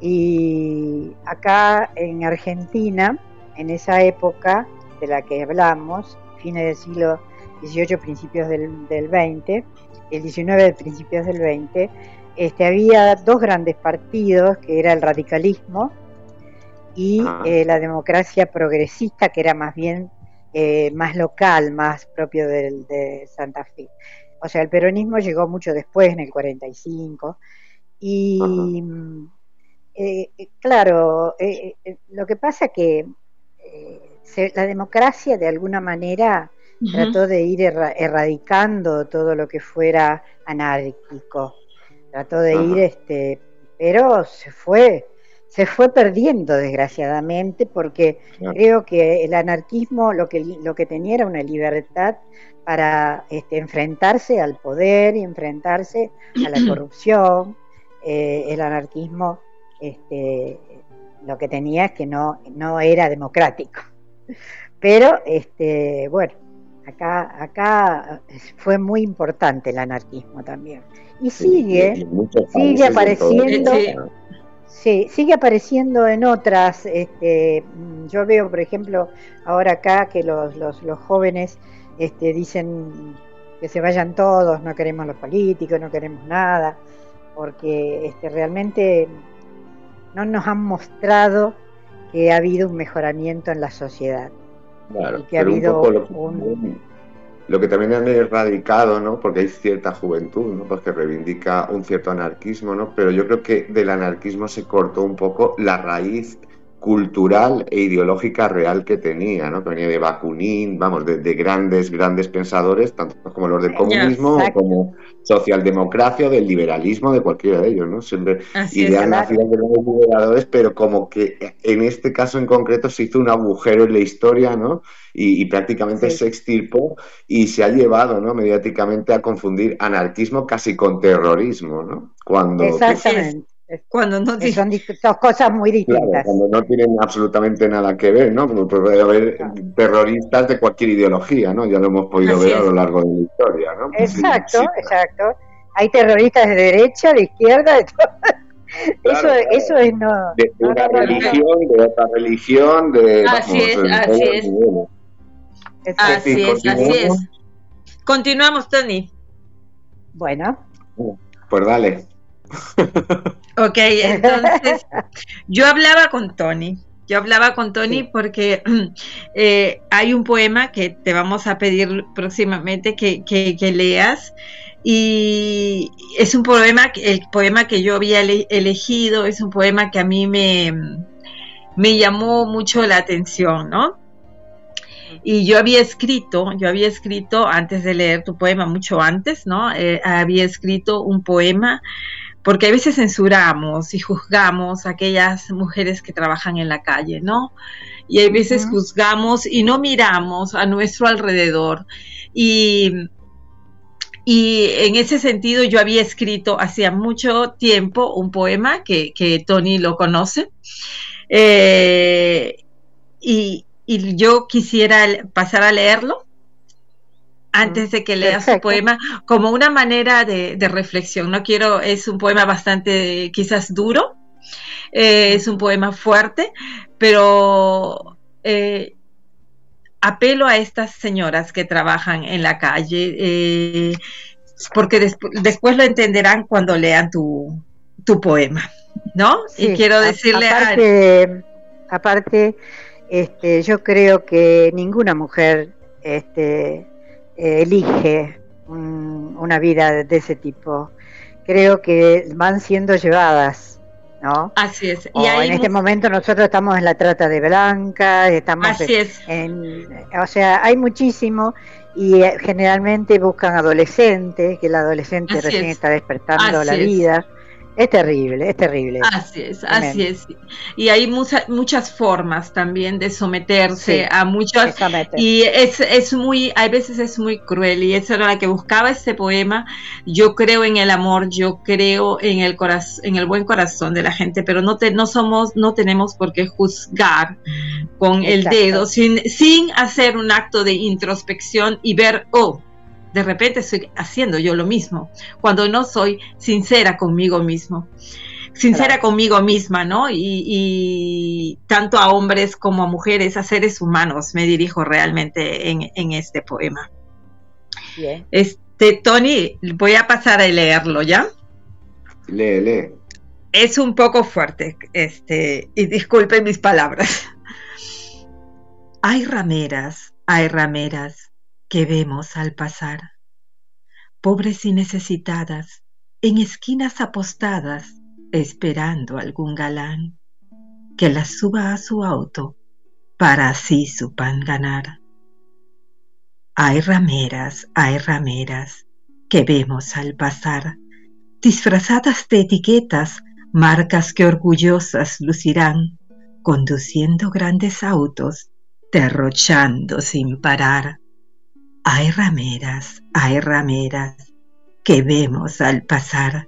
Y acá en Argentina, en esa época de la que hablamos, fines del siglo XVIII, principios del, del XX, el XIX, principios del XX, este, había dos grandes partidos, que era el radicalismo y ah. eh, la democracia progresista, que era más bien eh, más local, más propio de Santa Fe. O sea, el peronismo llegó mucho después, en el 45, y eh, claro, lo que pasa que la democracia de alguna manera trató de ir erradicando todo lo que fuera anárquico, trató de ir, este, pero se fue, se fue perdiendo desgraciadamente porque creo que el anarquismo lo que, lo que tenía era una libertad para este, enfrentarse al poder y enfrentarse a la [clears throat] corrupción. Eh, el anarquismo este, lo que tenía es que no, no era democrático. Pero, este, bueno, acá, acá fue muy importante el anarquismo también. Y sigue, sigue apareciendo, sí, sigue apareciendo en otras. Este, yo veo, por ejemplo, ahora acá que los, los, los jóvenes este, dicen que se vayan todos, no queremos los políticos, no queremos nada, porque este, realmente no nos han mostrado que ha habido un mejoramiento en la sociedad. Claro, que ha habido un, lo, que también han erradicado, ¿no? Porque hay cierta juventud, ¿no? Pues que reivindica un cierto anarquismo, ¿no? Pero yo creo que del anarquismo se cortó un poco la raíz cultural e ideológica real que tenía, ¿no? que venía de Bakunin, vamos, de, grandes, grandes pensadores, tanto como los del comunismo como socialdemocracia del liberalismo, de cualquiera de ellos, ¿no? Siempre ideas nacidas de los liberadores, pero como que en este caso en concreto se hizo un agujero en la historia, ¿no? Y, prácticamente se extirpó y se ha llevado, ¿no? Mediáticamente a confundir anarquismo casi con terrorismo, ¿no? Cuando Exactamente. Cuando no son dos cosas muy distintas. cuando no tienen absolutamente nada que ver, ¿no? Como puede haber terroristas de cualquier ideología, ¿no? Ya lo hemos podido ver a lo largo de la historia, ¿no? [laughs] Exacto, exacto. Hay terroristas de derecha, de izquierda, de todo. [laughs] eso, eso es no. De una religión, de otra religión, de. Así es, así es. Así es, así es. Continuamos, Tony. Bueno. Pues dale. [laughs] ok, entonces [laughs] yo hablaba con Tony. Yo hablaba con Tony porque [clears throat] eh, hay un poema que te vamos a pedir próximamente que, leas y es un poema, el poema que yo había elegido, es un poema que a mí me, me llamó mucho la atención, ¿no? Y yo había escrito, yo había escrito antes de leer tu poema, mucho antes, ¿no? Eh, había escrito un poema porque a veces censuramos y juzgamos a aquellas mujeres que trabajan en la calle, ¿no? Y a veces juzgamos y no miramos a nuestro alrededor. Y, y en ese sentido yo había escrito hacía mucho tiempo un poema que, Tony lo conoce. Eh, y, y yo quisiera pasar a leerlo antes de que lea su poema como una manera de, reflexión. No quiero, es un poema bastante quizás duro, eh, es un poema fuerte, pero eh, apelo a estas señoras que trabajan en la calle, eh, porque después lo entenderán cuando lean tu, tu poema, ¿no? y quiero decirle aparte, aparte este, yo creo que ninguna mujer este, elige una vida de ese tipo. Creo que van siendo llevadas, ¿no? Así es. Y en este momento nosotros estamos en la trata de blancas, estamos Así es. o sea, hay muchísimo y eh, generalmente buscan adolescentes, que el adolescente recién está despertando la vida. Es terrible, es terrible. Así es, así es. Y hay muchas formas también de someterse a muchos. Y es, es muy, a veces es muy cruel. Y eso era lo que buscaba este poema. Yo creo en el amor, yo creo en el corazón, en el buen corazón de la gente, pero no te, no somos, no tenemos por qué juzgar con el dedo sin, sin hacer un acto de introspección y ver, oh, de repente estoy haciendo yo lo mismo, cuando no soy sincera conmigo mismo, sincera conmigo misma, ¿no? Y, tanto a hombres como a mujeres, a seres humanos, me dirijo realmente en, este poema. Este, Tony, voy a pasar a leerlo, ¿ya? Lee, lee. Es un poco fuerte, este, y disculpen mis palabras. [laughs] Hay rameras hay rameras que vemos al pasar, pobres y necesitadas, en esquinas apostadas, esperando algún galán que las suba a su auto para así su pan ganar. Hay rameras, hay rameras que vemos al pasar, disfrazadas de etiquetas, marcas que orgullosas lucirán, conduciendo grandes autos, derrochando sin parar. Hay rameras, hay rameras que vemos al pasar,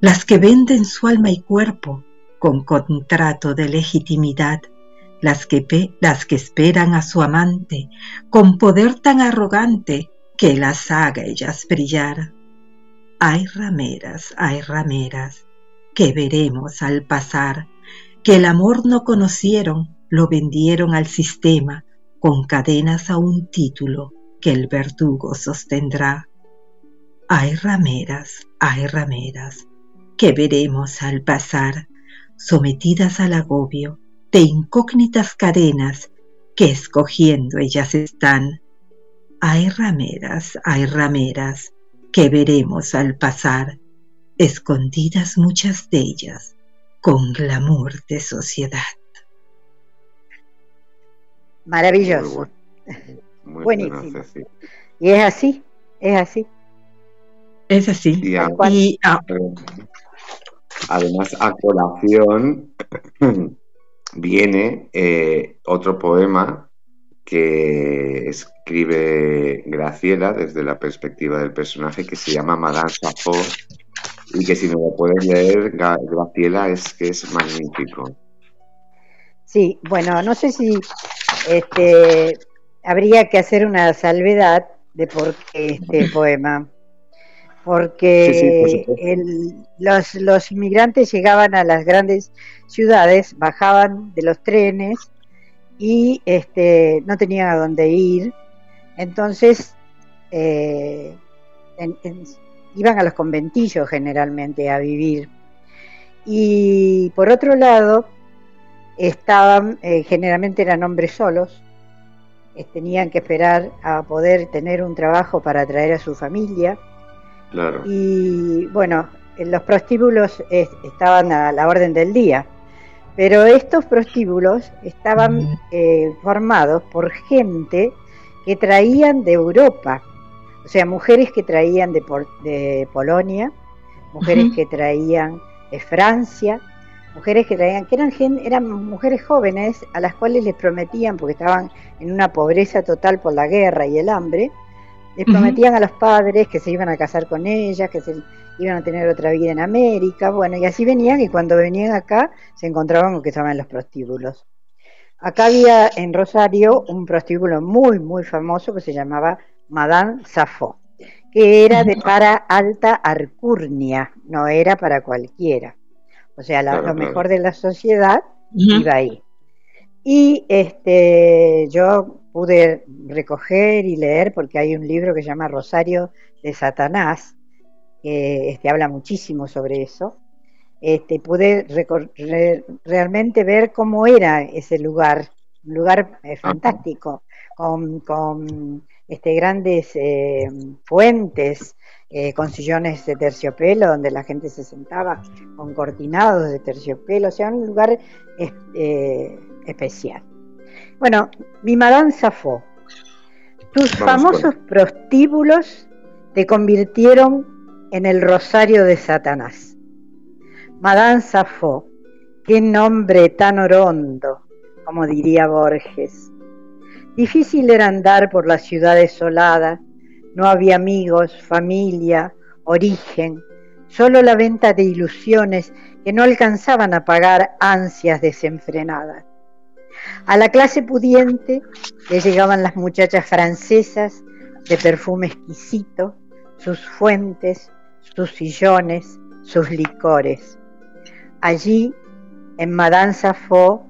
las que venden su alma y cuerpo con contrato de legitimidad, las que, las que esperan a su amante con poder tan arrogante que las haga ellas brillar. Hay rameras, hay rameras que veremos al pasar, que el amor no conocieron, lo vendieron al sistema con cadenas a un título que el verdugo sostendrá. Hay rameras, hay rameras que veremos al pasar, sometidas al agobio de incógnitas cadenas que escogiendo ellas están. Hay rameras, hay rameras que veremos al pasar, escondidas muchas de ellas con glamour de sociedad. Maravilloso. Buenísimo. Y es así, es así. Es así. Y, ah, además, a colación [clears throat] viene eh, otro poema que escribe Graciela desde la perspectiva del personaje que se llama Madame Safo y que si no lo pueden leer, Graciela, es que es magnífico. Sí, bueno, no sé si este, habría que hacer una salvedad de por qué este [laughs] poema. Porque los, los inmigrantes llegaban a las grandes ciudades, bajaban de los trenes y este, no tenían a dónde ir. Entonces, eh, iban a los conventillos generalmente a vivir. Y por otro lado, estaban, eh, generalmente eran hombres solos, tenían que esperar a poder tener un trabajo para traer a su familia. Y bueno, los prostíbulos estaban a la orden del día, pero estos prostíbulos estaban eh, formados por gente que traían de Europa, o sea, mujeres que traían de, de Polonia, mujeres que traían de Francia, mujeres que traían, que eran, eran mujeres jóvenes a las cuales les prometían, porque estaban en una pobreza total por la guerra y el hambre, les prometían a los padres que se iban a casar con ellas, que se iban a tener otra vida en América, bueno, y así venían y cuando venían acá se encontraban con que estaban en los prostíbulos. Acá había en Rosario un prostíbulo muy, muy famoso que se llamaba Madame Safo, que era de para alta arcurnia, no era para cualquiera. O sea, lo mejor de la sociedad iba ahí. Y este, yo pude recoger y leer, porque hay un libro que se llama Rosario de Satanás, que este, habla muchísimo sobre eso. Este, pude realmente ver cómo era ese lugar, un lugar eh, fantástico, con, con este, grandes eh, fuentes, eh, con sillones de terciopelo donde la gente se sentaba, con cortinados de terciopelo, o sea, un lugar eh, especial. Bueno, mi Madame Safo, tus famosos prostíbulos te convirtieron en el rosario de Satanás. Madame Safo, qué nombre tan orondo, como diría Borges. Difícil era andar por la ciudad desolada, no había amigos, familia, origen, solo la venta de ilusiones que no alcanzaban a pagar ansias desenfrenadas. A la clase pudiente le llegaban las muchachas francesas de perfume exquisito, sus fuentes, sus sillones, sus licores. Allí, en Madame Safo,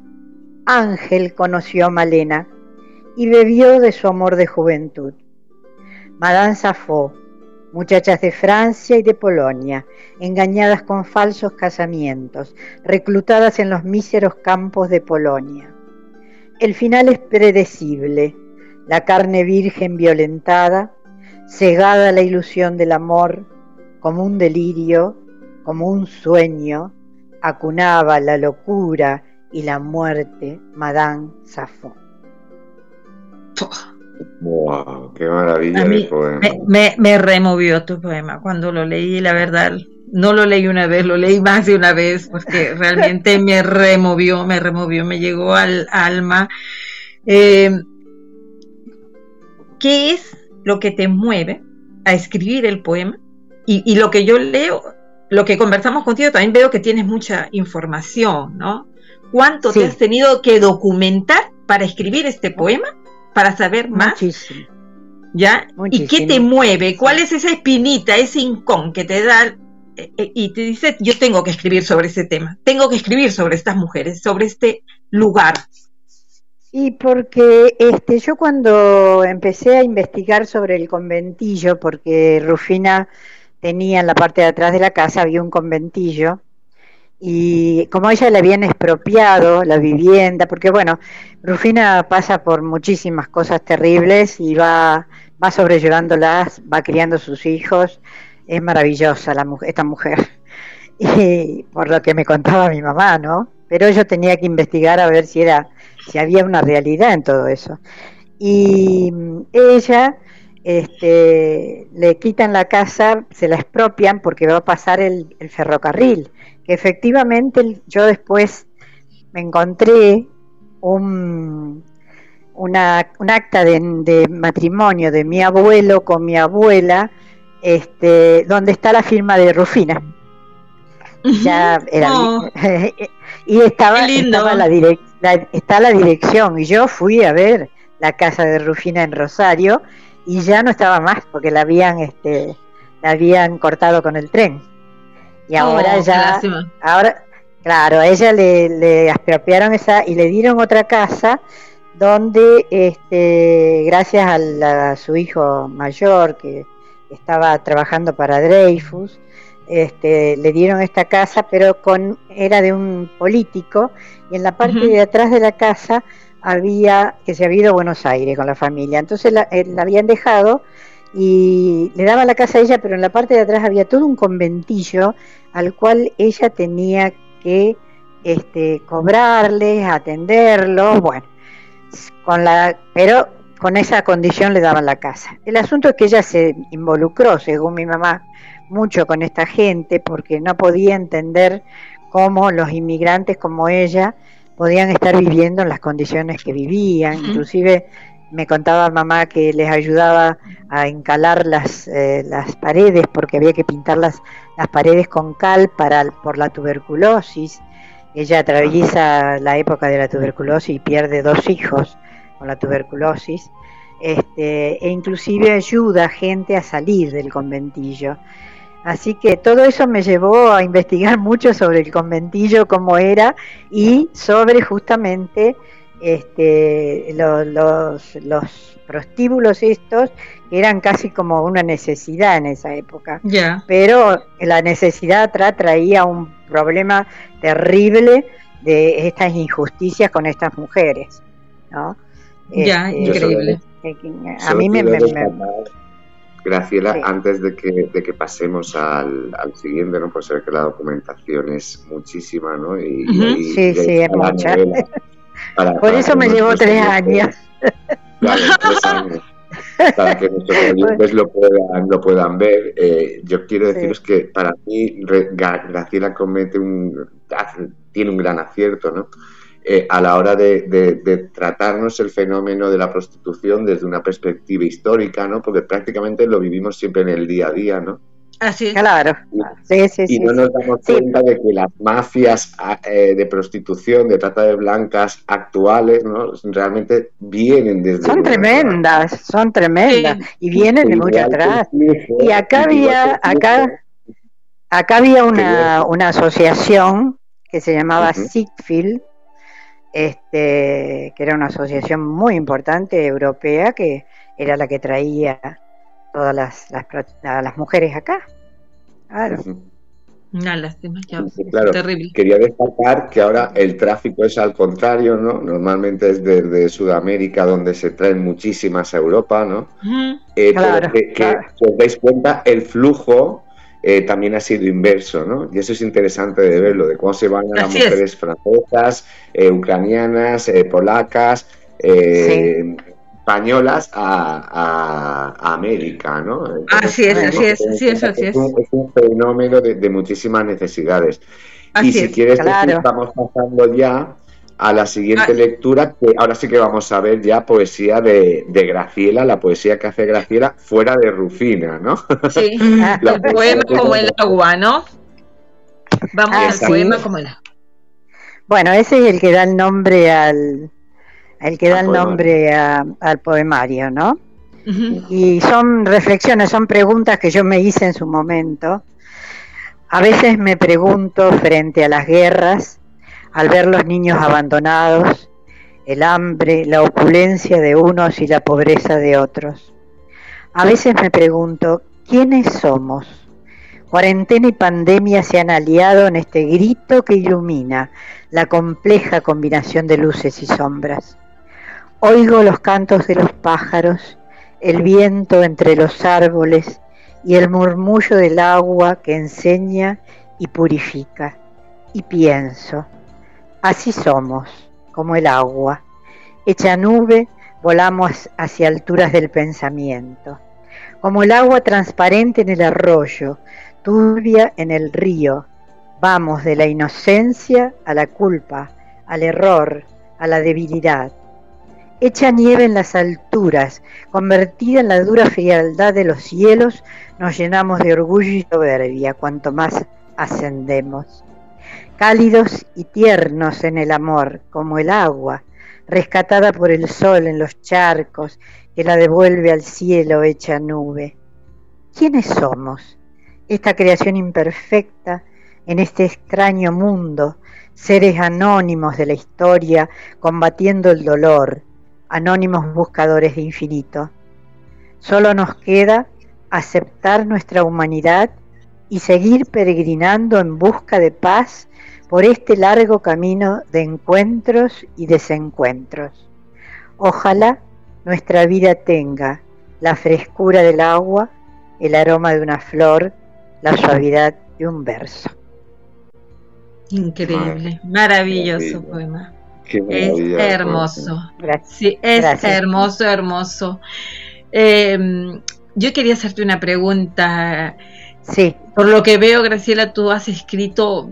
Ángel conoció a Malena y bebió de su amor de juventud. Madame Safo, muchachas de Francia y de Polonia, engañadas con falsos casamientos, reclutadas en los míseros campos de Polonia. El final es predecible. la carne virgen violentada, cegada la ilusión del amor, como un delirio, como un sueño, acunaba la locura y la muerte Madame Safo. ¡Wow! ¡Qué maravilla de poema! Me, removió tu poema cuando lo leí, la verdad. No lo leí una vez, lo leí más de una vez porque [laughs] realmente me removió, me removió, me llegó al alma. Eh, ¿Qué es lo que te mueve a escribir el poema? Y, lo que yo leo, lo que conversamos contigo, también veo que tienes mucha información, ¿no? ¿Cuánto te has tenido que documentar para escribir este poema? Para saber más. Muchísimo. ¿Ya? ¿Y qué te mueve? ¿Cuál es esa espinita, ese incón que te da eh, eh, y te dice, yo tengo que escribir sobre ese tema, tengo que escribir sobre estas mujeres, sobre este lugar? Y porque este, yo cuando empecé a investigar sobre el conventillo, porque Rufina tenía en la parte de atrás de la casa, había un conventillo, y como ella le habían expropiado la vivienda, porque bueno, Rufina pasa por muchísimas cosas terribles y va, va sobrellevándolas, va criando sus hijos, es maravillosa la, esta mujer, [laughs] y por lo que me contaba mi mamá, ¿no? Pero yo tenía que investigar a ver si era, si había una realidad en todo eso. Y ella este, le quitan la casa, se la expropian porque va a pasar el, ferrocarril. Que efectivamente yo después me encontré un, una, un acta de, matrimonio de mi abuelo con mi abuela, este, donde está la firma de Rufina. Ya era, [laughs] y estaba, estaba la, está la dirección y yo fui a ver la casa de Rufina en Rosario y ya no estaba más porque la habían este la habían cortado con el tren y ahora oh, ya ahora claro a ella le, le expropiaron esa y le dieron otra casa donde este gracias a, su hijo mayor que estaba trabajando para Dreyfus este, le dieron esta casa pero con era de un político y en la parte de atrás de la casa había, que se había ido a Buenos Aires con la familia. Entonces la, eh, la, habían dejado y le daba la casa a ella, pero en la parte de atrás había todo un conventillo al cual ella tenía que este, cobrarles, atenderlos, bueno, con la, pero con esa condición le daban la casa. El asunto es que ella se involucró, según mi mamá, mucho con esta gente porque no podía entender cómo los inmigrantes como ella podían estar viviendo en las condiciones que vivían, inclusive me contaba mamá que les ayudaba a encalar las, eh, las paredes porque había que pintar las, las paredes con cal para, por la tuberculosis. Ella atraviesa la época de la tuberculosis y pierde dos hijos con la tuberculosis. Este, e inclusive ayuda a gente a salir del conventillo. Así que todo eso me llevó a investigar mucho sobre el conventillo, cómo era, y sobre justamente este, los, los, prostíbulos estos, eran casi como una necesidad en esa época. Pero la necesidad atrás traía un problema terrible de estas injusticias con estas mujeres. ¿no? Ya, este, increíble. a mí me, me Graciela, antes de que, de que pasemos al, al, siguiente, ¿no? Por ser que la documentación es muchísima, ¿no? Y, sí, sí, es mucha. [laughs] Por eso me llevó tres años. tres [laughs] años. Para que nuestros oyentes lo puedan, lo puedan ver. Eh, yo quiero deciros que para mí Graciela comete un, tiene un gran acierto, ¿no? Eh, a la hora de, tratarnos el fenómeno de la prostitución desde una perspectiva histórica, ¿no? Porque prácticamente lo vivimos siempre en el día a día, ¿no? Así es. Claro. Y, no nos damos cuenta de que las mafias ah, eh, de prostitución, de trata de blancas actuales, ¿no? Realmente vienen desde... Son tremendas, son tremendas. Y vienen de mucho atrás. Y acá había, acá, acá había una, una asociación que se llamaba uh este, que era una asociación muy importante europea que era la que traía todas las, las, las mujeres acá. Claro. Una lástima, ya, claro, terrible. Quería destacar que ahora el tráfico es al contrario, ¿no? Normalmente es desde Sudamérica donde se traen muchísimas a Europa, ¿no? Eh, pero que, si os dais cuenta, el flujo eh, también ha sido inverso, ¿no? Y eso es interesante de verlo, de cómo se van a las mujeres francesas, eh, ucranianas, polacas, españolas a, América, ¿no? así es, así es, así es, así es. Un, es un fenómeno de, muchísimas necesidades. y si quieres decir, estamos pasando ya a la siguiente ah. lectura, que ahora sí que vamos a ver ya poesía de, Graciela, la poesía que hace Graciela fuera de Rufina, ¿no? Sí, [laughs] el poema como el agua, ¿no? Vamos al poema como el agua. Bueno, ese es el que da el nombre al, el que da el nombre al poemario, ¿no? Y son reflexiones, son preguntas que yo me hice en su momento. A veces me pregunto frente a las guerras, al ver los niños abandonados, el hambre, la opulencia de unos y la pobreza de otros. A veces me pregunto, ¿quiénes somos? Cuarentena y pandemia se han aliado en este grito que ilumina la compleja combinación de luces y sombras. Oigo los cantos de los pájaros, el viento entre los árboles y el murmullo del agua que enseña y purifica. Y pienso, así somos, como el agua. Hecha nube, volamos hacia alturas del pensamiento. Como el agua transparente en el arroyo, turbia en el río, vamos de la inocencia a la culpa, al error, a la debilidad Hecha nieve en las alturas, convertida en la dura frialdad de los cielos, nos llenamos de orgullo y soberbia cuanto más ascendemos. Cálidos y tiernos en el amor, como el agua, rescatada por el sol en los charcos, que la devuelve al cielo hecha nube. ¿Quiénes somos? Esta creación imperfecta en este extraño mundo, seres anónimos de la historia, combatiendo el dolor, anónimos buscadores de infinito. Solo nos queda aceptar nuestra humanidad y seguir peregrinando en busca de paz por este largo camino de encuentros y desencuentros. Ojalá nuestra vida tenga la frescura del agua, el aroma de una flor, la suavidad de un verso. Increíble, maravilloso poema es hermoso. Sí, es hermoso, hermoso. Em, yo quería hacerte una pregunta. Sí. Por lo que veo, Graciela, tú has escrito,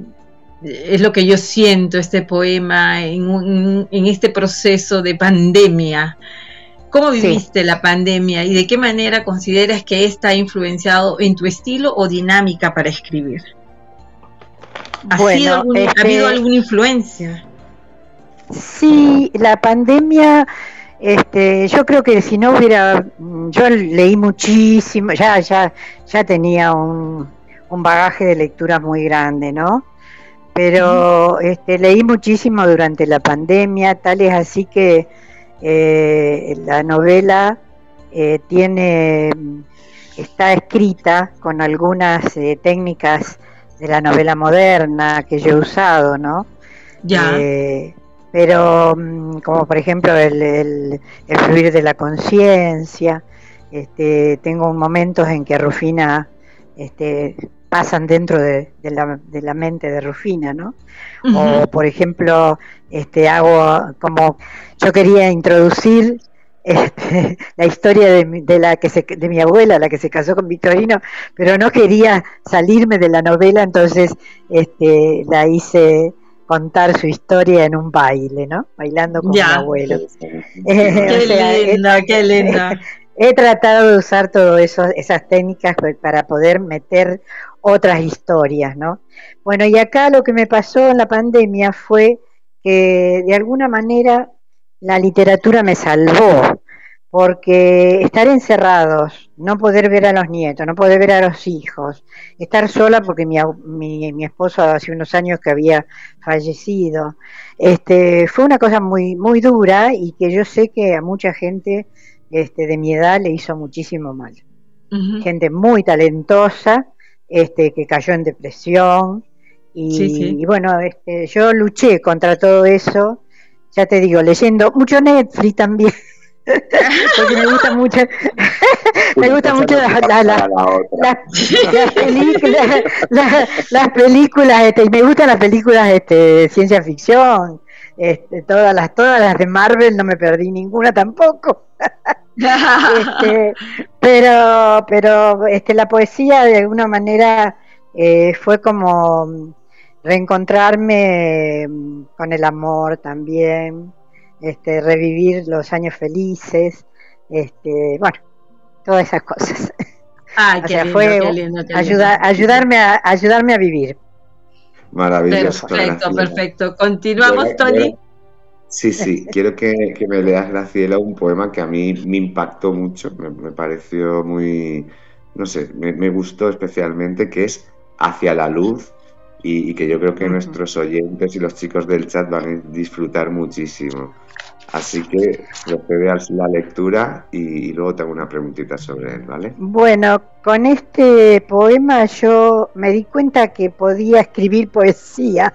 es lo que yo siento, este poema en, este proceso de pandemia. ¿Cómo viviste la pandemia y de qué manera consideras que está ha influenciado en tu estilo o dinámica para escribir? ¿Ha, ¿Ha habido este alguna influencia? Sí, la pandemia, este, yo creo que si no hubiera, yo leí muchísimo, ya, ya, ya tenía un, bagaje de lectura muy grande, ¿no? Pero este, leí muchísimo durante la pandemia, tal es así que eh, la novela eh, tiene, está escrita con algunas eh, técnicas de la novela moderna que yo he usado, ¿no? Ya pero mm, como por ejemplo el, el, fluir de la conciencia, este, tengo momentos en que Rufina este, pasan dentro de, la, de, la, mente de Rufina, ¿no? O por ejemplo, este, hago como yo quería introducir [laughs] este, la historia de, de, la que se, de mi abuela, la que se casó con Victorino, pero no quería salirme de la novela, entonces este, la hice contar su historia en un baile, ¿no? Bailando con mi abuelo. [laughs] qué lindo, qué [laughs] lindo. He, tratado de usar todas esas técnicas para poder meter otras historias, ¿no? Bueno, y acá lo que me pasó en la pandemia fue que de alguna manera la literatura me salvó, porque estar encerrados, no poder ver a los nietos, no poder ver a los hijos, estar sola porque mi, mi, esposo hace unos años que había fallecido, este, fue una cosa muy, muy dura y que yo sé que a mucha gente este, de mi edad le hizo muchísimo mal. Gente muy talentosa, este, que cayó en depresión. Y, bueno, este, yo luché contra todo eso, ya te digo, leyendo mucho Netflix también. Porque me gusta mucho [laughs] me gusta mucho las, películas [laughs] las, películas este, y me gustan las películas este, de ciencia ficción este, todas las todas las de Marvel no me perdí ninguna tampoco. [laughs] Este, pero pero este la poesía de alguna manera eh, fue como reencontrarme mm, con el amor también este, revivir los años felices, este, bueno, todas esas cosas. Ah, [laughs] qué fue ayudarme, a, ayudarme a vivir. Maravilloso. Perfecto, perfecto. Continuamos, Tony. Sí, sí, [laughs] quiero que, me leas, Graciela, un poema que a mí me impactó mucho, me, pareció muy, no sé, me, gustó especialmente, que es Hacia la luz, y, que yo creo que nuestros oyentes y los chicos del chat van a disfrutar muchísimo. Así que procede a la lectura y, luego tengo una preguntita sobre él, ¿vale? Bueno, con este poema yo me di cuenta que podía escribir poesía,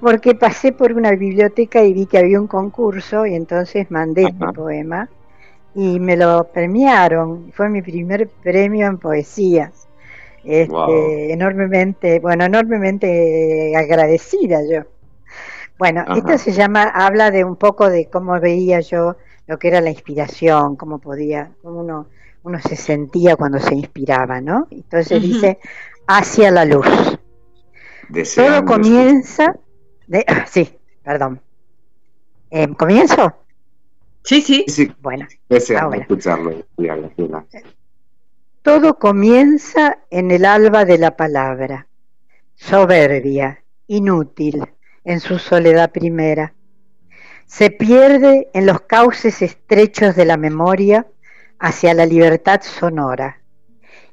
porque pasé por una biblioteca y vi que había un concurso y entonces mandé este poema y me lo premiaron. Fue mi primer premio en poesía. Este, enormemente, bueno, enormemente agradecida yo. Bueno, esto se llama, habla de un poco de cómo veía yo lo que era la inspiración, cómo podía, cómo uno, uno se sentía cuando se inspiraba, ¿no? Entonces dice, hacia la luz. Todo comienza, de, sí, perdón. Eh, ¿Comienzo? Sí, sí. sí. Bueno. Deseando ah, escucharlo. Todo comienza en el alba de la palabra, soberbia, inútil, en su soledad primera. Se pierde en los cauces estrechos de la memoria hacia la libertad sonora.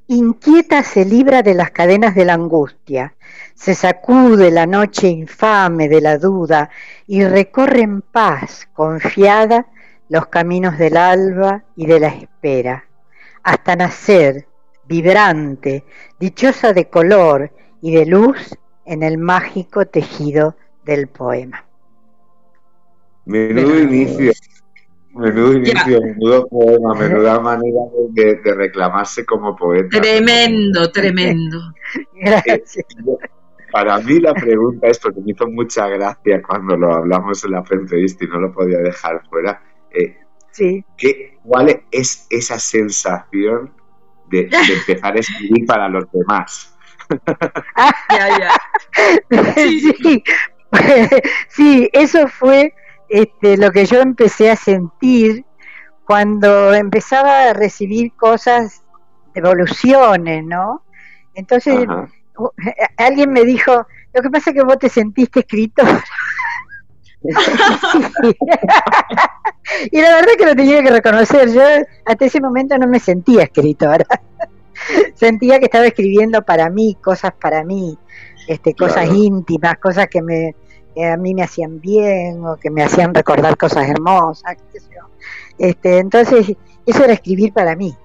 Inquieta se libra de las cadenas de la angustia, se sacude la noche infame de la duda y recorre en paz, confiada, los caminos del alba y de la espera hasta nacer, vibrante, dichosa de color y de luz en el mágico tejido del poema. Menudo inicio, menudo inicio, menudo poema, menuda manera de, reclamarse como poeta. Tremendo, tremendo. [laughs] Gracias. Eh, para mí la pregunta es, porque me hizo mucha gracia cuando lo hablamos en la entrevista y no lo podía dejar fuera, eh, Sí. ¿Qué, ¿Cuál es esa sensación de, [laughs] empezar a escribir para los demás? [laughs] Sí. [laughs] eso fue este, lo que yo empecé a sentir cuando empezaba a recibir cosas, devoluciones, ¿no? Entonces, alguien me dijo, lo que pasa es que vos te sentiste escritor. [laughs] [laughs] y la verdad que lo tenía que reconocer. Yo hasta ese momento no me sentía escritora. sentía que estaba escribiendo para mí, cosas para mí, este, cosas íntimas, cosas que me a mí me hacían bien o que me hacían recordar cosas hermosas. Este, entonces, eso era escribir para mí.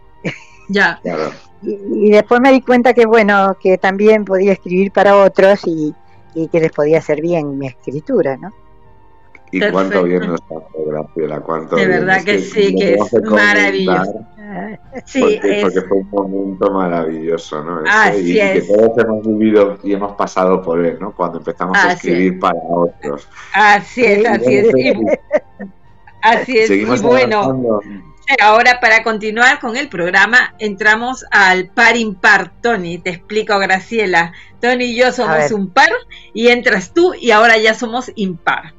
Ya. [laughs] y, después me di cuenta que, bueno, que también podía escribir para otros y, y que les podía hacer bien mi escritura, ¿no? Y cuánto bien nos hace, Graciela, cuánto De verdad que, sí, que es maravilloso. Sí, porque, fue un momento maravilloso, ¿no? y, que todos hemos vivido y hemos pasado por él, ¿no? Cuando empezamos a escribir para otros. Así es, así es. Así es. y bueno, Ahora, para continuar con el programa, entramos al par impar. Tony, te explico, Graciela. Tony y yo somos un par y entras tú y ahora ya somos impar.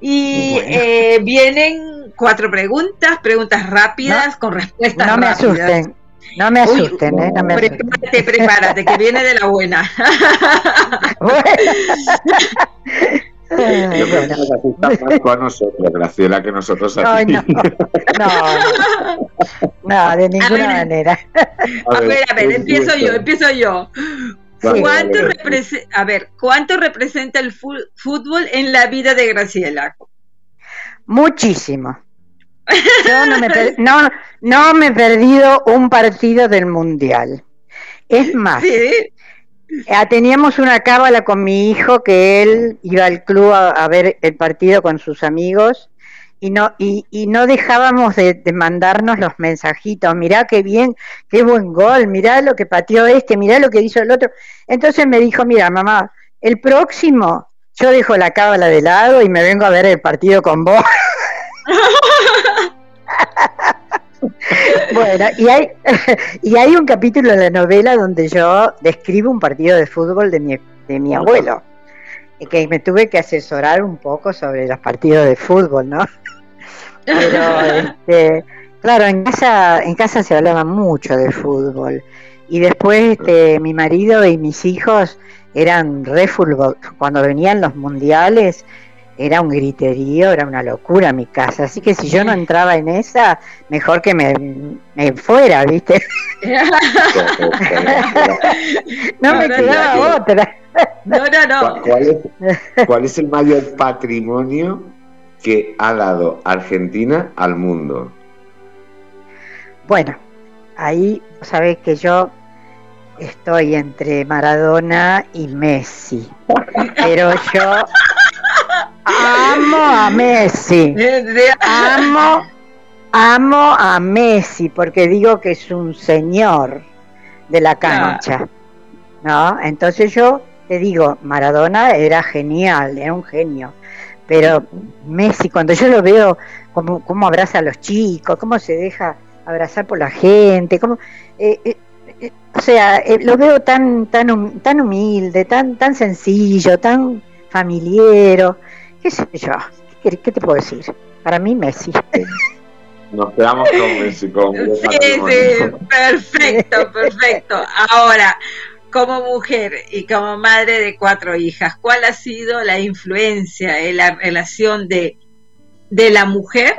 Y eh, vienen cuatro preguntas, preguntas rápidas con respuestas no me Asusten. No me asusten, ¿eh? No me prepárate, prepárate, que viene de la buena. [laughs] [laughs] Yo creo que nos asusta más a nosotros, Graciela, que nosotros a ti. [laughs] no. no, no, de ninguna manera. A ver, a ver, empiezo yo, empiezo yo. ¿Cuánto a ver, ¿cuánto representa el fútbol en la vida de Graciela? Muchísimo. [laughs] Yo no me, no, no me he perdido un partido del Mundial. Es más, teníamos una cábala con mi hijo que él iba al club a, ver el partido con sus amigos y no y, no dejábamos de, mandarnos los mensajitos, mirá qué bien, qué buen gol, mirá lo que pateó este, mirá lo que hizo el otro. Entonces me dijo, mira mamá, el próximo yo dejo la cábala de lado y me vengo a ver el partido con vos. [laughs] [laughs] bueno, y hay, [laughs] y hay un capítulo en la novela donde yo describo un partido de fútbol de mi, de mi abuelo, y que me tuve que asesorar un poco sobre los partidos de fútbol, ¿no? [laughs] Pero, este, claro, en casa, en casa se hablaba mucho de fútbol. Y después este, mi marido y mis hijos eran re fútbol. Cuando venían los mundiales, era un griterío, era una locura mi casa. Así que si yo no entraba en esa, mejor que me, fuera, ¿viste? [laughs] no, me quedaba otra. No, no, no. [laughs] ¿Cuál es, el mayor patrimonio que ha dado Argentina al mundo? Bueno, ahí sabes que yo estoy entre Maradona y Messi. Pero yo amo a Messi. [laughs] Amo, amo a Messi porque digo que es un señor de la cancha. ¿No? Entonces yo te digo, Maradona era genial, era un genio. Pero Messi, cuando yo lo veo, cómo, cómo abraza a los chicos, cómo se deja abrazar por la gente, cómo, eh, eh, eh, o sea, lo veo tan, tan, tan humilde, tan, tan sencillo, tan familiero qué sé yo, ¿qué, te puedo decir? Para mí Messi. Nos quedamos con Messi. Con sí, sí, perfecto, perfecto. Ahora, como mujer y como madre de cuatro hijas, ¿cuál ha sido la influencia en la relación de, de la mujer,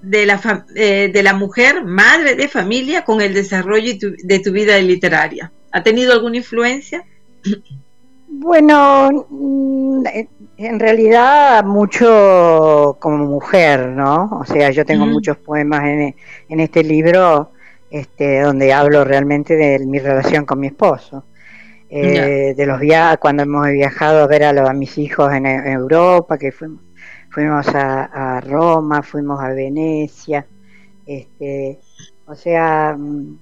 de la, eh, de la mujer, madre de familia, con el desarrollo de tu vida literaria? ¿Ha tenido alguna influencia? Bueno, mm, en realidad mucho como mujer, ¿no? O sea, yo tengo muchos poemas en, en, este libro este, donde hablo realmente de mi relación con mi esposo. Eh, de los viajes, cuando hemos viajado a ver a, mis hijos en, Europa, que fuimos, fuimos a, Roma, fuimos a Venecia, este, o sea, mm,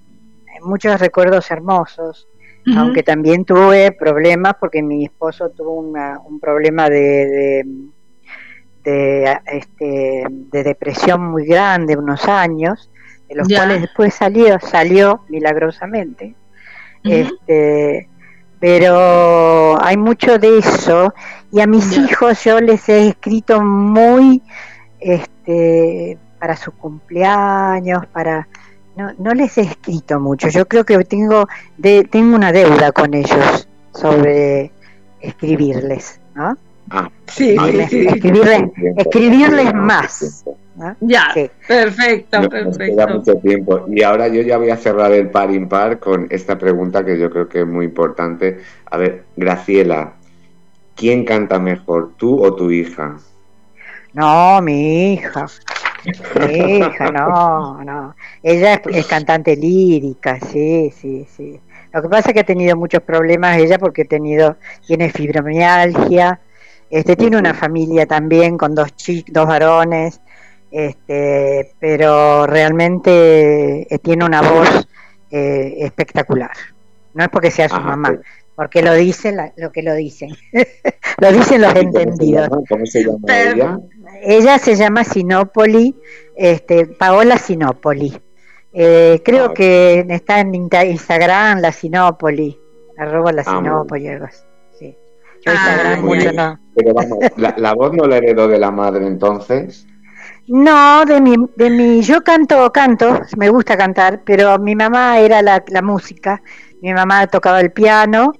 muchos recuerdos hermosos aunque también tuve problemas porque mi esposo tuvo un problema de, de, este, de depresión muy grande, unos años, de los cuales después salió, salió milagrosamente. este, pero hay mucho de eso y a mis hijos yo les he escrito muy este, para su cumpleaños, para no, no les he escrito mucho. Yo creo que tengo, de, tengo una deuda con ellos sobre escribirles, ¿no? Ah, sí, escribirles, escribirles más. Ya, perfecto, perfecto. mucho tiempo. Y ahora yo ya voy a cerrar el par impar con esta pregunta que yo creo que es muy importante. A ver, Graciela, ¿quién canta mejor, tú o tu hija? No, mi hija. Hija, no, no. Ella es, cantante lírica, sí, sí, sí. Lo que pasa es que ha tenido muchos problemas ella porque ha tenido, tiene fibromialgia, este, tiene una familia también con dos chicos, dos varones, este, pero realmente eh, tiene una voz eh, espectacular. No es porque sea su mamá, porque lo dicen lo que lo dicen. [laughs] lo dicen los entendidos. ¿Cómo se llama ella? Ella se llama Sinopoli, este, Paola Sinopoli. Eh, creo ah. que está en Instagram la Sinopoli, arroba la ah, Sinopoli, algo así. Sí. Yo ah, Instagram mucho no. Pero vamos, ¿la, voz no la heredó de la madre entonces? No, de mi, de mi, yo canto, canto, me gusta cantar, pero mi mamá era la, la música, mi mamá tocaba el piano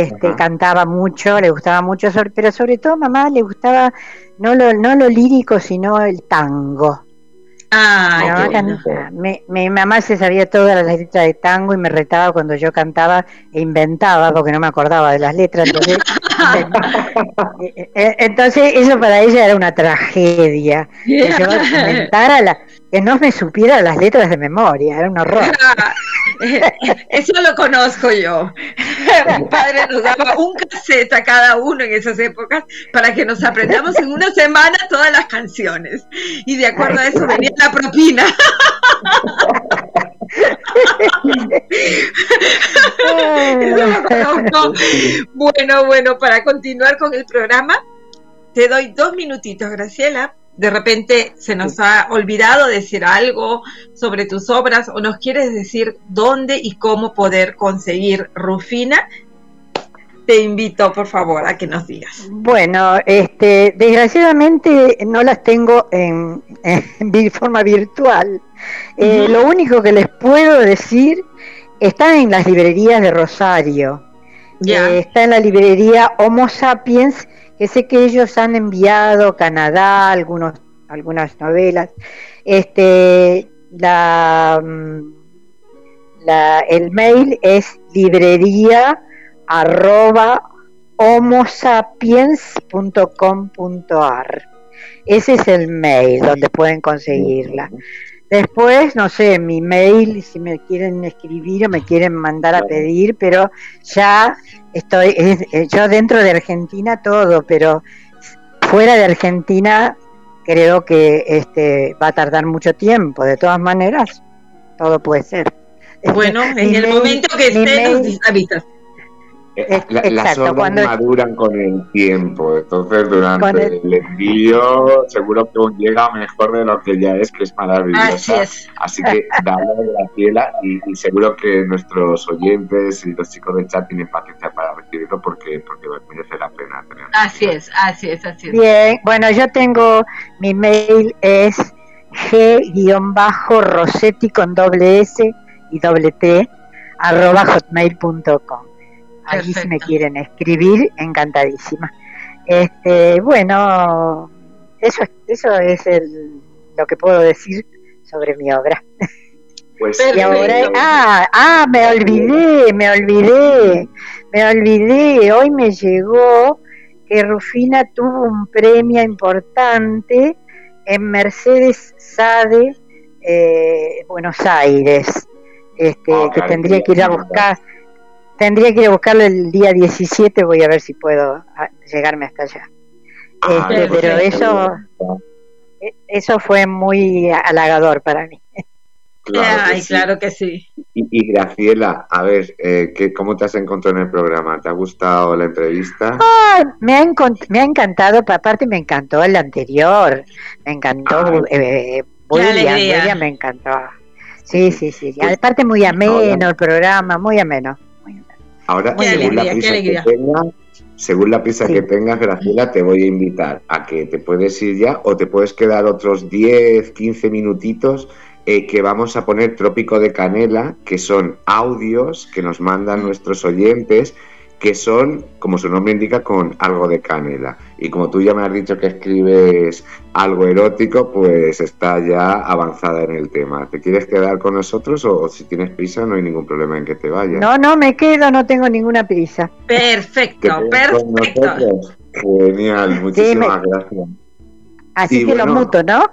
este, cantaba mucho, le gustaba mucho, pero sobre todo a mamá le gustaba no lo, no lo lírico, sino el tango. Ah, mi, mamá se sabía todas las letras de tango y me retaba cuando yo cantaba e inventaba porque no me acordaba de las letras. Entonces, [laughs] eh, eh, entonces eso para ella era una tragedia. Que yo [laughs] inventara, la, que no me supiera las letras de memoria, era un horror. [laughs] Eso lo conozco yo. Mi padre nos daba un cassette a cada uno en esas épocas para que nos aprendamos en una semana todas las canciones. Y de acuerdo a eso venía la propina. [laughs] bueno, bueno, para continuar con el programa, te doy dos minutitos, Graciela. De repente se nos ha olvidado decir algo sobre tus obras o nos quieres decir dónde y cómo poder conseguir Rufina. Te invito, por favor, a que nos digas. Bueno, este, desgraciadamente no las tengo en, en [laughs] forma virtual. Eh, lo único que les puedo decir está en las librerías de Rosario. Eh, está en la librería Homo Sapiens, sé que ellos han enviado a Canadá algunos, algunas novelas. Este, la, mm, la, el mail es librería arroba homosapiens.com.ar. Ese es el mail donde pueden conseguirla. Después, no sé, mi mail, si me quieren escribir o me quieren mandar a pedir, pero ya estoy, yo dentro de Argentina todo, pero fuera de Argentina creo que este va a tardar mucho tiempo. De todas maneras, todo puede ser. Bueno, en el momento que esté, nos avisas. Eh, las obras maduran con el tiempo, entonces durante el... envío seguro que llega mejor de lo que ya es, que es maravillosa. Así, que dale Graciela y, y seguro que nuestros oyentes y los chicos del chat tienen paciencia para recibirlo porque, porque merece la pena tenerlo. Así es, así es, así es. Bien, bueno, yo tengo, mi mail es g-rosetti con doble s y doble t arroba hotmail.com Allí si me quieren escribir, encantadísima. Este, bueno, eso, eso es el, lo que puedo decir sobre mi obra. Pues y ahora, ah, ah, me olvidé, me olvidé, me olvidé. Hoy me llegó que Rufina tuvo un premio importante en Mercedes Sade, eh, Buenos Aires, este, ah, que tendría que ir a buscar. Tendría que ir a buscarlo el día 17, voy a ver si puedo ah, llegarme hasta allá. Ah, este, pero eso, e, eso fue muy halagador para mí. Claro Ay, claro que sí. Y, Graciela, a ver, eh, ¿cómo te has encontrado en el programa? ¿Te ha gustado la entrevista? me, ha me ha encantado, aparte me encantó el anterior, me encantó, eh, eh me encantó. Sí, sí, sí, pues aparte muy ameno el programa, muy ameno. Ahora, según, la prisa que tengas, según la prisa que tengas, Graciela, te voy a invitar a que te puedes ir ya o te puedes quedar otros 10, 15 minutitos eh, que vamos a poner Trópico de Canela, que son audios que nos mandan nuestros oyentes que son, como su nombre indica, con algo de canela. Y como tú ya me has dicho que escribes algo erótico, pues está ya avanzada en el tema. ¿Te quieres quedar con nosotros o, si tienes prisa no hay ningún problema en que te vayas? No, no, me quedo, no tengo ninguna prisa. Perfecto, perfecto. Genial, muchísimas gracias. Así que lo muto, ¿no?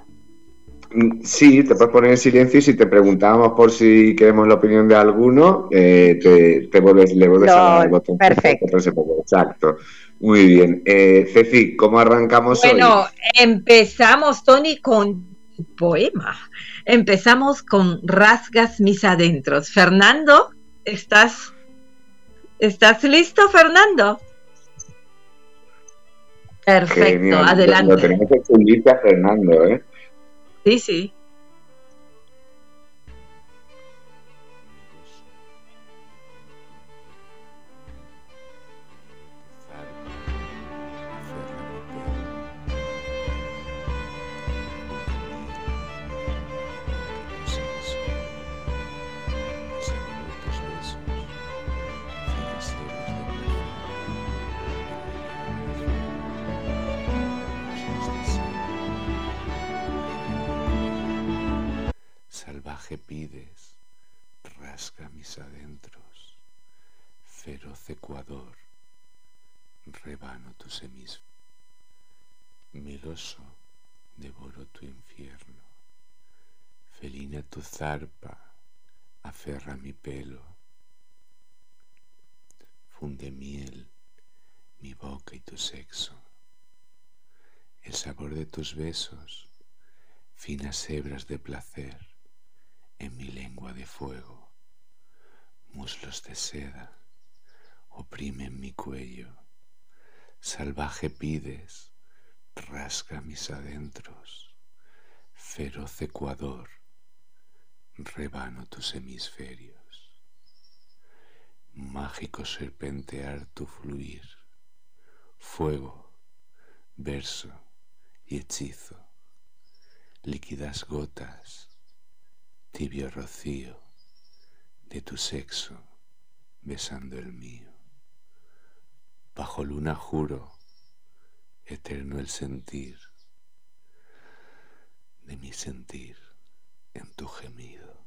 Mm, sí, te puedes poner en silencio y si te preguntamos por si queremos la opinión de alguno, eh, te, vuelves, le vuelves a dar el botón. Perfecto. Exacto. Muy bien. Eh, Ceci, ¿cómo arrancamos bueno, empezamos, Tony, con poema. Empezamos con Rasgas mis adentros. Fernando, ¿estás, ¿estás listo, Fernando? Perfecto, adelante. Lo, tenemos que Fernando, ¿eh? Sí, sí. Pides, rasga mis adentros, feroz Ecuador, rebano tus hemisferios, miloso devoro tu infierno, Felina tu zarpa aferra mi pelo, funde miel mi boca y tu sexo, el sabor de tus besos, finas hebras de placer en mi lengua de fuego, muslos de seda oprimen mi cuello, salvaje pides, rasga mis adentros, feroz ecuador, rebano tus hemisferios, mágico serpentear tu fluir, fuego, verso y hechizo, líquidas gotas, tibio rocío de tu sexo besando el mío. Bajo luna juro, eterno el sentir de mi sentir en tu gemido.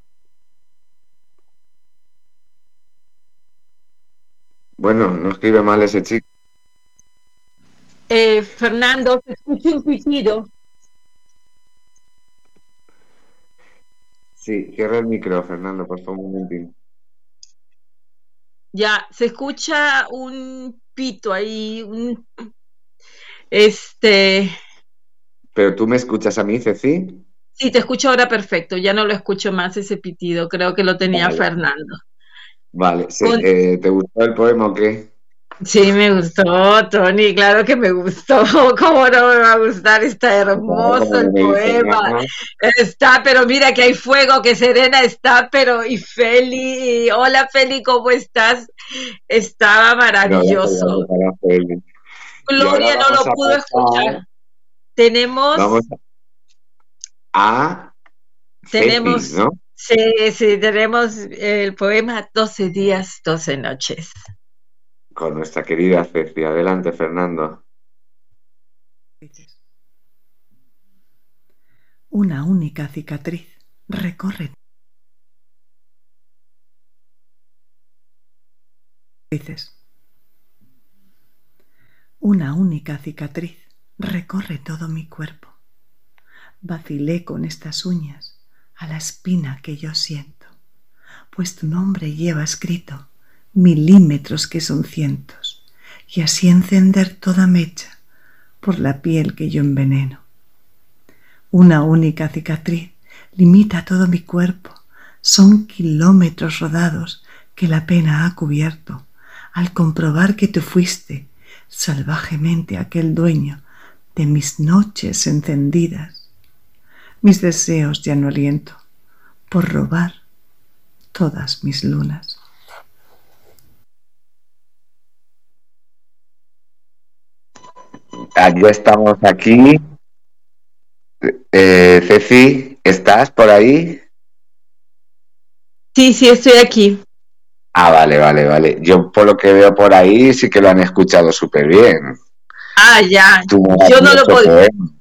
Bueno, no escribe mal ese chico. Eh, Fernando, te escucho un Sí, cierra el micro, Fernando, por favor, un momentín. Ya, se escucha un pito ahí, un... Este... ¿Pero tú me escuchas a mí, Ceci? Sí, te escucho ahora perfecto, ya no lo escucho más ese pitido, creo que lo tenía Vale. Fernando. Vale, sí, Con- eh, ¿te gustó el poema o qué? Sí, me gustó, Tony, claro que me gustó. [laughs] ¿Cómo no me va a gustar? Está hermoso el poema. Está, pero mira que hay fuego, que Serena está, pero y Feli, y hola Feli, ¿cómo estás? Estaba maravilloso. Gloria no lo pudo escuchar. Tenemos, Vamos a tenemos, sí, sí, tenemos el poema 12 días, 12 noches. Con nuestra querida Ceci. Adelante, Fernando. Una única cicatriz recorre Dices. Una única cicatriz recorre todo mi cuerpo. Vacilé con estas uñas a la espina que yo siento, pues tu nombre lleva escrito milímetros que son cientos, y así encender toda mecha por la piel que yo enveneno. Una única cicatriz limita todo mi cuerpo. Son kilómetros rodados que la pena ha cubierto al comprobar que tú fuiste salvajemente aquel dueño de mis noches encendidas. Mis deseos ya no aliento por robar todas mis lunas. Ya estamos aquí. Eh, Ceci, ¿estás por ahí? Sí, sí, estoy aquí. Ah, vale, vale, vale. Yo por lo que veo por ahí sí que lo han escuchado súper bien. Ah, ya. Yo no lo podía. poema.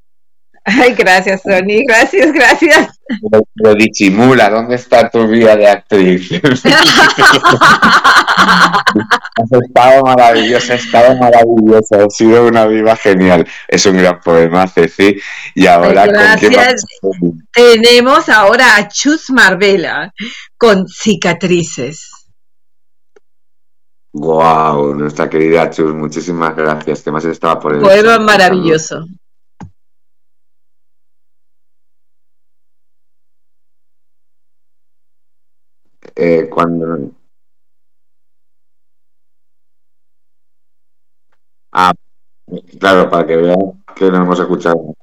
[laughs] Ay, gracias, Tony. Gracias, gracias. Lo, lo disimula, ¿dónde está tu vida de actriz? [laughs] Has estado maravillosa, has estado maravillosa, has sido una viva genial. Es un gran poema, Ceci. Y ahora, Ay, ¿con quién gracias. Tenemos ahora a Chus Marbella con cicatrices. Guau, nuestra querida Chus, muchísimas gracias. Que más estaba por el Poema maravilloso. Eh, cuando. Ah, claro, para que vean que no hemos escuchado.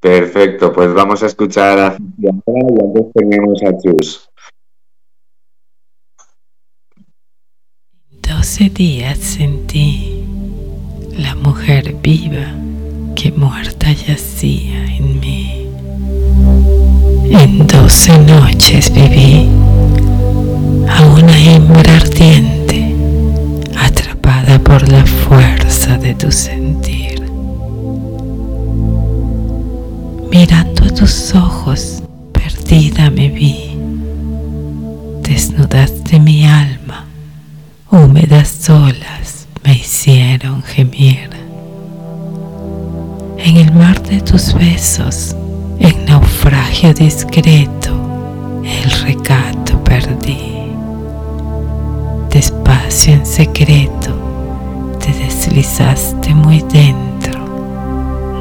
Perfecto, pues vamos a escuchar a y antes tenemos a Chus. Doce días sentí la mujer viva que muerta yacía en mí. En doce noches viví a una hembra ardiente atrapada por la fuerza de tu sentir. Mirando a tus ojos, perdida me vi. Desnudaste mi alma, húmedas olas me hicieron gemir. En el mar de tus besos, en naufragio discreto, el recato perdí. Despacio en secreto, te deslizaste muy dentro,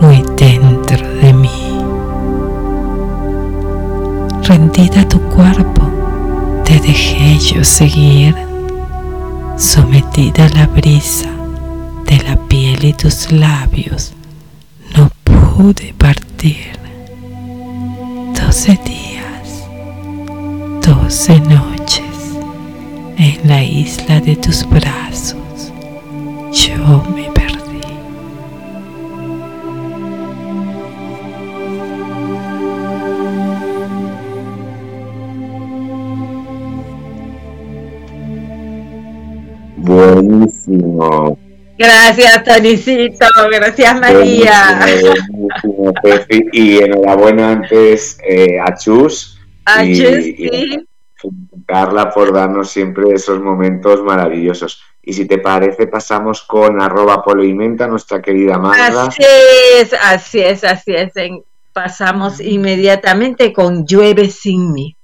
muy dentro de mí. Rendida tu cuerpo, te dejé yo seguir, sometida a la brisa de la piel y tus labios, no pude partir. Doce días, doce noches, en la isla de tus brazos, yo me Buenísimo. Gracias, Tonicito. Gracias, María. Buenísimo, Pepi. Y enhorabuena antes eh, a Chus. A y- Chus, y sí. Carla por darnos siempre esos momentos maravillosos. Y si te parece, pasamos con arroba polo y menta, nuestra querida Magda. Así es, así es, así es. Pasamos inmediatamente con Llueve sin mí.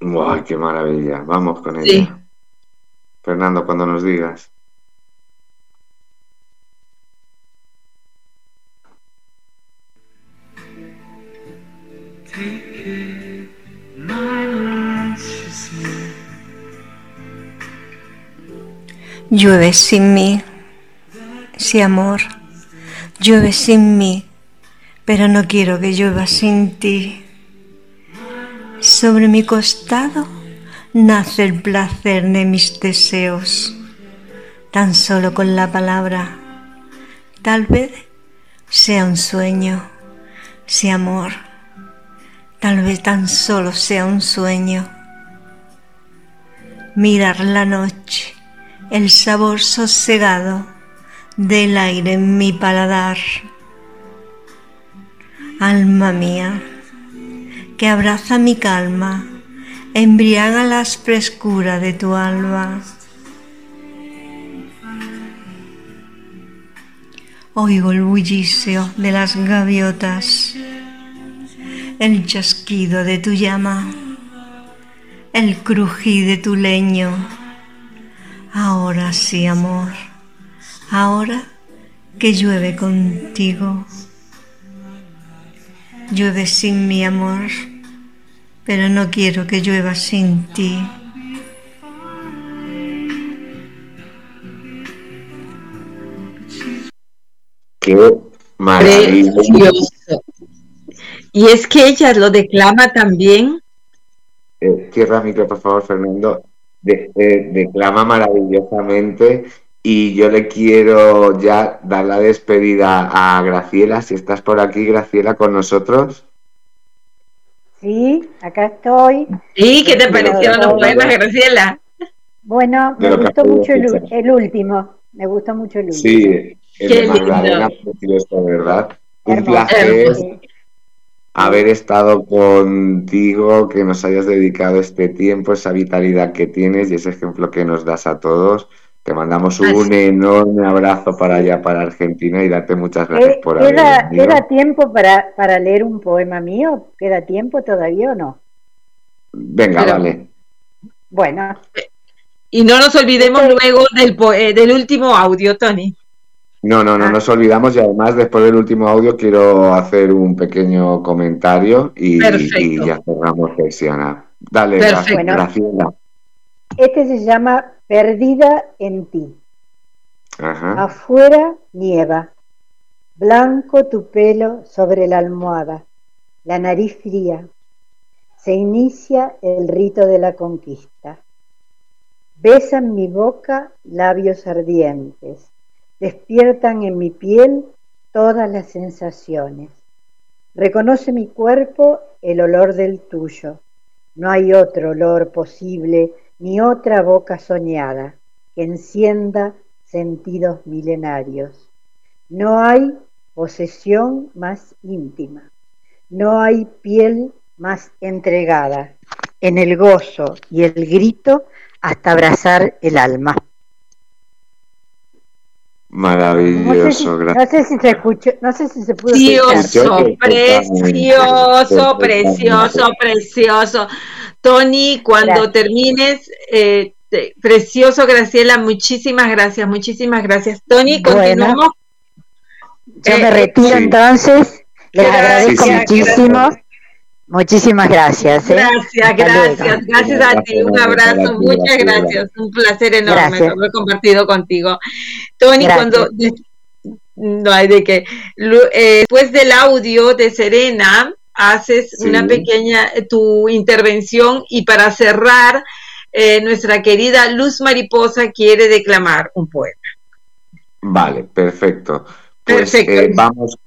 ¡Ay, qué maravilla! Vamos con Sí. Fernando, cuando nos digas. Llueve sin mí, sí amor, llueve sin mí, pero no quiero que llueva sin ti. Sobre mi costado nace el placer de mis deseos, tan solo con la palabra. Tal vez sea un sueño, sí amor, tal vez tan solo sea un sueño. Mirar la noche, el sabor sosegado del aire en mi paladar. Alma mía, que abraza mi calma, embriaga la frescura de tu alma. Oigo el bullicio de las gaviotas, el chasquido de tu llama, el crujir de tu leño. Ahora sí, amor, ahora que llueve contigo. Llueve sin mi amor, pero no quiero que llueva sin ti. ¡Qué maravilla! Precioso. Y es que ella lo declama también. Eh, cierra micro, por favor, Fernando. De- eh, declama maravillosamente y yo le quiero ya dar la despedida a Graciela. Si estás por aquí, Graciela, con nosotros. Sí, acá estoy. ¿Y qué te parecieron los poemas. Graciela? Bueno, me gustó mucho el, último. Me gustó mucho el último. Sí, el de. Magdalena, precioso, ¿verdad? Un placer Hermoso. haber estado contigo, que nos hayas dedicado este tiempo, esa vitalidad que tienes y ese ejemplo que nos das a todos. Te mandamos un Así. enorme abrazo para allá, para Argentina y darte muchas gracias Eh, por haber ¿Queda, venido. queda tiempo para, para leer un poema mío? ¿Queda tiempo todavía o no? Venga, Pero- vale. Bueno, Y no nos olvidemos luego del, po- eh, del último audio, Tony. No, no, no Ah. nos olvidamos y además después del último audio quiero hacer un pequeño comentario y, ya cerramos sesión. Dale, Perfecto. Gra- Graciela. Este se llama Perdida en ti. Ajá. Afuera nieva, blanco tu pelo sobre la almohada, la nariz fría. Se inicia el rito de la conquista. Besan mi boca labios ardientes, despiertan en mi piel todas las sensaciones. Reconoce mi cuerpo el olor del tuyo. No hay otro olor posible ni otra boca soñada que encienda sentidos milenarios. No hay posesión más íntima. No hay piel más entregada. En el gozo y el grito hasta abrazar el alma. Maravilloso, no sé, si, se escuchó, no sé si se pudo Precioso, precioso, precioso, precioso. Tony, cuando termines, eh, precioso, Graciela, muchísimas gracias, muchísimas gracias. Tony, continuamos. Yo me eh, retiro entonces, les agradezco muchísimo. Muchísimas gracias. ¿eh? Gracias, gracias, gracias a ti. Un abrazo, muchas gracias. Un placer enorme haber compartido contigo. Tony, cuando no hay de qué. Eh, después del audio de Serena, haces una pequeña tu intervención y para cerrar, eh, nuestra querida Luz Mariposa quiere declamar un poema. Vale, perfecto. Pues, perfecto. vamos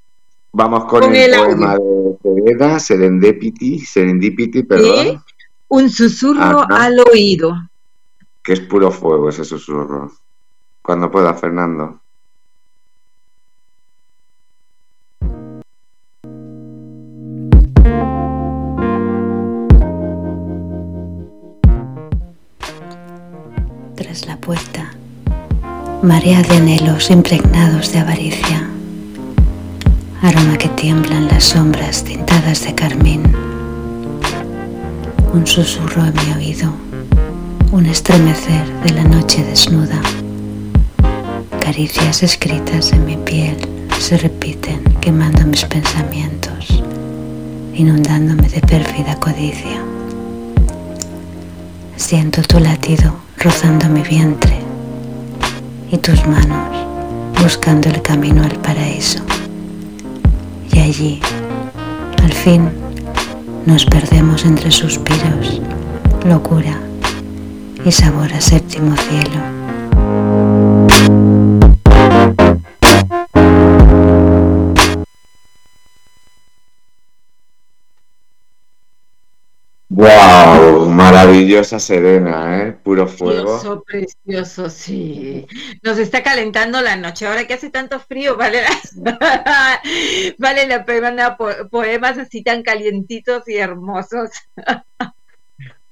Vamos con, el, poema de Serena, Serendipity, Serendipity, perdón. Un susurro al oído. Que es puro fuego ese susurro. Cuando pueda, Fernando. Tras la puerta, marea de anhelos impregnados de avaricia aroma que tiemblan las sombras tintadas de carmín. Un susurro en mi oído, un estremecer de la noche desnuda. Caricias escritas en mi piel se repiten quemando mis pensamientos, inundándome de pérfida codicia. Siento tu latido rozando mi vientre y tus manos buscando el camino al paraíso allí, al fin, nos perdemos entre suspiros, locura y sabor a séptimo cielo. ¡Wow! Maravillosa Serena, ¿eh? Puro fuego. Precioso, precioso, sí. Nos está calentando la noche. Ahora que hace tanto frío, vale la, [laughs] vale la pena poemas así tan calientitos y hermosos.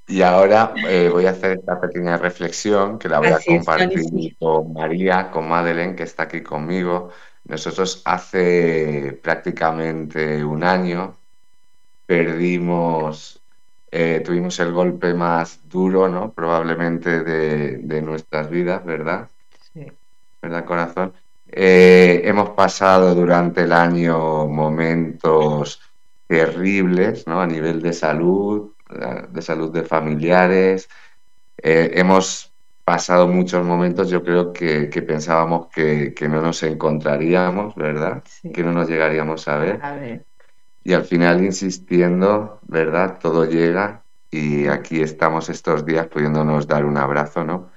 Y ahora eh, voy a hacer esta pequeña reflexión que la voy a compartir con María, con Madeleine, que está aquí conmigo. Nosotros hace prácticamente un año perdimos eh, tuvimos el golpe más duro, ¿no? Probablemente de, nuestras vidas, ¿verdad? Sí. ¿Verdad, corazón? Eh, hemos pasado durante el año momentos terribles, ¿no? A nivel de salud, de salud de familiares. Eh, hemos pasado muchos momentos, yo creo que, pensábamos que, no nos encontraríamos, ¿verdad? Que no nos llegaríamos a ver. A ver y al final insistiendo, ¿verdad? Todo llega y aquí estamos estos días pudiéndonos dar un abrazo, ¿no?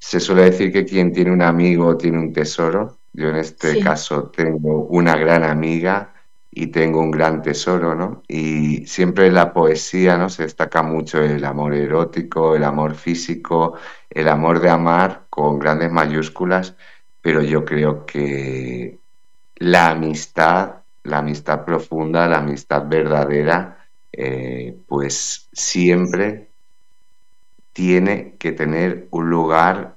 Se suele decir que quien tiene un amigo tiene un tesoro. Yo en este caso tengo una gran amiga y tengo un gran tesoro, ¿no? Y siempre en la poesía, ¿no? Se destaca mucho el amor erótico, el amor físico, el amor de amar con grandes mayúsculas, pero yo creo que la amistad la amistad profunda, la amistad verdadera, eh, pues siempre tiene que tener un lugar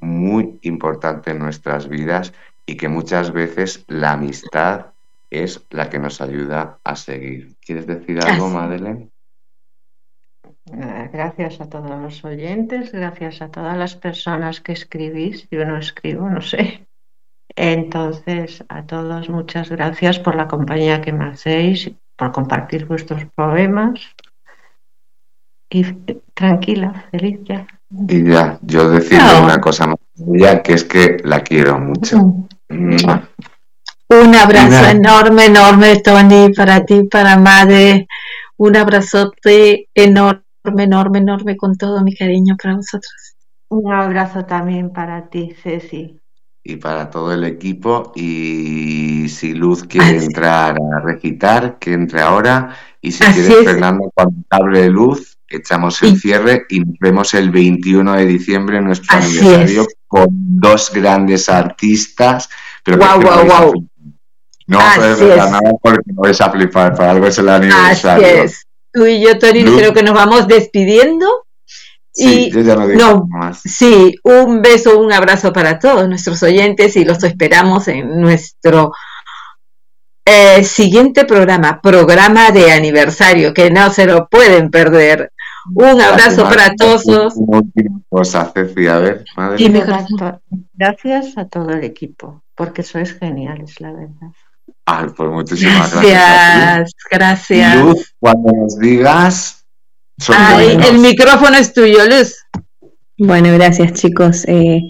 muy importante en nuestras vidas y que muchas veces la amistad es la que nos ayuda a seguir. ¿Quieres decir algo, Madeleine? Eh, gracias a todos los oyentes, gracias a todas las personas que escribís. Yo no escribo, no sé. Entonces, a todos muchas gracias por la compañía que me hacéis, por compartir vuestros poemas. Y tranquila, feliz ya. Y ya, yo decirle una cosa más, ya que es que la quiero mucho. Un abrazo enorme, enorme, Tony, para ti, para Madre. Un abrazote enorme, enorme, enorme, con todo mi cariño para vosotros. Un abrazo también para ti, Ceci y para todo el equipo. Y si Luz quiere entrar a recitar, que entre ahora. Y si quiere, Fernando, cuando hable Luz, echamos el cierre y nos vemos el 21 de diciembre en nuestro aniversario con dos grandes artistas. Pero wow, wow, wow. No nada porque no vais a flipar, para algo es el aniversario. Así es. Tú y yo, Tony, creo que nos vamos despidiendo Sí, yo ya no digo más. Sí, un beso, un abrazo para todos nuestros oyentes y los esperamos en nuestro eh, siguiente programa, programa de aniversario, que no se lo pueden perder. Un abrazo para todos. Cosa, Ceci, a ver, Gracias a todo el equipo, porque sois geniales, la verdad. Ay, pues muchísimas gracias. Gracias, Luz, cuando nos digas. El micrófono es tuyo, Luz. Bueno, gracias, chicos. Eh,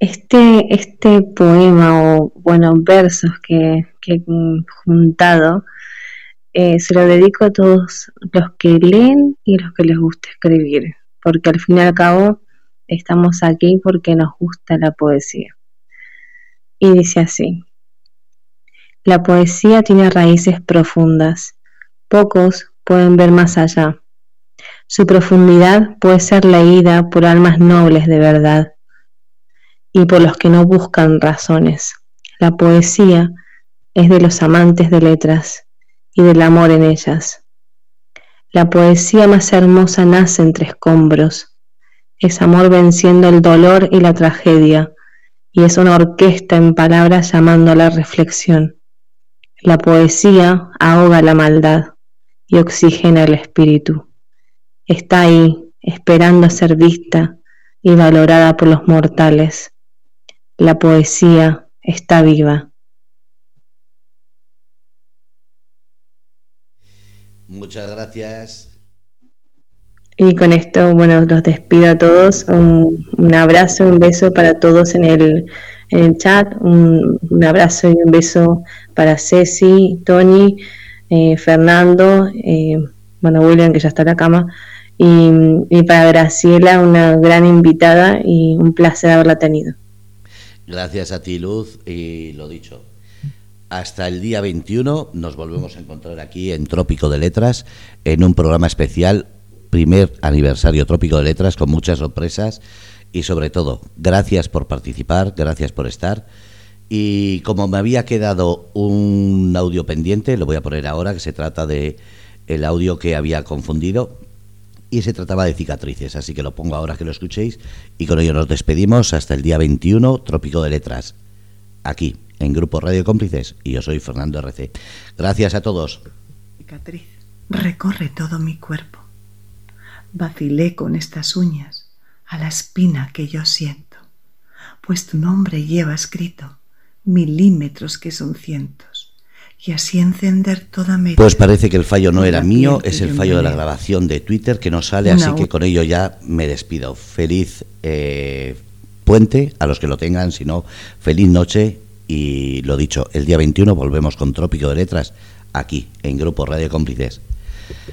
este, este poema o, bueno, versos que, que he juntado, eh, se lo dedico a todos los que leen y los que les gusta escribir, porque al fin y al cabo estamos aquí porque nos gusta la poesía. Y dice así, la poesía tiene raíces profundas, pocos pueden ver más allá. Su profundidad puede ser leída por almas nobles de verdad y por los que no buscan razones. La poesía es de los amantes de letras y del amor en ellas. La poesía más hermosa nace entre escombros. Es amor venciendo el dolor y la tragedia, y es una orquesta en palabras llamando a la reflexión. La poesía ahoga la maldad y oxigena el espíritu. Está ahí, esperando ser vista y valorada por los mortales. La poesía está viva. Muchas gracias. Y con esto, bueno, los despido a todos. Un, abrazo, un beso para todos en el, en el chat. Un, abrazo y un beso para Ceci, Tony, eh, Fernando, eh, bueno, William, que ya está en la cama. Y, y para Graciela, una gran invitada y un placer haberla tenido. Gracias a ti, Luz, y lo dicho, hasta el día 21 nos volvemos a encontrar aquí en Trópico de Letras, en un programa especial, primer aniversario Trópico de Letras, con muchas sorpresas y sobre todo, gracias por participar, gracias por estar. Y como me había quedado un audio pendiente, lo voy a poner ahora, que se trata de el audio que había confundido y se trataba de cicatrices, así que lo pongo ahora que lo escuchéis y con ello nos despedimos hasta el día 21, Trópico de Letras, aquí en Grupo Radio Cómplices y yo soy Fernando RC. Gracias a todos. Cicatriz recorre todo mi cuerpo. Vacilé con estas uñas a la espina que yo siento, pues tu nombre lleva escrito milímetros que son cientos y así encender toda mi Pues parece que el fallo no era mío, es el fallo de la grabación de Twitter que no sale, así que con ello ya me despido. Feliz eh, puente a los que lo tengan, si no, feliz noche y lo dicho, el día 21 volvemos con Trópico de Letras aquí en Grupo Radio Cómplices.